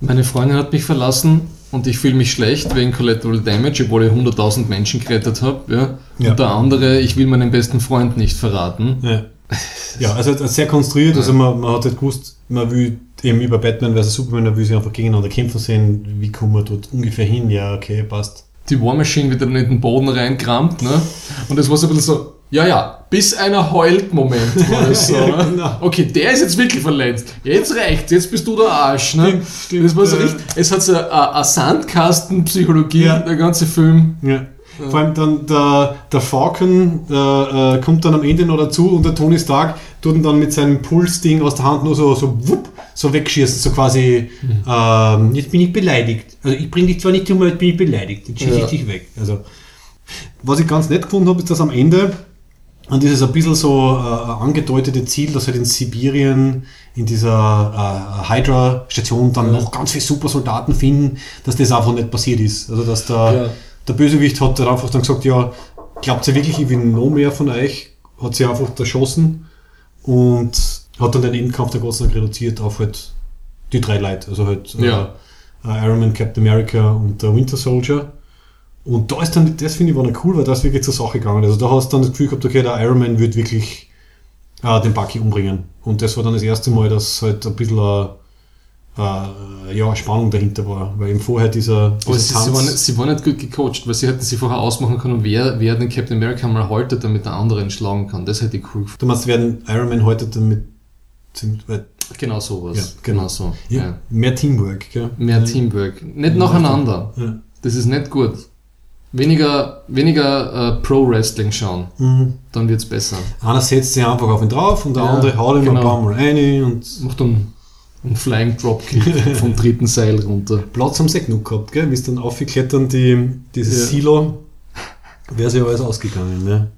Meine Freundin hat mich verlassen und ich fühle mich schlecht wegen Collateral Damage, obwohl ich 100.000 Menschen gerettet habe. Ja?
Ja.
Und der andere, ich will meinen besten Freund nicht verraten.
Ja. ja, also sehr konstruiert. Also man, man hat halt gewusst, man will eben über Batman vs. Superman, man will sie einfach gegeneinander kämpfen sehen. Wie kommen wir dort ungefähr hin? Ja, okay, passt.
Die War Machine wieder in den Boden reinkramt, ne? Und das war so ein bisschen so, ja, ja, bis einer heult Moment war das so.
Ja,
ne?
genau.
Okay, der ist jetzt wirklich verletzt. Jetzt reicht's, jetzt bist du der Arsch, ne?
Stimmt, stimmt,
das war so richtig, es hat so eine, eine Sandkastenpsychologie,
Ja.
der ganze Film.
Ja. Vor allem dann der, der Falcon äh, äh, kommt dann am Ende noch dazu und der Tony Stark tut ihn dann mit seinem Pulsding aus der Hand nur so, so, wupp, so wegschießen, so quasi, ähm, jetzt bin ich beleidigt. Also ich bringe dich zwar nicht um, aber jetzt bin ich beleidigt. Jetzt schieße
Ja.
ich dich weg. Also, was ich ganz nett gefunden habe, ist, dass am Ende und dieses ein bisschen so äh, angedeutete Ziel, dass halt in Sibirien in dieser äh, Hydra-Station dann noch ganz viele Supersoldaten finden, dass das einfach nicht passiert ist. Also dass der,
Ja.
Der Bösewicht hat dann einfach dann gesagt, ja, glaubt ihr wirklich, ich will noch mehr von euch? Hat sie einfach erschossen und hat dann den Endkampf der Gott sei Dank reduziert auf halt die drei Leute. Also halt
Ja.
äh, Iron Man, Captain America und der Winter Soldier. Und da ist dann, das finde ich war dann cool, weil da ist wirklich zur Sache gegangen. Also da hast du dann das Gefühl gehabt, okay, der Iron Man wird wirklich äh, den Bucky umbringen. Und das war dann das erste Mal, dass halt ein bisschen äh, äh, ja, Spannung dahinter war. Weil eben vorher dieser, dieser
sie, sie, waren, nicht- sie waren nicht gut gecoacht, weil sie hätten sich vorher ausmachen können, wer, wer den Captain America mal haltet, damit der andere ihn schlagen kann. Das hätte ich cool gefunden.
Du meinst, werden Iron Man heute damit
Genau sowas.
Ja, genau.
genau so.
ja,
Ja.
mehr Teamwork, gell?
Mehr
ja.
Teamwork. Nicht nacheinander.
Ja.
Das ist nicht gut. Weniger, weniger äh, Pro-Wrestling schauen.
Mhm.
Dann wird's besser.
Einer setzt sich einfach auf ihn drauf und der
Ja,
andere haut ihm
genau.
ein paar Mal rein und
Macht dann einen Flying Dropkick vom dritten Seil runter.
Platz am See genug gehabt, gell? Wie es dann aufgeklettert, die, dieses
Ja.
Silo, wäre sich alles ausgegangen, ne?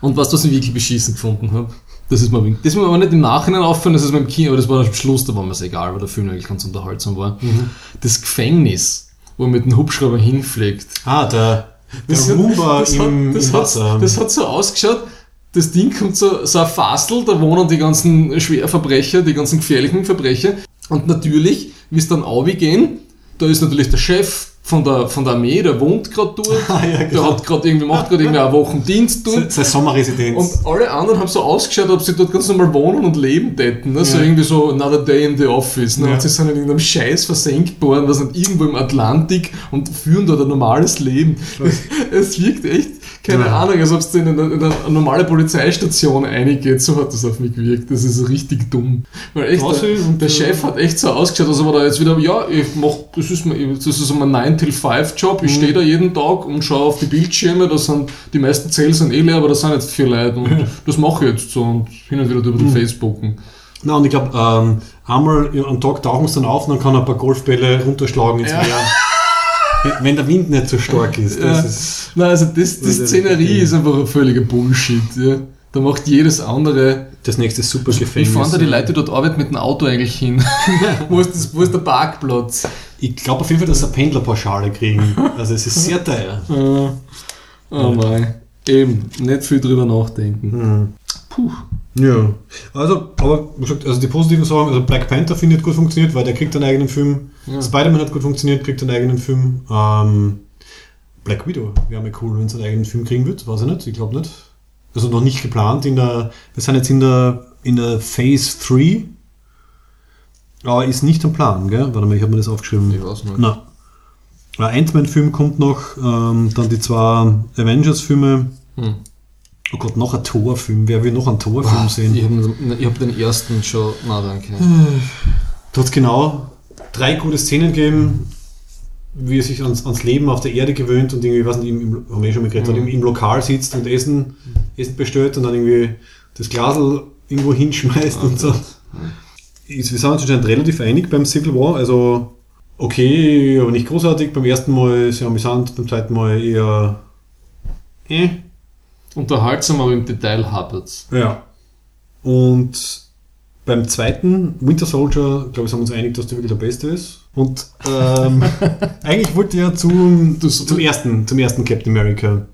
Und was, was ich wirklich beschissen gefunden habe, das ist mir, das ist mir aber nicht im Nachhinein auffallen, das ist mir im Kino, aber das war am Schluss, da war mir es egal, weil der Film eigentlich ganz unterhaltsam war.
Mhm.
Das Gefängnis, wo er mit dem Hubschrauber hinfliegt.
Ah, der, der
Das hat-
Roomba
das
im,
hat, das,
im
hat,
Wasser.
das hat so ausgeschaut, das Ding kommt so, so ein Fassel, da wohnen die ganzen Schwerverbrecher, die ganzen gefährlichen Verbrecher. Und natürlich, wie es dann gehen, da ist natürlich der Chef von der, von der Armee, der wohnt gerade dort,
Ah, ja,
der
genau.
hat gerade irgendwie, macht gerade irgendwie eine Woche Dienst
Se-
dort.
Seine Sommerresidenz.
Und alle anderen haben so ausgeschaut, ob sie dort ganz normal wohnen und leben täten. Ne? So
Ja.
irgendwie so another day in the office. Ne?
Ja.
Und sie sind in irgendeinem Scheiß versenkt worden, was nicht irgendwo im Atlantik und führen dort ein normales Leben. Es wirkt echt, keine
Ja.
Ahnung, als ob es in eine, in eine normale Polizeistation eingeht. So hat das auf mich gewirkt. Das ist richtig dumm. Weil echt, der, der
äh,
Chef hat echt so ausgeschaut, als ob er da jetzt wieder, ja, ich mach, das ist, mein- das ist mein 9-till-5-Job. Ich stehe da jeden Tag und schaue auf die Bildschirme. Da sind, die meisten Zellen sind eh leer, aber da sind jetzt vier Leute. Und das mache ich jetzt so und hin und wieder über den Facebooken.
Na, und ich glaube, ähm, einmal am Tag tauchen sie dann auf und dann kann er ein paar Golfbälle runterschlagen ins
Ja.
Meer. Wenn der Wind nicht so stark ist. Das
Ja.
ist
Nein, also das, die Szenerie ist einfach ein völliger Bullshit. Ja. Da macht jedes andere.
das nächste super
Wie
Gefängnis.
fahren da die Leute, dort arbeiten, mit dem Auto eigentlich hin? wo, ist das, wo ist der Parkplatz?
Ich glaube auf jeden Fall, dass sie eine Pendlerpauschale kriegen. Also es ist sehr teuer.
Oh mein. Eben, nicht viel drüber nachdenken. Puh.
Ja. Also, aber wie gesagt, also die positiven Sachen, also Black Panther finde ich gut funktioniert, weil der kriegt einen eigenen Film. Spider-Man hat gut funktioniert, kriegt einen eigenen Film. Ähm, Black Widow wäre mir cool, wenn es einen eigenen Film kriegen wird, weiß ich nicht, ich glaube nicht. Also noch nicht geplant in der, wir sind jetzt in der, in der Phase 3. Aber ist nicht am Plan, gell? Warte mal, ich habe mir das aufgeschrieben.
Ich weiß nicht.
Ein Ant-Man-Film kommt noch, ähm, dann die zwei Avengers-Filme.
Hm.
Oh Gott, noch ein Thor-Film. Wer will noch einen Thor-Film sehen?
Ich habe hab den ersten schon. Na, danke.
Da hat genau drei gute Szenen gegeben, wie er sich ans, ans Leben auf der Erde gewöhnt und irgendwie, was nicht, im, haben wir eh schon mal geredet, im, im Lokal sitzt und Essen, Essen bestellt und dann irgendwie das Glasel irgendwo hinschmeißt und so. Ist- Wir sind uns anscheinend relativ einig beim Civil War, also okay, aber nicht großartig. Beim ersten Mal sehr amüsant, beim zweiten Mal eher äh.
Unterhaltsam, aber im Detail hapert's.
Ja. Und beim zweiten, Winter Soldier, glaube ich, sind wir uns einig, dass der wirklich der beste ist. Und ähm, eigentlich wollte ich ja zum, zum, ersten, zum ersten Captain America.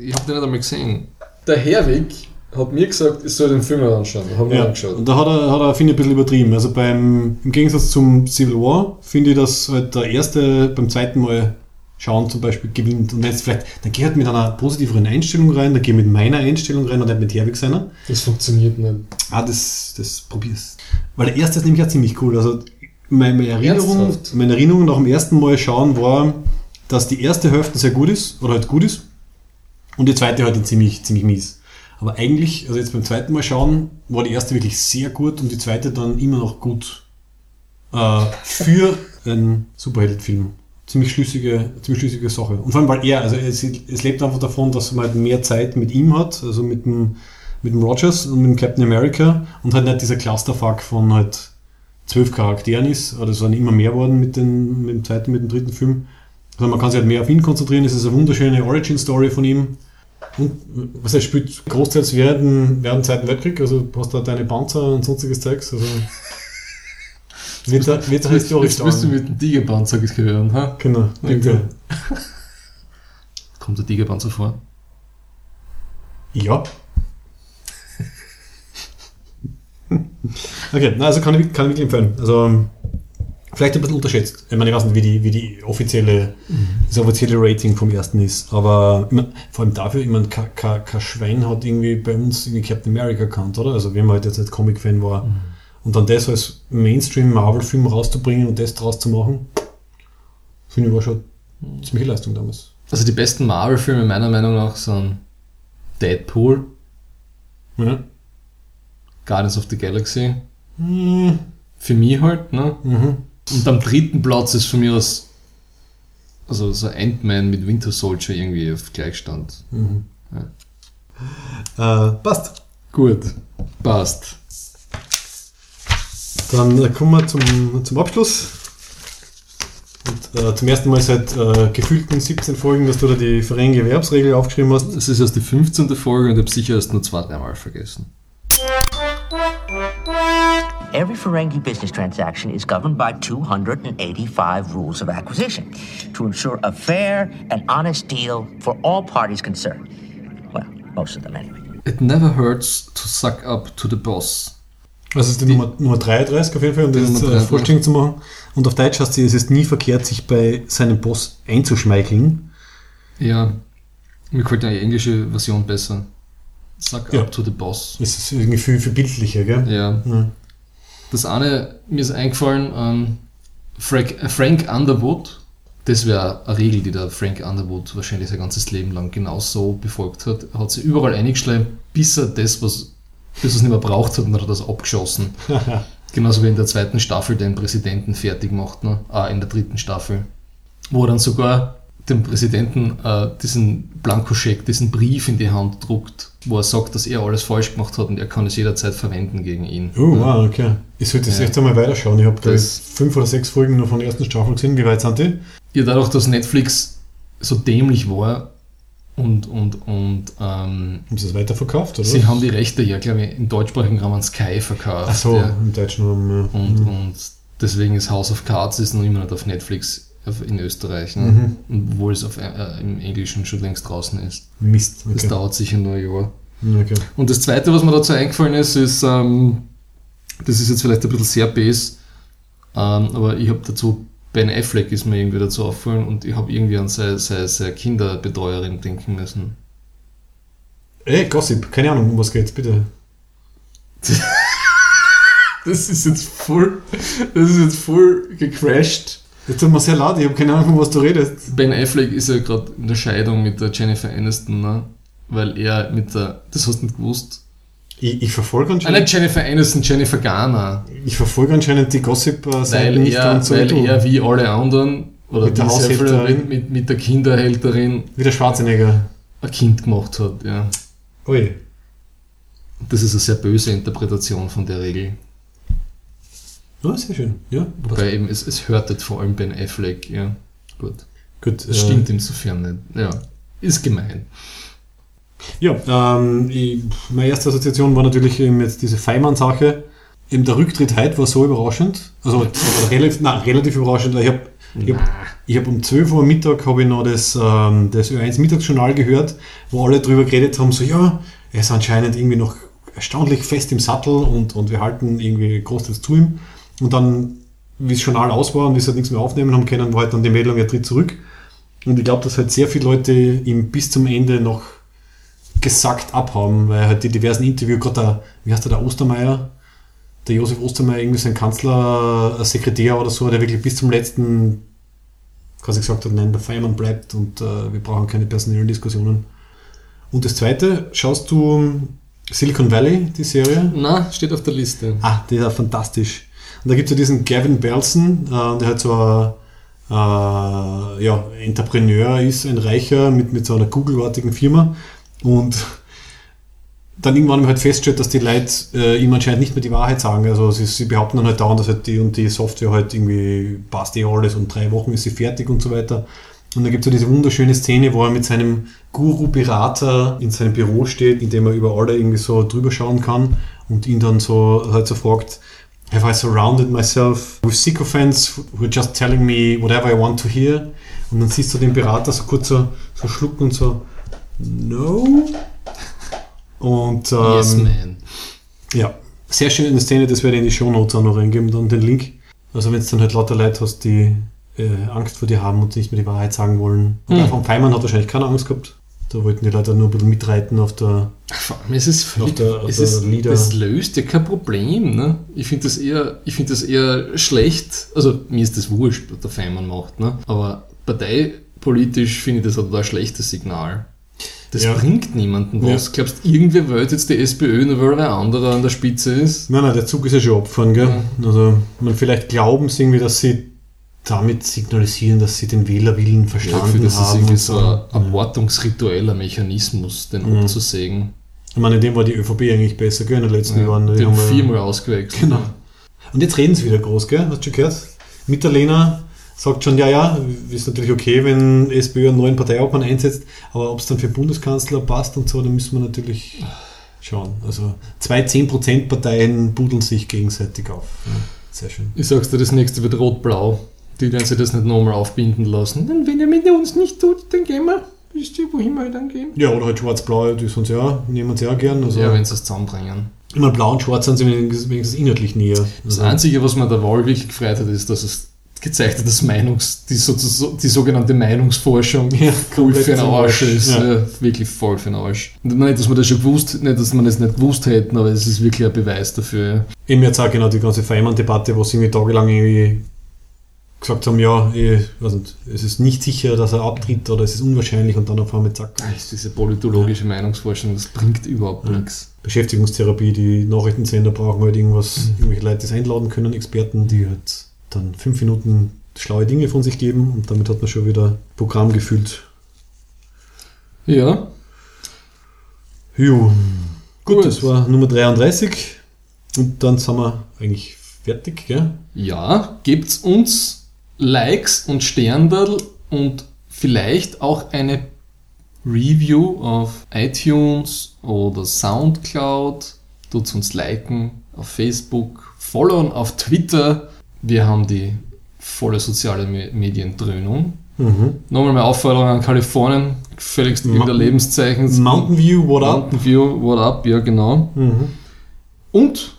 Ich habe den nicht einmal gesehen. Der Herwig hat mir gesagt, ich soll den Film mal anschauen. Haben wir
Ja.
angeschaut.
Und da hat er, hat er finde ich, ein bisschen übertrieben. Also beim, im Gegensatz zum Civil War finde ich, dass halt der erste beim zweiten Mal schauen zum Beispiel gewinnt. Und jetzt vielleicht, dann geh halt mit einer positiveren Einstellung rein, dann geh mit meiner Einstellung rein und nicht mit Herwig seiner.
Das funktioniert nicht.
Ah, das, das probier's. Weil der erste ist nämlich auch ziemlich cool. Also meine, Erinnerung,
Ernsthaft?
meine Erinnerung nach dem ersten Mal schauen war, dass die erste Hälfte sehr gut ist, oder halt gut ist, und die zweite halt dann ziemlich, ziemlich mies. Aber eigentlich, also jetzt beim zweiten Mal schauen, war die erste wirklich sehr gut und die zweite dann immer noch gut äh, für einen Superheldenfilm. Ziemlich schlüssige, ziemlich schlüssige Sache. Und vor allem, weil er, also es, es lebt einfach davon, dass man halt mehr Zeit mit ihm hat, also mit dem, mit dem Rogers und mit dem Captain America und halt nicht dieser Clusterfuck von halt zwölf Charakteren ist, oder es sind immer mehr worden mit, den, mit dem zweiten, mit dem dritten Film. Also man kann sich halt mehr auf ihn konzentrieren, es ist eine wunderschöne Origin-Story von ihm. Und was er spielt großteils während, während dem Zweiten Weltkrieg, also du hast da deine Panzer und sonstiges Zeugs, also wird er, wird er historisch
Jetzt bist du mit dem Tigerpanzer gehören, ha?
Genau,
Okay. Kommt der Tigerpanzer vor?
Ja. okay, na, also kann ich, kann ich wirklich empfehlen. Also vielleicht ein bisschen unterschätzt. Ich meine, ich weiß nicht, wie die, wie die offizielle, das offizielle Rating vom ersten ist. Aber ich mein, vor allem dafür, ich meine, kein, Schwein hat irgendwie bei uns irgendwie Captain America gekannt, oder? Also wenn man halt jetzt nicht Comic-Fan war. Und dann das als Mainstream-Marvel-Film rauszubringen und das draus zu machen, finde ich war schon eine ziemliche Leistung damals.
Also die besten Marvel-Filme meiner Meinung nach sind Deadpool,
Ja.
Guardians of the Galaxy.
Hm,
Für mich halt, ne?
Mhm.
Und am dritten Platz ist von mir aus also so Ant-Man mit Winter Soldier irgendwie auf Gleichstand.
Äh, passt.
Gut, passt.
Dann äh, kommen wir zum, zum Abschluss. Und, äh, zum ersten Mal seit äh, gefühlten 17 Folgen, dass du da die Verein Erwerbsregel aufgeschrieben hast.
Das ist erst die 15. Folge und ich habe sicher erst nur zwei, dreimal vergessen.
Every Ferengi business transaction is governed by 285 rules of acquisition to ensure a fair and honest deal for all parties concerned. Well, most of them anyway.
It never hurts to suck up to the boss.
Das ist die, Nummer, Nummer 33 auf jeden Fall, um
Die
das
Nummer
äh,
33.
vollständig zu machen. Und auf Deutsch heißt sie, es ist nie verkehrt, sich bei seinem Boss einzuschmeicheln.
Ja, mir gefällt die englische Version besser. Suck
Ja.
up to the boss.
Das ist irgendwie viel, bildlicher, gell?
Ja.
Ja.
Das eine, mir ist eingefallen, ähm, Frank, äh, Frank Underwood, das wäre eine Regel, die der Frank Underwood wahrscheinlich sein ganzes Leben lang genau so befolgt hat. Hat sie überall eingeschleimt, bis er das, was bis er es nicht mehr braucht hat, und dann hat er das abgeschossen. Genauso wie in der zweiten Staffel den Präsidenten fertig macht, ne? ah, in der dritten Staffel. Wo er dann sogar dem Präsidenten äh, diesen Blankoscheck, diesen Brief in die Hand druckt, wo er sagt, dass er alles falsch gemacht hat und er kann es jederzeit verwenden gegen ihn.
Oh, wow, okay. Ich sollte das
Ja.
echt einmal weiterschauen. Ich habe
Das-
fünf oder sechs Folgen nur von der ersten Staffel gesehen. Wie weit sind die?
Ja, dadurch, dass Netflix so dämlich war und, und, und ähm,
Haben sie das weiterverkauft, oder?
sie haben die Rechte ja, glaube ich, im deutschsprachigen Raum an Sky verkauft.
Ach so,
ja.
im deutschen Raum. Ja.
Und, und deswegen ist House of Cards ist noch immer nicht auf Netflix in Österreich, ne?
Mhm.
Obwohl es auf, äh, im Englischen schon längst draußen ist.
Mist.
Das
Okay.
dauert sicher nur ein Jahr.
okay.
Und das Zweite, was mir dazu eingefallen ist, ist, ähm, das ist jetzt vielleicht ein bisschen sehr base, ähm, aber ich habe dazu, Ben Affleck ist mir irgendwie dazu auffallen und ich habe irgendwie an seine, seine, seine Kinderbetreuerin denken müssen.
Ey, Gossip, keine Ahnung, um was geht's, bitte.
Das ist jetzt voll, das ist jetzt voll gecrashed.
Jetzt tut mir sehr leid, ich habe keine Ahnung, von was du redest.
Ben Affleck ist ja gerade in der Scheidung mit der Jennifer Aniston, ne? Weil er mit der, das hast du nicht gewusst.
Ich, ich verfolge
Ah,
anscheinend,
nicht Jennifer Aniston, Jennifer Garner.
ich verfolge anscheinend die Gossip-Seiten
Weil
nicht
er,
ganz so wie
weil er wie alle anderen, oder
Mit der Haushälterin.
mit, mit, mit der Kinderhälterin
Wie der Schwarzenegger.
ein Kind gemacht hat, ja.
Ui.
Das ist eine sehr böse Interpretation von der Regel.
Ja, sehr schön. Ja,
Wobei eben, es, es hörtet vor allem Ben Affleck, ja. Gut.
gut.
Das
äh,
stimmt insofern nicht. Ja. Ist gemein.
Ja, ähm, ich, meine erste Assoziation war natürlich eben jetzt diese Feimann-Sache. Eben der Rücktritt heute war so überraschend. Also relativ, nein, relativ überraschend. weil Ich habe ich hab, ich hab um 12 Uhr Mittag habe ich noch das, ähm, das Ö1 Mittagsjournal gehört, wo alle drüber geredet haben, so ja, er ist anscheinend irgendwie noch erstaunlich fest im Sattel und, und wir halten irgendwie großteils zu ihm. Und dann, wie das Journal aus war und wir es halt nichts mehr aufnehmen haben können, war halt dann die Meldung, er tritt zurück. Und ich glaube, dass halt sehr viele Leute ihm bis zum Ende noch gesackt abhaben, weil halt die diversen Interviews, gerade der, wie heißt der, der Ostermeier, der Josef Ostermeier, irgendwie sein Kanzler, Sekretär oder so, der wirklich bis zum letzten quasi gesagt hat, nein, der Feiermann bleibt und äh, wir brauchen keine personellen Diskussionen. Und das zweite, schaust du Silicon Valley, die Serie?
Na, steht auf der Liste.
Ah, der ist ja fantastisch. Und da gibt es ja diesen Gavin Belson, äh, der halt so ein äh, ja, Entrepreneur ist, ein Reicher mit, mit so einer Google-artigen Firma. Und dann irgendwann halt feststellt, dass die Leute äh, ihm anscheinend nicht mehr die Wahrheit sagen. Also sie, sie behaupten dann halt dauernd, dass halt die und die Software halt irgendwie passt eh alles und drei Wochen ist sie fertig und so weiter. Und dann gibt es ja diese wunderschöne Szene, wo er mit seinem Guru-Berater in seinem Büro steht, in dem er über alle irgendwie so drüber schauen kann und ihn dann so halt so fragt, Have I surrounded myself with sycophants who are just telling me whatever I want to hear? Und dann siehst du den Berater so kurz so, so schlucken und so, no. Und ähm,
yes, man.
ja, sehr schöne Szene, das werde ich in die Show Notes auch noch reingeben, dann den Link. Also wenn es dann halt lauter Leute hast, die äh, Angst vor dir haben und nicht mehr die Wahrheit sagen wollen. Und
Hm.
auch vom Feimann hat wahrscheinlich keine Angst gehabt. Da wollten die Leute nur ein bisschen mitreiten auf der...
Vor allem ist es völlig,
der- auf
es ist,
Lieder-
das löst ja kein Problem. Ne? Ich finde das, eher- ich find das eher schlecht. Also mir ist das wurscht, was der Feimann macht. Ne? Aber parteipolitisch finde ich das ein total schlechtes Signal. Das
Ja.
bringt niemanden was.
Ja.
Glaubst du, irgendwer wählt jetzt die SPÖ, nur weil ein anderer an der Spitze ist?
Nein, nein, der Zug ist ja schon abgefahren, gell? Also man vielleicht glauben sie irgendwie, dass sie damit signalisieren, dass sie den Wählerwillen
Ja,
verstanden
für das ist
haben.
irgendwie so ein erwartungsritueller Mechanismus, den
Mhm.
abzusägen.
Ich meine, in dem war die ÖVP eigentlich besser, gell, in den letzten
Ja,
Jahren. Die
den
haben ja-
viermal ausgewechselt.
Genau. Und jetzt reden sie wieder groß, gell? Hast du schon gehört? Mitterlehner sagt schon, ja, ja, ist natürlich okay, wenn SPÖ einen neuen Parteiobmann einsetzt, aber ob es dann für Bundeskanzler passt und so, dann müssen wir natürlich schauen. Also zwei 10%-Parteien budeln sich gegenseitig auf. Ja, sehr schön.
Ich sag's dir, das nächste wird rot-blau. Die werden sich das nicht nochmal aufbinden lassen. Und wenn er mit uns nicht tut, dann gehen wir. Wisst ihr, wohin wir dann gehen?
Ja, oder halt schwarz-blau, die sind ja, nehmen sie auch gern. Also
Ja, wenn sie es zusammenbringen.
immer blau und schwarz sind sie wenigstens, wenigstens inhaltlich näher.
Das
Also,
Einzige, was mir der Wahl wirklich gefreut hat, ist, dass es gezeigt hat, dass Meinungs, die, sozusagen, die sogenannte Meinungsforschung
Ja,
voll
komplett
für den Arsch ist.
ja.
Ja. wirklich voll für den Arsch. Nicht, dass wir das schon gewusst, nicht, dass wir das nicht gewusst hätten, aber es ist wirklich ein Beweis dafür. Ja.
Eben jetzt auch genau die ganze Feimann-Debatte, wo sie irgendwie tagelang irgendwie gesagt haben, ja, ich weiß nicht, es ist nicht sicher, dass er abtritt oder es ist unwahrscheinlich und dann auf einmal zack.
Diese politologische Meinungsforschung, das bringt überhaupt nichts.
Beschäftigungstherapie, die Nachrichtensender brauchen halt irgendwas, irgendwelche Leute, die es einladen können, Experten, die halt dann fünf Minuten schlaue Dinge von sich geben und damit hat man schon wieder Programm gefüllt.
Ja,
Jo. Gut,
Gut.
das war Nummer 33 und dann sind wir eigentlich fertig, gell?
Ja, gebt uns Likes und Sterndal und vielleicht auch eine Review auf iTunes oder Soundcloud. Tut uns liken auf Facebook, followen auf Twitter. Wir haben die volle soziale Me- Mediendröhnung.
Mhm.
Nochmal meine Aufforderung an Kalifornien, gefälligst
Ma-
wieder Lebenszeichen.
Mountain View, what up?
Mountain View, what up, ja genau.
Mhm.
Und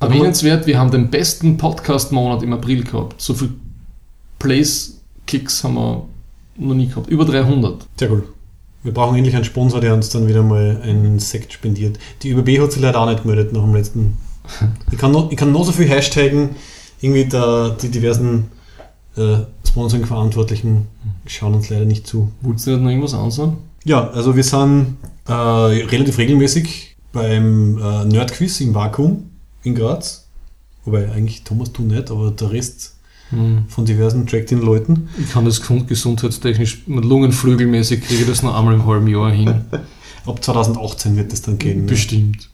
erwähnenswert, wir haben den besten Podcast-Monat im April gehabt. So viel Plays-Kicks haben wir noch nie gehabt. Über 300.
Sehr gut. Wir brauchen endlich einen Sponsor, der uns dann wieder mal einen Sekt spendiert. Die ÖBB hat sich leider auch nicht gemeldet nach dem letzten Ich kann noch, ich kann noch so viel hashtaggen, irgendwie der, die diversen äh, Sponsoring-Verantwortlichen schauen uns leider nicht zu.
Wolltest du noch irgendwas ansehen?
Ja, also wir sind äh, relativ regelmäßig beim äh, Nerdquiz im Vakuum in Graz. Wobei eigentlich Thomas du nicht, aber der Rest von diversen Track-Leuten.
Ich kann das gesund- gesundheitstechnisch mit Lungenflügelmäßig kriege ich das noch einmal im halben Jahr hin.
Ab 2018 wird es dann gehen. ne?
Bestimmt.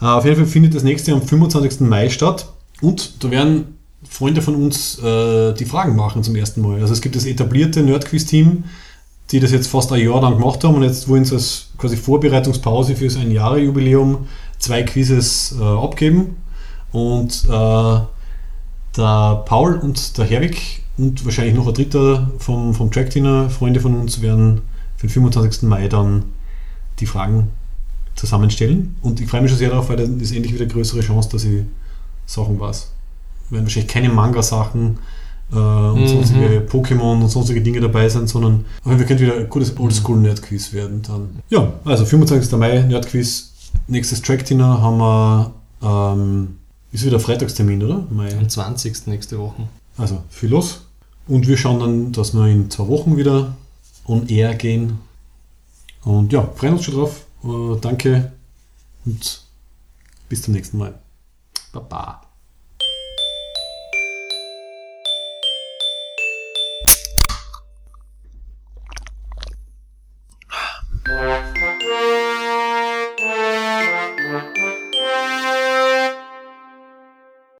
Äh, auf jeden Fall findet das nächste am 25. Mai statt und da werden Freunde von uns äh, die Fragen machen zum ersten Mal. Also es gibt das etablierte Nerdquiz-Team, die das jetzt fast ein Jahr lang gemacht haben und jetzt wollen sie als quasi Vorbereitungspause für so ein Jahre-Jubiläum zwei Quizzes äh, abgeben. Und äh, der Paul und der Herwig und wahrscheinlich noch ein dritter vom, vom Track-Dinner, Freunde von uns, werden für den 25. Mai dann die Fragen zusammenstellen. Und ich freue mich schon sehr darauf, weil dann ist endlich wieder größere Chance, dass ich Sachen weiß. Werden wahrscheinlich keine Manga-Sachen äh, und
Mhm.
sonstige Pokémon und sonstige Dinge dabei sein, sondern auf jeden Fall könnte wieder ein gutes Oldschool-Nerd-Quiz werden dann. Ja, also 25. Mai Nerd-Quiz. Nächstes Track-Dinner haben wir, ähm, ist wieder Freitagstermin, oder? Mai.
Am 20. nächste Woche.
Also viel los. Und wir schauen dann, dass wir in zwei Wochen wieder on air gehen. Und ja, freuen uns schon drauf. Äh, danke und bis zum nächsten Mal.
Baba.